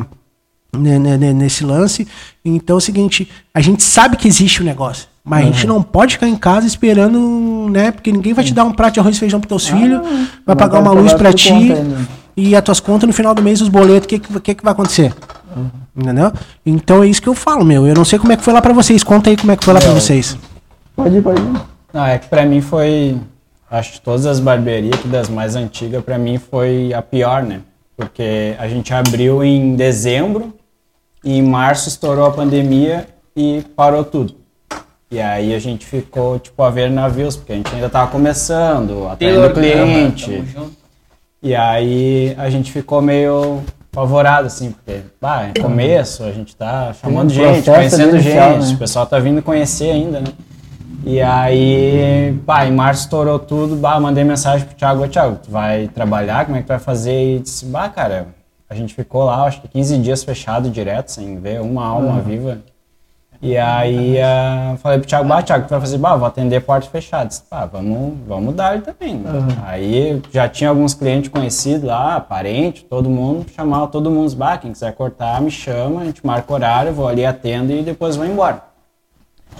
ne- ne- ne- nesse lance. Então é o seguinte, a gente sabe que existe o negócio. Mas a gente não pode ficar em casa esperando, né? Porque ninguém vai te dar um prato de arroz e feijão pros teus filhos, vai pagar uma luz tua ti ainda. e as tuas contas no final do mês, os boletos, o que, que, que vai acontecer? Entendeu? Então é isso que eu falo, meu. Eu não sei como é que foi lá pra vocês. Conta aí como é que foi lá pra vocês. Pode ir, pode ir. Não, é que pra mim foi. Acho que todas as barbearias, que das mais antigas, pra mim foi a pior, né? Porque a gente abriu em dezembro e em março estourou a pandemia e parou tudo. E aí a gente ficou, tipo, a ver navios, porque a gente ainda tava começando, atendendo Taylor, cliente. tamo junto. E aí a gente ficou meio apavorado, assim, porque, bah, é começo, a gente tá chamando um gente, conhecendo inicial, gente, né? o pessoal tá vindo conhecer ainda, né? E aí, pá, em março estourou tudo, bah, mandei mensagem pro Thiago, Thiago, tu vai trabalhar, como é que tu vai fazer? E disse, bah, cara, a gente ficou lá, acho que 15 dias fechado direto, sem ver uma alma viva. E aí, ah, falei pro Thiago, bah, Thiago, tu vai fazer, bah, vou atender portas fechadas. Pá, vamos, vamos dar também. né? Aí já tinha alguns clientes conhecidos lá, parente, todo mundo, chamava todo mundo, bah, quem quiser cortar, me chama, a gente marca horário, vou ali, atendo e depois vou embora.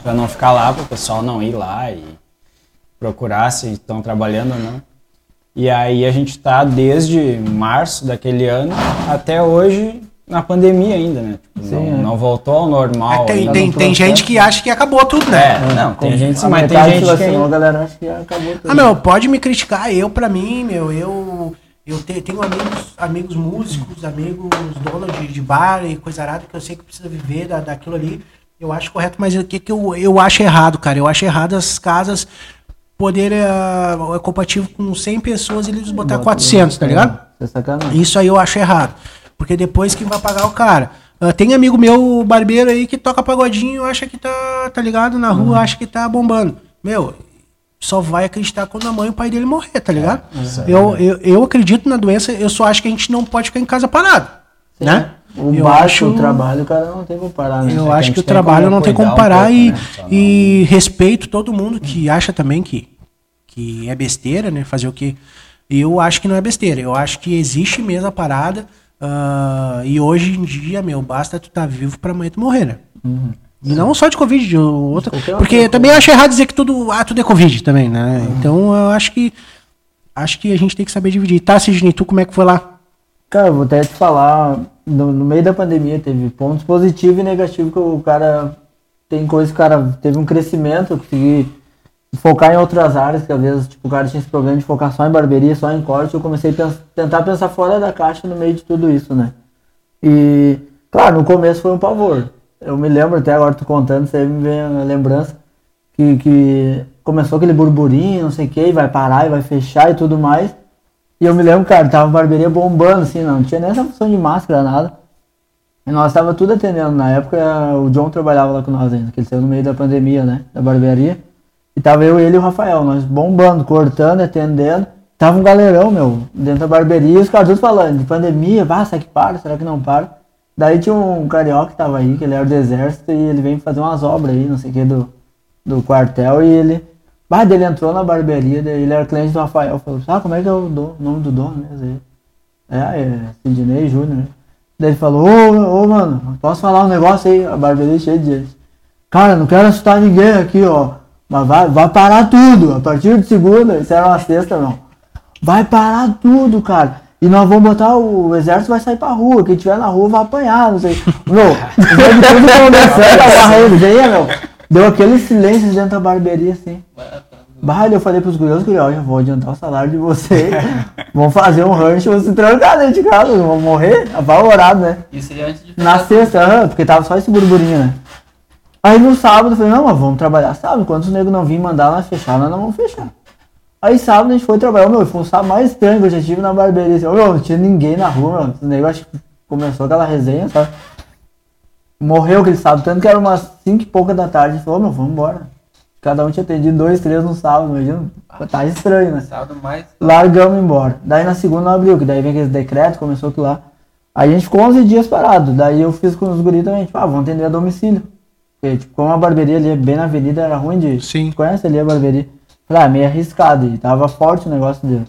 Pra não ficar lá, pro pessoal não ir lá e procurar se estão trabalhando ou não. E aí a gente tá desde março daquele ano até hoje na pandemia ainda, né? Tipo, Sim, não, é. não voltou ao normal. É, tem, tem, tem gente que acha que acabou tudo, né? É, não, tem Com- gente, mas tem gente se que vacinou, a ainda... galera acha que acabou tudo. Ah, meu, pode me criticar. Eu, pra mim, meu, eu, eu te- tenho amigos, amigos músicos, amigos donos de, de bar e coisa arada que eu sei que precisa viver da, daquilo ali. Eu acho correto, mas o que, que eu, eu acho errado, cara? Eu acho errado as casas poderem. ah, é compatível com 100 pessoas e eles botar 400, tá ligado? É. Isso aí eu acho errado. Porque depois que vai pagar o cara. Ah, tem amigo meu, barbeiro aí, que toca pagodinho, acha que tá, tá ligado? Na rua, acha que tá bombando. Meu, só vai acreditar quando a mãe e o pai dele morrer, tá ligado? eu, eu, eu acredito na doença, eu só acho que a gente não pode ficar em casa parado. Né? O eu baixo, acho, o trabalho, o cara não tem como parar, né? eu É acho que o trabalho não tem como cuidar um parar pouco, e, né? E respeito todo mundo que acha também que, que é besteira, né? Fazer o que. Eu acho que não é besteira. Eu acho que existe mesmo a parada. Ah, e hoje em dia, meu, basta tu tá vivo pra amanhã tu morrer, né? E não só de Covid, de outra. Qualquer Porque outra também acho errado dizer que tudo, ah, tudo é Covid também, né? Então eu acho que. Acho que a gente tem que saber dividir. Tá, Sidney, tu como é que foi lá? Cara, vou até te falar, no, no meio da pandemia teve pontos positivos e negativos que o cara tem coisas que o cara teve um crescimento, eu consegui focar em outras áreas, que às vezes tipo, o cara tinha esse problema de focar só em barbearia, só em corte, eu comecei a pens- tentar pensar fora da caixa no meio de tudo isso, né? E, claro, no começo foi um pavor. Eu me lembro até agora, tu contando, aí me vem a lembrança que, que começou aquele burburinho, não sei o que, e vai parar e vai fechar e tudo mais. E eu me lembro, cara, tava barbearia bombando, assim, não tinha nem essa função de máscara, nada. E nós tava tudo atendendo. Na época, o John trabalhava lá com nós ainda, que ele saiu no meio da pandemia, né, da barbearia. E tava eu, ele e o Rafael, nós bombando, cortando, atendendo. Tava um galerão, meu, dentro da barbearia, os caras todos falando de pandemia, vá, será que para, será que não para? Daí tinha um carioca que tava aí, que ele era do exército, e ele veio fazer umas obras aí, não sei o que, do, do quartel, e ele... Bah, ele entrou na barbearia, ele era cliente do Rafael, falou, ah, como é que é o, o nome do dono mesmo? É, é Sidney Júnior. Daí ele falou, ô, ô, mano, posso falar um negócio aí? A barbearia cheia de gente. Cara, não quero assustar ninguém aqui, ó. Mas vai, vai parar tudo. A partir de segunda, isso era uma sexta, não. Vai parar tudo, cara. E nós vamos botar o, exército vai sair pra rua. Quem tiver na rua vai apanhar, não sei. Meu, depois de tudo começando a barreira, daí, meu. Deu aquele silêncio dentro da barbearia, assim. Bah, eu falei pros gurios, gurios, já vou adiantar o salário de vocês. Vão fazer um rancho, vão se trancar dentro de casa, vão morrer apavorado, né? Isso aí antes de Na sexta, porque tava só esse burburinho, né? Aí no sábado eu falei, não, mas vamos trabalhar sábado. Enquanto os negros não virem mandar nós fechar, nós não vamos fechar. Aí sábado a gente foi trabalhar, meu, foi o sábado mais estranho que eu já tive na barbearia. Assim, meu, não tinha ninguém na rua, meu. Os negros acho que começou aquela resenha, sabe? Morreu aquele sábado, tanto que era umas 5 e pouca da tarde. Falou, meu, vamos embora. Cada um tinha atendido dois, três no sábado, imagina. Tá estranho, né? Sábado mais. largamos embora. Daí na segunda abriu, que daí vem aquele decreto, começou aquilo lá. Aí a gente ficou 11 dias parado. Daí eu fiz com os guris também, tipo, ah, vamos atender a domicílio. Porque, tipo, como a barbearia ali é bem na avenida, era ruim de... Sim. Tu conhece ali a barbearia? Falei, ah, meio arriscado. E tava forte o negócio de,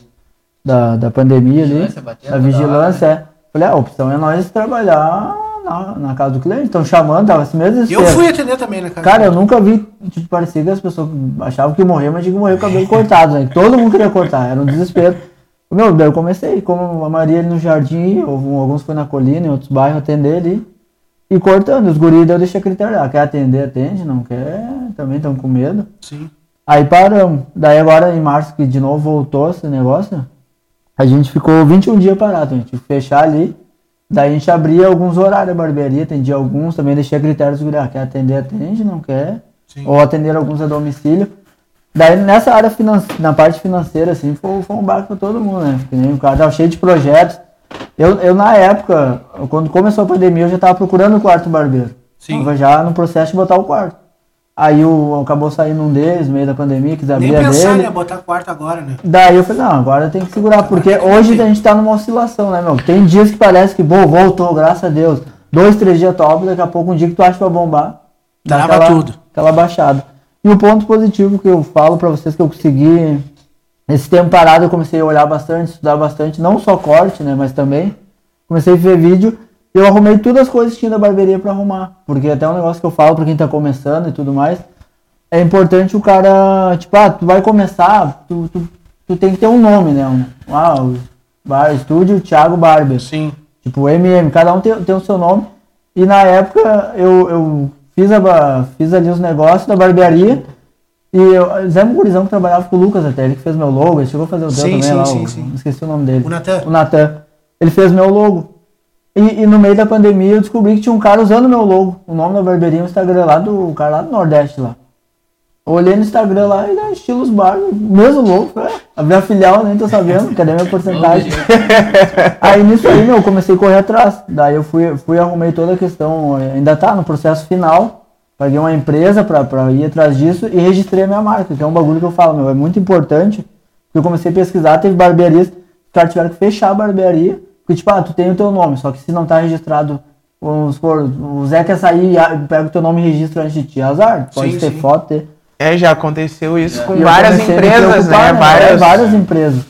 da, da pandemia ali. Vigilância batendo Da vigilância, é. Falei, ah, a opção é nós trabalhar na, na casa do cliente. Estão chamando, tava assim mesmo Eu fui atender também, né, cara? Cara, eu nunca vi, tipo, parecia que as pessoas achavam que ia morrer, mas tinha que morrer com o cabelo cortado, né? Todo mundo queria cortar, era um desespero. Meu, daí eu comecei, como a Maria ali no jardim, ou- alguns foi na colina, em outros bairros, atender ali. E cortando, os guris eu deixei a critério, ah, quer atender, atende, não quer, também estão com medo. Sim. Aí paramos. Daí agora em março, que de novo voltou esse negócio, a gente ficou 21 dias parado, a gente fechar ali. Daí a gente abria alguns horários da barbearia, atendia alguns, também deixei a critério de ah, quer atender, atende, não quer. Sim. Ou atender alguns a domicílio. Daí nessa área financeira, na parte financeira, assim, foi, foi um barco pra todo mundo, né? Porque nem o cara tava cheio de projetos. Eu, eu na época, quando começou a pandemia, eu já tava procurando o quarto barbeiro. Sim. Tava já no processo de botar o quarto. Aí o, acabou saindo um deles, no meio da pandemia, quis Nem abrir a pensar, dele. né? Botar quarto agora, né? Daí eu falei, não, agora tem que segurar, porque hoje a gente tá numa oscilação, né, meu? Tem dias que parece que, bom, voltou, graças a Deus. Dois, três dias top, daqui a pouco um dia que tu acha vai bombar. dá Trava aquela- tudo. Aquela baixada. E o ponto positivo que eu falo pra vocês que eu consegui, nesse tempo parado eu comecei a olhar bastante, estudar bastante, não só corte, né, mas também comecei a ver vídeo e eu arrumei todas as coisas que tinha da barbearia pra arrumar. Porque até um negócio que eu falo pra quem tá começando e tudo mais, é importante o cara, tipo, ah, tu vai começar, tu, tu, tu tem que ter um nome, né? Um, ah, o bar, estúdio Thiago Barber. Sim. Tipo, MM, cada um tem, tem o seu nome. E na época eu, eu fiz, a, fiz ali os negócios da barbearia. E eu, Zé Mugurizão que trabalhava com o Lucas até, ele que fez meu logo, ele chegou a fazer o dele Sim, também sim, lá, sim, o- sim. esqueci o nome dele. O Natan. O Natan. Ele fez meu logo. E, e no meio da pandemia eu descobri que tinha um cara usando meu logo. O nome da barbearia, o Instagram lá do o cara lá do Nordeste lá. Olhei no Instagram lá e era estilos bar, mesmo logo. Falei, "Ah, abri a filial, nem tô sabendo, cadê minha porcentagem? aí nisso aí, meu, eu comecei a correr atrás. Daí eu fui, fui arrumei toda a questão, eh, ainda tá no processo final. Paguei uma empresa pra, pra ir atrás disso e registrei a minha marca, que é um bagulho que eu falo, meu, é muito importante. Porque eu comecei a pesquisar, teve barbearias, os caras tiveram que fechar a barbearia. Porque, tipo, ah, tu tem o teu nome, só que se não tá registrado, vamos supor, o Zé quer sair, ah, pega o teu nome e registra antes de ti. Azar, pode Sim, ter sim. foto, ter. É, já aconteceu isso com E eu várias empresas, preocupar, né? Várias, várias empresas.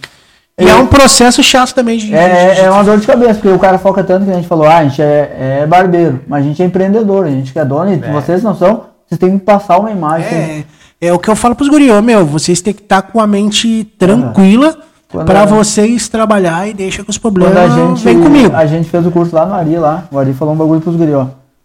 E é um processo chato também de. É, de- é uma dor de cabeça, porque o cara foca tanto que a gente falou, ah, a gente é, é barbeiro, mas a gente é empreendedor, a gente que é dono, e vocês não são, vocês têm que passar uma imagem. É, é o que eu falo pros guri, ô, meu, vocês têm que estar com a mente tranquila Quando pra a- vocês trabalhar e deixa que os problemas gente, vem comigo. a gente fez o curso lá no Ari, lá, o Ari falou um bagulho pros guri,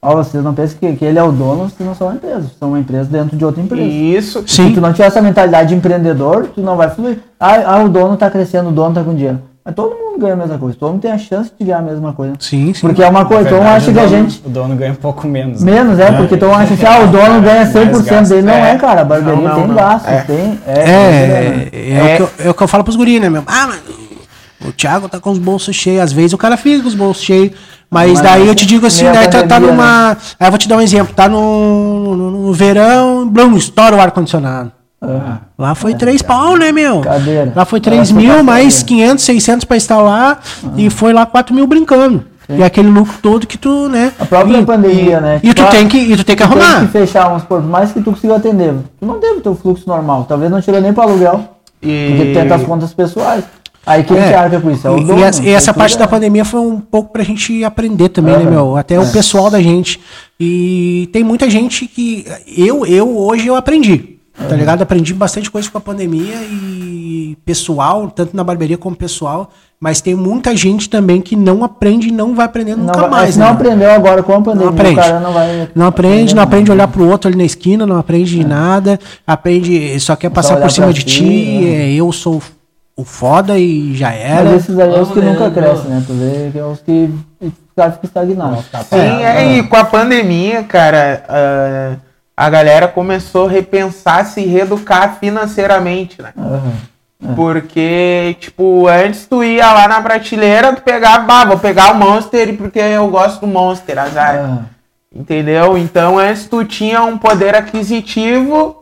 ó. Vocês não pensam que, que ele é o dono, vocês não são uma empresa, vocês são uma empresa dentro de outra empresa. Isso. Se Sim. tu não tiver essa mentalidade de empreendedor, tu não vai fluir. Ah, ah, o dono tá crescendo, o dono tá com dinheiro. Mas todo mundo ganha a mesma coisa, todo mundo tem a chance de ganhar a mesma coisa. Sim, sim. Porque é uma coisa, então acha que a gente. O dono ganha um pouco menos. né? Menos, é, porque então acha que ah, o dono ganha 100% gasto. dele. Não É. é, cara, a barbearia Não, não, tem não. gastos, É. tem. É, É, é, é, O que eu, é o que eu falo pros guri, né, meu? Ah, mas o Thiago tá com os bolsos cheios. Às vezes o cara fica com os bolsos cheios. Mas, Mas daí eu te digo assim, daí tá, tá numa. Aí eu vou te dar um exemplo. Tá no, no, no verão, blum, estoura o ar-condicionado. Ah, Lá foi três pau, né, meu? Cadeira. Lá foi 3 Lá foi mil, pra mais cadeira. 500, 600 pra instalar. E foi lá 4 mil brincando. E aquele lucro todo que tu, né? A própria e, pandemia, né? E tu Tipo, tem que, e tu tem que tu arrumar. Tem que fechar, vamos supor, por mais que tu consiga atender. Tu não teve teu fluxo normal. Talvez não tirou nem para aluguel. Porque tu tem as contas pessoais. Aí quem É. que arca com isso? É o E- dono. e, essa, e essa parte da né? pandemia foi um pouco pra gente aprender também, né, Aham. meu? Até o pessoal da gente. E tem muita gente que. Eu, eu hoje eu aprendi. Tá ligado? Aprendi bastante coisa com a pandemia e pessoal, tanto na barbearia como pessoal. Mas tem muita gente também que não aprende e não vai aprender Não, nunca vai- mais. não né? aprendeu agora com a pandemia, Não aprende. o cara não vai. Não aprende, não aprende a olhar pro outro ali na esquina, não aprende nada, aprende, só quer passar olhar por cima de ti, ti, né? é, eu sou o foda e já era. Mas esses aí é os que nunca crescem, né? Tu vê que é os que o cara fica estagnado. Sim, é, e com a pandemia, cara, ah, a galera começou a repensar se reeducar financeiramente, né? Aham. Porque, tipo, antes tu ia lá na prateleira, tu pegava, bah, vou pegar o Monster porque eu gosto do Monster, azar. Entendeu? Então antes tu tinha um poder aquisitivo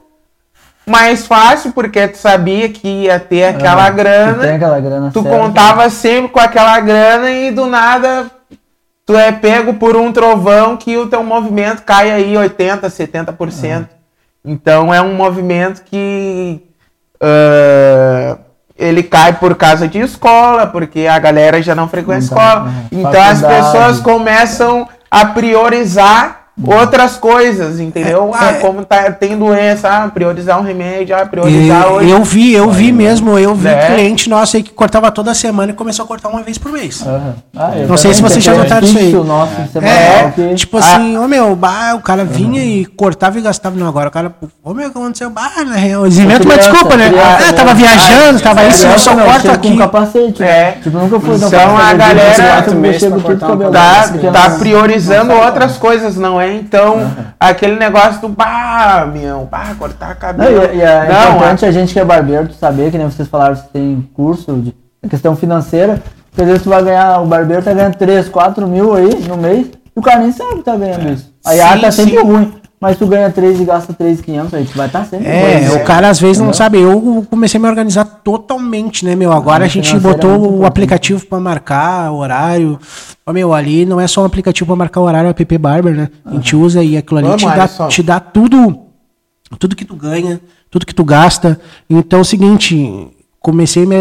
mais fácil, porque tu sabia que ia ter aquela Aham. Tu tem grana, aquela grana tu certa. contava sempre com aquela grana e do nada tu é pego por um trovão que o teu movimento cai aí 80, 70%. Então é um movimento que ah, ele cai por causa de escola, porque a galera já não frequenta Não escola. Então as pessoas começam a priorizar outras coisas, entendeu? É, ah, é. como tá, tem doença, ah, priorizar um remédio, ah, priorizar hoje. eu vi, eu vi mesmo, eu vi É. cliente nosso aí que cortava toda semana e começou a cortar uma vez por mês. Aham. Ah, Não sei se vocês já notaram isso aí. nosso É, que- tipo assim, ô meu, bah, o cara vinha e cortava e gastava. Não, agora o cara, ô meu, o que aconteceu? Bah, real, eles inventam uma desculpa, né? criança, Ah, tava né? viajando, tava isso, eu só corto aqui. Com capacete. É. Tipo, nunca fui Então, a fazer galera- um cabelo. Tá, priorizando outras né? coisas, não é? Então, aquele negócio do bah, meu, bah, cortar Não, cabelo. e, e é Não, importante a gente que é barbeiro saber, que nem vocês falaram, você tem curso de a questão financeira, porque às vezes tu vai ganhar, o barbeiro tá ganhando 3, 4 mil aí no mês, e o cara nem sabe que tá ganhando isso. Aí a Sim, tá sempre sim. ruim, mas tu ganha 3 e gasta 3,500, aí tu vai estar tá sempre É, o cara às vezes não sabe. Eu comecei a me organizar totalmente, né, meu? Agora a gente é botou o aplicativo pra marcar horário. Ó, meu, ali não é só um aplicativo pra marcar horário, é o app Barber, né? A gente usa e aquilo ali te dá, te dá tudo, tudo que tu ganha, tudo que tu gasta. Então é o seguinte. Comecei me-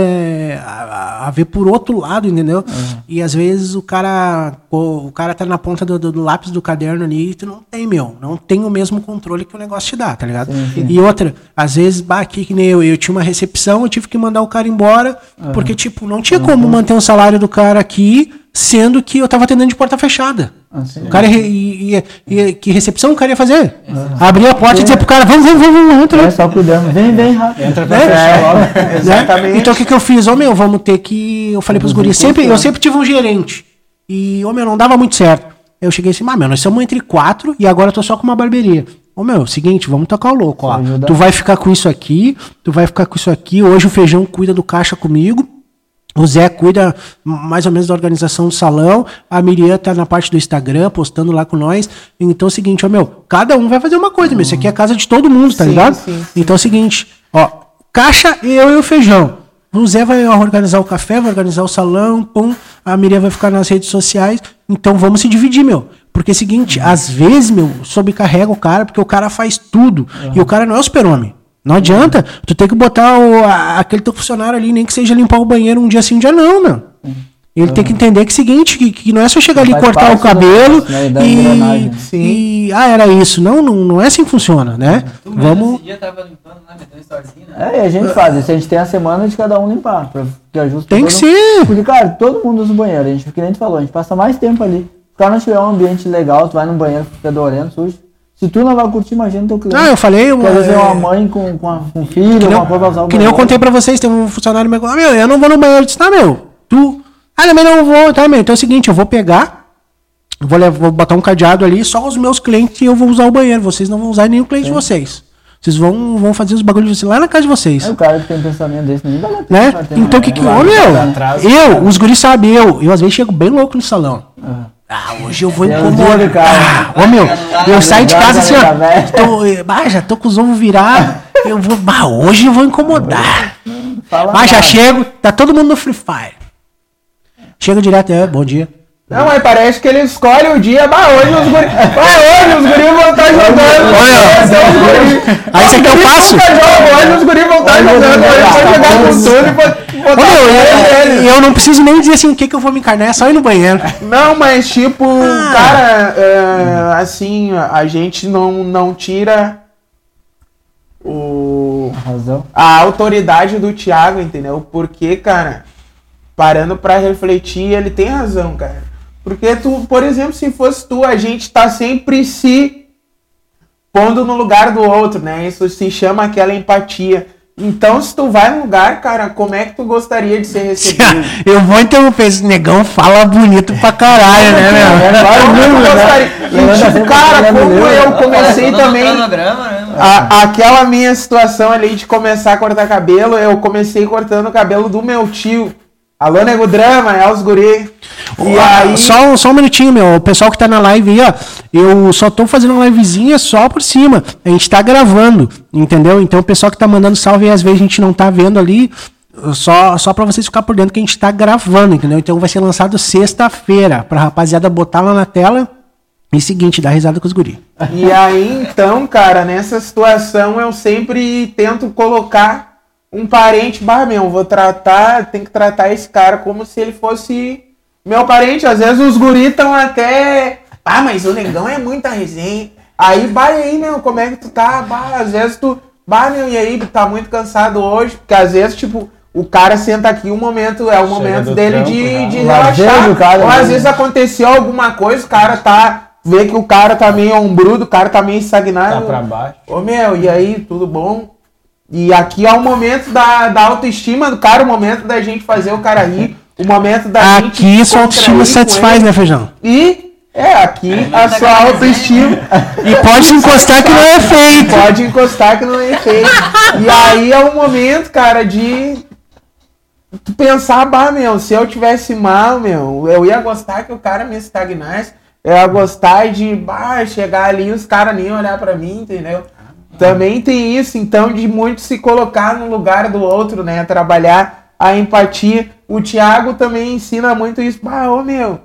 a, a ver por outro lado, entendeu? E às vezes o cara o, o cara tá na ponta do, do- lápis do caderno ali e tu não tem, meu. Não tem o mesmo controle que o negócio te dá, tá ligado? E outra, às vezes, bah, aqui que nem eu, eu tinha uma recepção, eu tive que mandar o cara embora, porque, tipo, não tinha como manter um salário do cara aqui, sendo que eu tava atendendo de porta fechada. Assim, O cara ia, ia- ia- que recepção o cara ia fazer? Abrir a porta e dizer pro cara, vamos, vamos, vamos, vamos, entra. É só cuidando, vem, vem rápido. Entra pra Né? fechar logo. Né? Exatamente. Então o que, que eu fiz? Ô meu, vamos ter que. Eu falei pros guris, sempre, eu sempre tive um gerente. E, ô meu, não dava muito certo. Eu cheguei assim, ah, meu, nós somos entre quatro e agora eu tô só com uma barbearia. Ô meu, seguinte, vamos tocar o louco, ó. Tu vai ficar com isso aqui, tu vai ficar com isso aqui. Hoje o feijão cuida do caixa comigo. O Zé cuida mais ou menos da organização do salão. A Miriam tá na parte do Instagram, postando lá com nós. Então é o seguinte, ó, meu, cada um vai fazer uma coisa, meu. Isso aqui é a casa de todo mundo, tá Sim, ligado? sim, sim. Então é o seguinte, ó, caixa eu e o feijão. O Zé vai organizar o café, vai organizar o salão, pum, a Miriam vai ficar nas redes sociais. Então vamos se dividir, meu. Porque é o seguinte, às vezes, meu, sobrecarrega o cara, porque o cara faz tudo. E o cara não é o super-homem. Não adianta. Tu tem que botar o, a- aquele teu funcionário ali, nem que seja limpar o banheiro um dia sim, um dia não, meu. Ele tem que entender que é o seguinte, que, que não é só chegar ali e cortar o do- cabelo né, da e, engrenagem. e- Ah, era isso. Não, não, não é assim que funciona, né? Tu Vamos. esse dia tava limpando né? É, e a gente faz isso. A gente tem a semana de cada um limpar. Pra, que ajusta Tem que mundo. ser. Porque, cara, todo mundo usa o banheiro. A gente, que nem tu falou, a gente passa mais tempo ali. Se o cara não tiver um ambiente legal, tu vai no banheiro, fica fedorento, sujo. Se tu não vai curtir, imagina teu cliente. Ah, eu falei. Porque às vezes é uma mãe com, com, a- com um filho, Que nem, uma coisa pra usar o que nem eu banheiro. contei pra vocês, tem um funcionário meu que ah, meu, eu não vou no banheiro. Eu disse, tá, meu, tu. Ah, também não vou, tá, meu. Então é o seguinte, eu vou pegar, vou, levar, vou botar um cadeado ali, só os meus clientes e eu vou usar o banheiro. Vocês não vão usar nenhum cliente de vocês. Vocês vão, vão fazer os bagulhos de vocês lá na casa de vocês. É o cara que tem um pensamento desse, nem vai lá Né? Então o que que. né? Ô, meu, eu, os guris sabem, eu, eu às vezes chego bem louco no salão. Ah, hoje eu vou incomodar. cara. Ah, Ô, meu, eu saio de casa assim, ó. velho. Tô, bah, já tô com os ovos virados. Eu vou. Bah, hoje eu vou incomodar. Fala Ah, já chego, tá todo mundo no Free Fire. Chega direto, é, bom dia. Não, mas parece que ele escolhe o dia. Bah, hoje os guri. Bah, hoje os guris vão estar jogando. Olha. É guris. Aí isso aqui eu guris jogam, Hoje os guris vão estar Hoje jogando. eu Hoje vou vai jogar. com tudo e meu, fora eu, eu não preciso nem dizer assim o que, que eu vou me encarnar, é só ir no banheiro. Não, mas tipo, Ah. cara, é, assim, a gente não, não tira o, Razão. a autoridade do Thiago, entendeu? Porque, cara, parando pra refletir, ele tem razão, cara. Porque tu, por exemplo, se fosse tu, a gente tá sempre se pondo no lugar do outro, né? Isso se chama aquela empatia. Então, se tu vai no lugar, cara, como é que tu gostaria de ser recebido? Eu vou interromper esse negão, fala bonito pra caralho, né, meu? É E, tipo, cara, como brasileiro. eu comecei Todo no também. né? A- aquela minha situação ali de começar a cortar cabelo, eu comecei cortando o cabelo do meu tio. Alô, Nego Drama, é os guri. E Ah, aí, Só, só um minutinho, meu. O pessoal que tá na live aí, ó. Eu só tô fazendo uma livezinha só por cima. A gente tá gravando, entendeu? Então o pessoal que tá mandando salve e às vezes a gente não tá vendo ali. Só, só pra vocês ficar por dentro que a gente tá gravando, entendeu? Então vai ser lançado sexta-feira. Pra rapaziada botar lá na tela. E seguinte, dar risada com os guri. e aí, então, cara, nessa situação eu sempre tento colocar um parente, bah, meu, vou tratar, tem que tratar esse cara como se ele fosse meu parente. Às vezes os guris estão até, ah, mas o negão é muita resenha. Aí, bah, e aí, meu, como é que tu tá? Bah, às vezes tu, bah, meu, e aí, tá muito cansado hoje? Porque às vezes, tipo, o cara senta aqui, um momento, é o momento dele trampo de, já. de O relaxar. cara, Ou às né? vezes aconteceu alguma coisa, o cara tá. Vê que o cara tá meio ombrudo, o cara tá meio estagnado. Tá pra baixo. Ô meu, e aí, tudo bom? E aqui é o momento da, da autoestima do cara, o momento da gente fazer o cara rir, o momento da gente. Aqui sua autoestima satisfaz, né, feijão? E é, aqui a sua autoestima. E pode encostar que não é feito. Pode encostar que não é feio. E aí é o momento, cara, de tu pensar, bah, meu, se eu tivesse mal, meu, eu ia gostar que o cara me estagnasse. Eu ia gostar de, bah, chegar ali e os caras nem olhar pra mim, entendeu? Também tem isso, então, de muito se colocar no lugar do outro, né? Trabalhar a empatia. O Thiago também ensina muito isso. Bah, ô meu,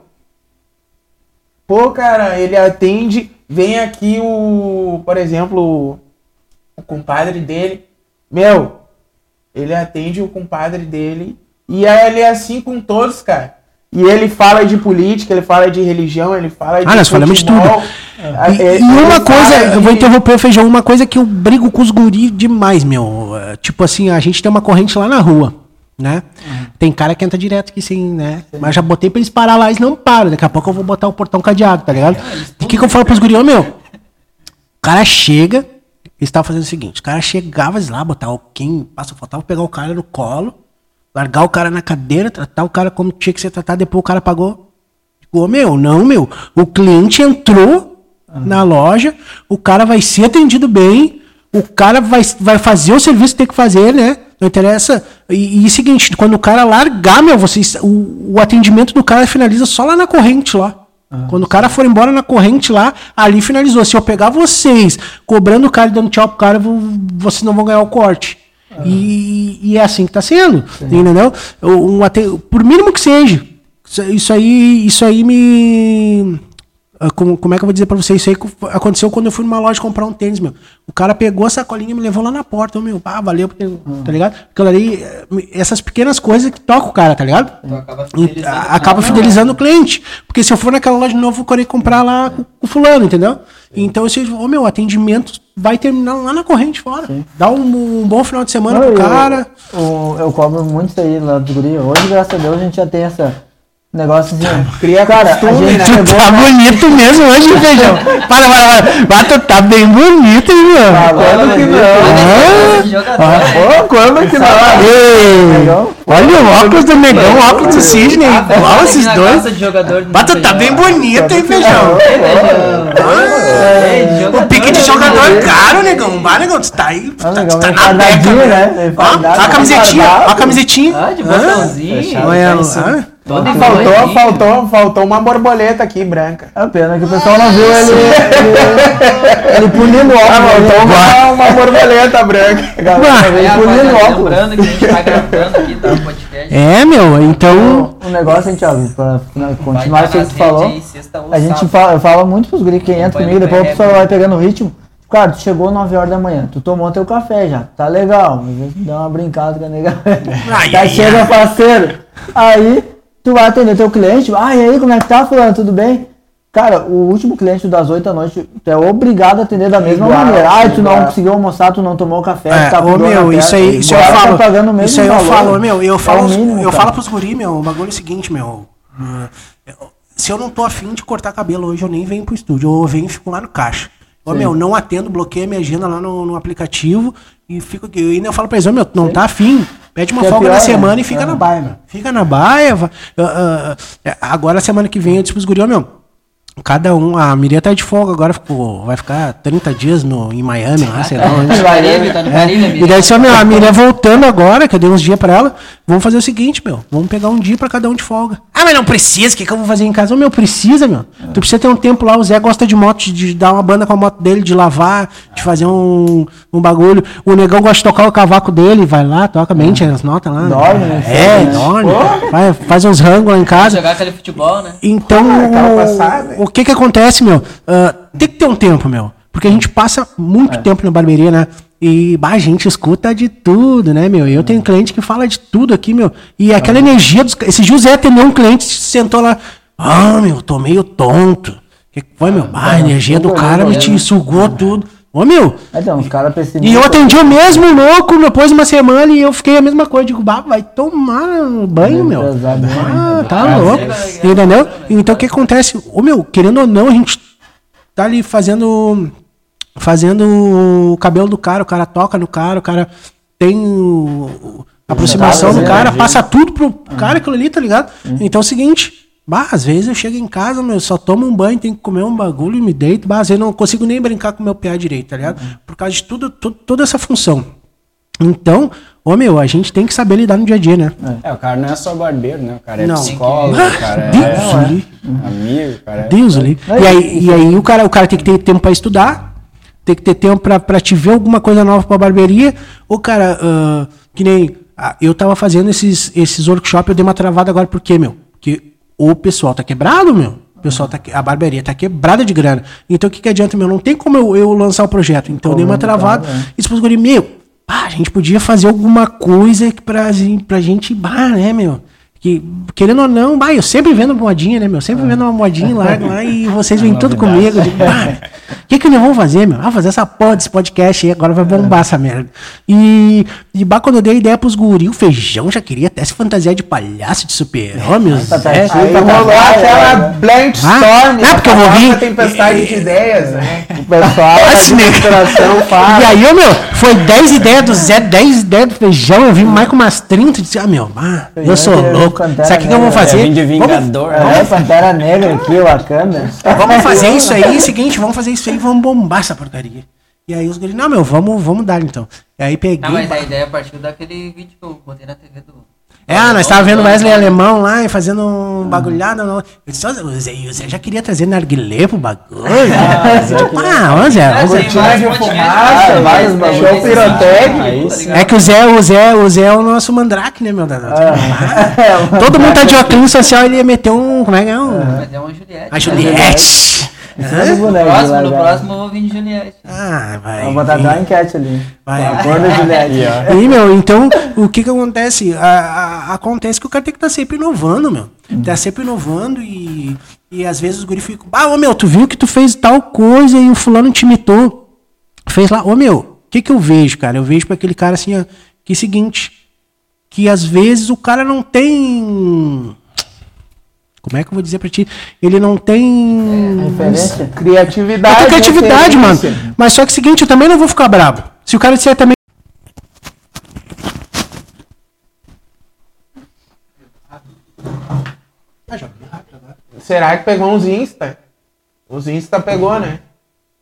Pô, cara, ele atende. Vem aqui o, por exemplo, o, o compadre dele. Meu, ele atende o compadre dele. E aí ele é assim com todos, cara. E ele fala de política, ele fala de religião, ele fala de. Ah, nós falamos de. E, É, e uma ele coisa, eu vou interromper o feijão, uma coisa que eu brigo com os guri demais, meu. É, Tipo assim, a gente tem uma corrente lá na rua, né? Tem cara que entra direto aqui sim, né? Mas já botei pra eles parar lá, eles não param. Daqui a pouco eu vou botar o portão cadeado, tá ligado? E o que, que eu falo pros guri, ô meu? O cara chega, eles estavam fazendo o seguinte: o cara chegava lá, botar quem passa, faltava pegar o cara no colo, largar o cara na cadeira, tratar o cara como tinha que ser tratado, depois o cara pagou. Ô, meu, não, meu. O cliente entrou na loja, o cara vai ser atendido bem, o cara vai, vai fazer o serviço que tem que fazer, né? Não interessa. E, e seguinte, quando o cara largar, meu, vocês, o, o atendimento do cara finaliza só lá na corrente lá. Quando o cara for embora na corrente lá, ali finalizou. Se eu pegar vocês cobrando o cara e dando tchau pro cara, vo- vocês não vão ganhar o corte. E, e é assim que tá sendo. Entendeu? Um, por mínimo que seja. Isso aí, isso aí me. Ah, como, como é que eu vou dizer pra você? Isso aí co- aconteceu quando eu fui numa loja comprar um tênis, meu. O cara pegou a sacolinha e me levou lá na porta. Ô, meu, ah, valeu, porque, tá ligado? Aquilo ali, eh, essas pequenas coisas que tocam o cara, tá ligado? Tu acaba fidelizando. a- acaba fidelizando o cliente. Porque se eu for naquela loja de novo, eu vou querer comprar lá com, o fulano, entendeu? Então, esse, ô meu, atendimento vai terminar lá na corrente fora. Dá um, um bom final de semana Não, pro eu- cara. Eu, eu cobro muito isso aí lá do guri. Hoje, graças a Deus, a gente já tem essa negócio assim. Cria cara, a costume, gente né? Tu chegou tá bonito mesmo hoje, feijão. Para, para, para. Mas tu tá bem bonito, hein? Ah, Quando que não? de jogador, Ah, né? Quando que não? Olha o óculos do negão, o óculos do cisne. Ah, Igual fala esses dois. de jogador tu tá bem bonito, hein, feijão? Ei, de O jogador, pique de né? caro, caro, negão. Bah, negão, tu tá aí. Ah, tá- tu tá bem na beca, né? Ó, ó a camisetinha, ó a camisetinha. Ah, de botãozinho. Olha, hã? Faltou, enroladinho. faltou, faltou uma borboleta aqui, branca. É pena que o pessoal não viu ele, ele, ele pulindo o óculos. Ah, faltou né? uma, uma borboleta branca. Galera veio pulindo o óculos. lembrando que a gente tá gravando aqui, tá? O podcast. É, meu, então. O negócio, a gente, ó, pra Vai continuar tá isso que tu falou, aí, a gente fala, fala muito pros guris que entra comigo, depois o pessoal vai pegando o ritmo. Cara, tu chegou 9 horas da manhã, tu tomou teu café já, tá legal, às vezes dá uma brincada com a nega. Ai, chega parceiro, aí tu vai atender teu cliente, ah, e aí, como é que tá, fulano, tudo bem? Cara, o último cliente das 8 da noite, tu é obrigado a atender da mesma Igual, maneira. Ah, tu não conseguiu almoçar, tu não tomou café, É, tu tá ô meu, isso aí, isso eu igual, falo. Tá pagando o mesmo isso aí eu valor. falo, meu, eu É falo, mínimo, eu cara. falo pros guri, meu, o bagulho é o seguinte, meu. eu- Se eu não tô afim de cortar cabelo hoje, eu nem venho pro estúdio, eu venho e fico lá no caixa. Ô, meu, não atendo, bloqueio a minha agenda lá no, no aplicativo e fico aqui. E ainda eu falo pra eles, ô, meu, tu não tá afim? Pede uma Que é folga pior, na né? semana e fica É. na baia, meu. Fica na baia. ah, ah, agora, semana que vem, eu disse pros guri, ô, meu, cada um, a Miria tá de folga agora, ficou, vai ficar 30 dias no, em Miami, lá, sei lá onde. No Caribe, tá no Caribe, É, e daí só meu, a Miriam voltando agora, que eu dei uns dias pra ela, vamos fazer o seguinte, meu, vamos pegar um dia pra cada um de folga. Ah, mas não precisa, o que, que eu vou fazer em casa? Ô, meu, precisa, meu. Tu precisa ter um tempo lá, o Zé gosta de moto, de, dar uma banda com a moto dele, de lavar, de fazer um, um bagulho. O negão gosta de tocar o cavaco dele, vai lá, toca, mente as notas lá. Dorme, né? É, Né? dorme. Faz, faz uns rangos lá em casa. Jogar aquele futebol, né? Então, aquela passada. o, o que que acontece, meu? Ah, tem que ter um tempo, meu. Porque a gente passa muito tempo na barbearia, né? E bah, a gente escuta de tudo, né, meu? Eu tenho cliente que fala de tudo aqui, meu. E aquela energia dos. Esse José atendeu um cliente, sentou lá. Ah, meu, tô meio tonto. que que foi, meu? Ah, a energia do cara me te sugou tudo. Ô, meu. Então, os caras pessimistas. E eu atendi o mesmo louco depois de uma semana e eu fiquei a mesma coisa. Digo, bah, vai tomar um banho, meu. né? Ah, tá louco. Entendeu? Então o que acontece? Ô, meu, querendo ou não, a gente tá ali fazendo. Fazendo o cabelo do cara, o cara toca no cara, o cara tem o- a aproximação do cara, passa tudo pro cara aquilo ali, tá ligado? Então é o seguinte. Bah, às vezes eu chego em casa, meu, só tomo um banho, tenho que comer um bagulho e me deito. Bah, às vezes eu não consigo nem brincar com meu pé direito, tá ligado? Por causa de tudo, tudo- toda essa função. Então, ô meu, a gente tem que saber lidar no dia a dia, né? É, o cara não é só barbeiro, né? O cara é Não. psicólogo, o cara Deus é ali. amigo, cara é... Deus ali. E aí, e aí o, cara, o cara tem que ter tempo pra estudar, tem que ter tempo pra, pra te ver alguma coisa nova pra barbearia. O cara, ah, que nem. ah, eu tava fazendo esses, esses workshops, eu dei uma travada agora, por quê, meu? Porque o pessoal tá quebrado, meu. O pessoal tá, que- a barbearia tá quebrada de grana. Então o que, que adianta, meu? Não tem como eu, eu lançar o projeto. Então eu dei uma travada. E disse pros guri, meu, pá, a gente podia fazer alguma coisa pra, gente- pra gente, bah, né, meu? Que, querendo ou não, bah, eu sempre vendo modinha, né, meu? Sempre vendo uma modinha lá, lá e vocês vêm tudo comigo. Bah, o que, que nós vamos fazer, meu? Ah, fazer essa porra desse podcast aí, agora vai bombar essa merda. E, e bah, quando eu dei a ideia pros guri, o feijão já queria até se fantasiar de palhaço, de super-homem, Patati, Zé. Aí Tá rolou aquela né? brainstorm, Ah, não, porque eu vou vir- tempestade de ideias, né? O pessoal a inspiração E aí, meu, foi 10 ideias do Zé, 10 ideias do feijão, eu vim mais com umas 30 e disse, ah, meu, ah, eu sou Feijão, Pantera Sabe o que, que eu vou fazer? É, vim de Vamos- vingador. É, Pantera Negra aqui, Wakanda. Vamos fazer isso aí, seguinte, vamos fazer isso aí, vamos bombar essa porcaria. E aí os guris, não, meu, vamos, vamos dar então. E aí peguei. Não, mas a ideia partiu daquele vídeo que eu botei na TV do. É, ah, nós estávamos vendo Wesley Alemão lá e fazendo um bagulhada. não. Eu disse, "Ó, o Zé, o Zé já queria trazer narguilé pro bagulho. tipo, ah, ô Zé, ô Zé. Cortina de fumaça, vários vários bagulhos. show pirotécnico. Aí sim. É que o Zé, o Zé, o Zé é o nosso mandrake, né, meu danado? É, Todo mundo tá de óculos social, ele ia meter um. Como é que é? Um, Mas é uma Juliette. a Juliette. Cima do boneco. Próximo, no próximo eu vou vir de Juliette. Ah, vai. Eu vou botar uma enquete ali. Vai. A Juliette. E, meu, então, o que que acontece? A- a- acontece que o cara tem que estar sempre inovando, meu. Tá sempre inovando e, e às vezes os guri ficam, ah, ô meu, tu viu que tu fez tal coisa e o fulano te imitou. Fez lá, ô meu, o que que eu vejo, cara? Eu vejo pra aquele cara assim, ó, que é o seguinte, que às vezes o cara não tem... Como é que eu vou dizer pra ti? Ele não tem... Referência? Criatividade. Eu tenho criatividade, mano. Mas só que é o seguinte, eu também não vou ficar bravo. Se o cara disser também. Será que pegou uns Insta? Os Insta pegou, né?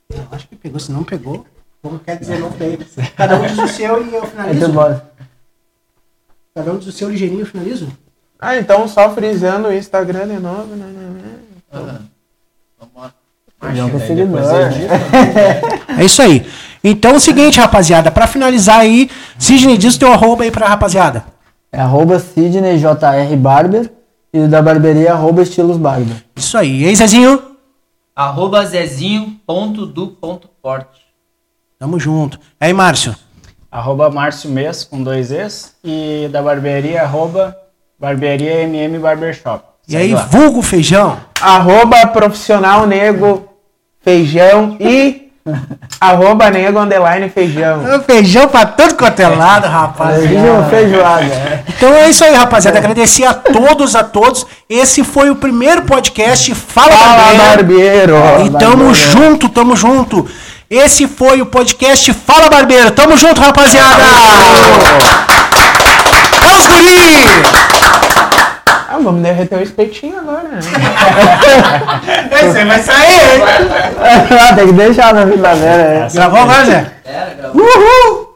Eu acho que pegou, se não pegou. Como quer dizer, não tem. Cada um diz o seu e eu finalizo. bota. Cada um diz o seu ligeirinho e eu finalizo. Ah, então só frisando o Instagram de novo. Né, né, né. Com daí seguidor. depois edita. É isso aí. Então é o seguinte, rapaziada. Pra finalizar aí, Sidney, diz o teu arroba aí pra rapaziada. É arroba Sidney JR Barber e da barberia é arroba estilos Barber. Isso aí. E aí, Zezinho? Arroba zezinho.du.forte. Tamo junto. Aí, Márcio. Arroba Márcio Mês com dois Es e da barbearia arroba barbearia MM Barbershop. E aí, lá. vulgo feijão. Arroba profissional nego feijão e arroba nego underline feijão. É Feijão pra todo quanto é lado, rapaziada. Feijão, feijoada. é. Então é isso aí, rapaziada. Agradecer a todos, a todos. Esse foi o primeiro podcast Fala, Fala, Barbeiro. barbeiro! E tamo junto, tamo junto. Esse foi o podcast Fala Barbeiro. Tamo junto, rapaziada. Vamos, guri! Ah, vamos derreter o espetinho agora, né? Você vai sair, hein? Tem que deixar na verdadeira. é. Gravou agora, Zé? Era, gravou. Uhul!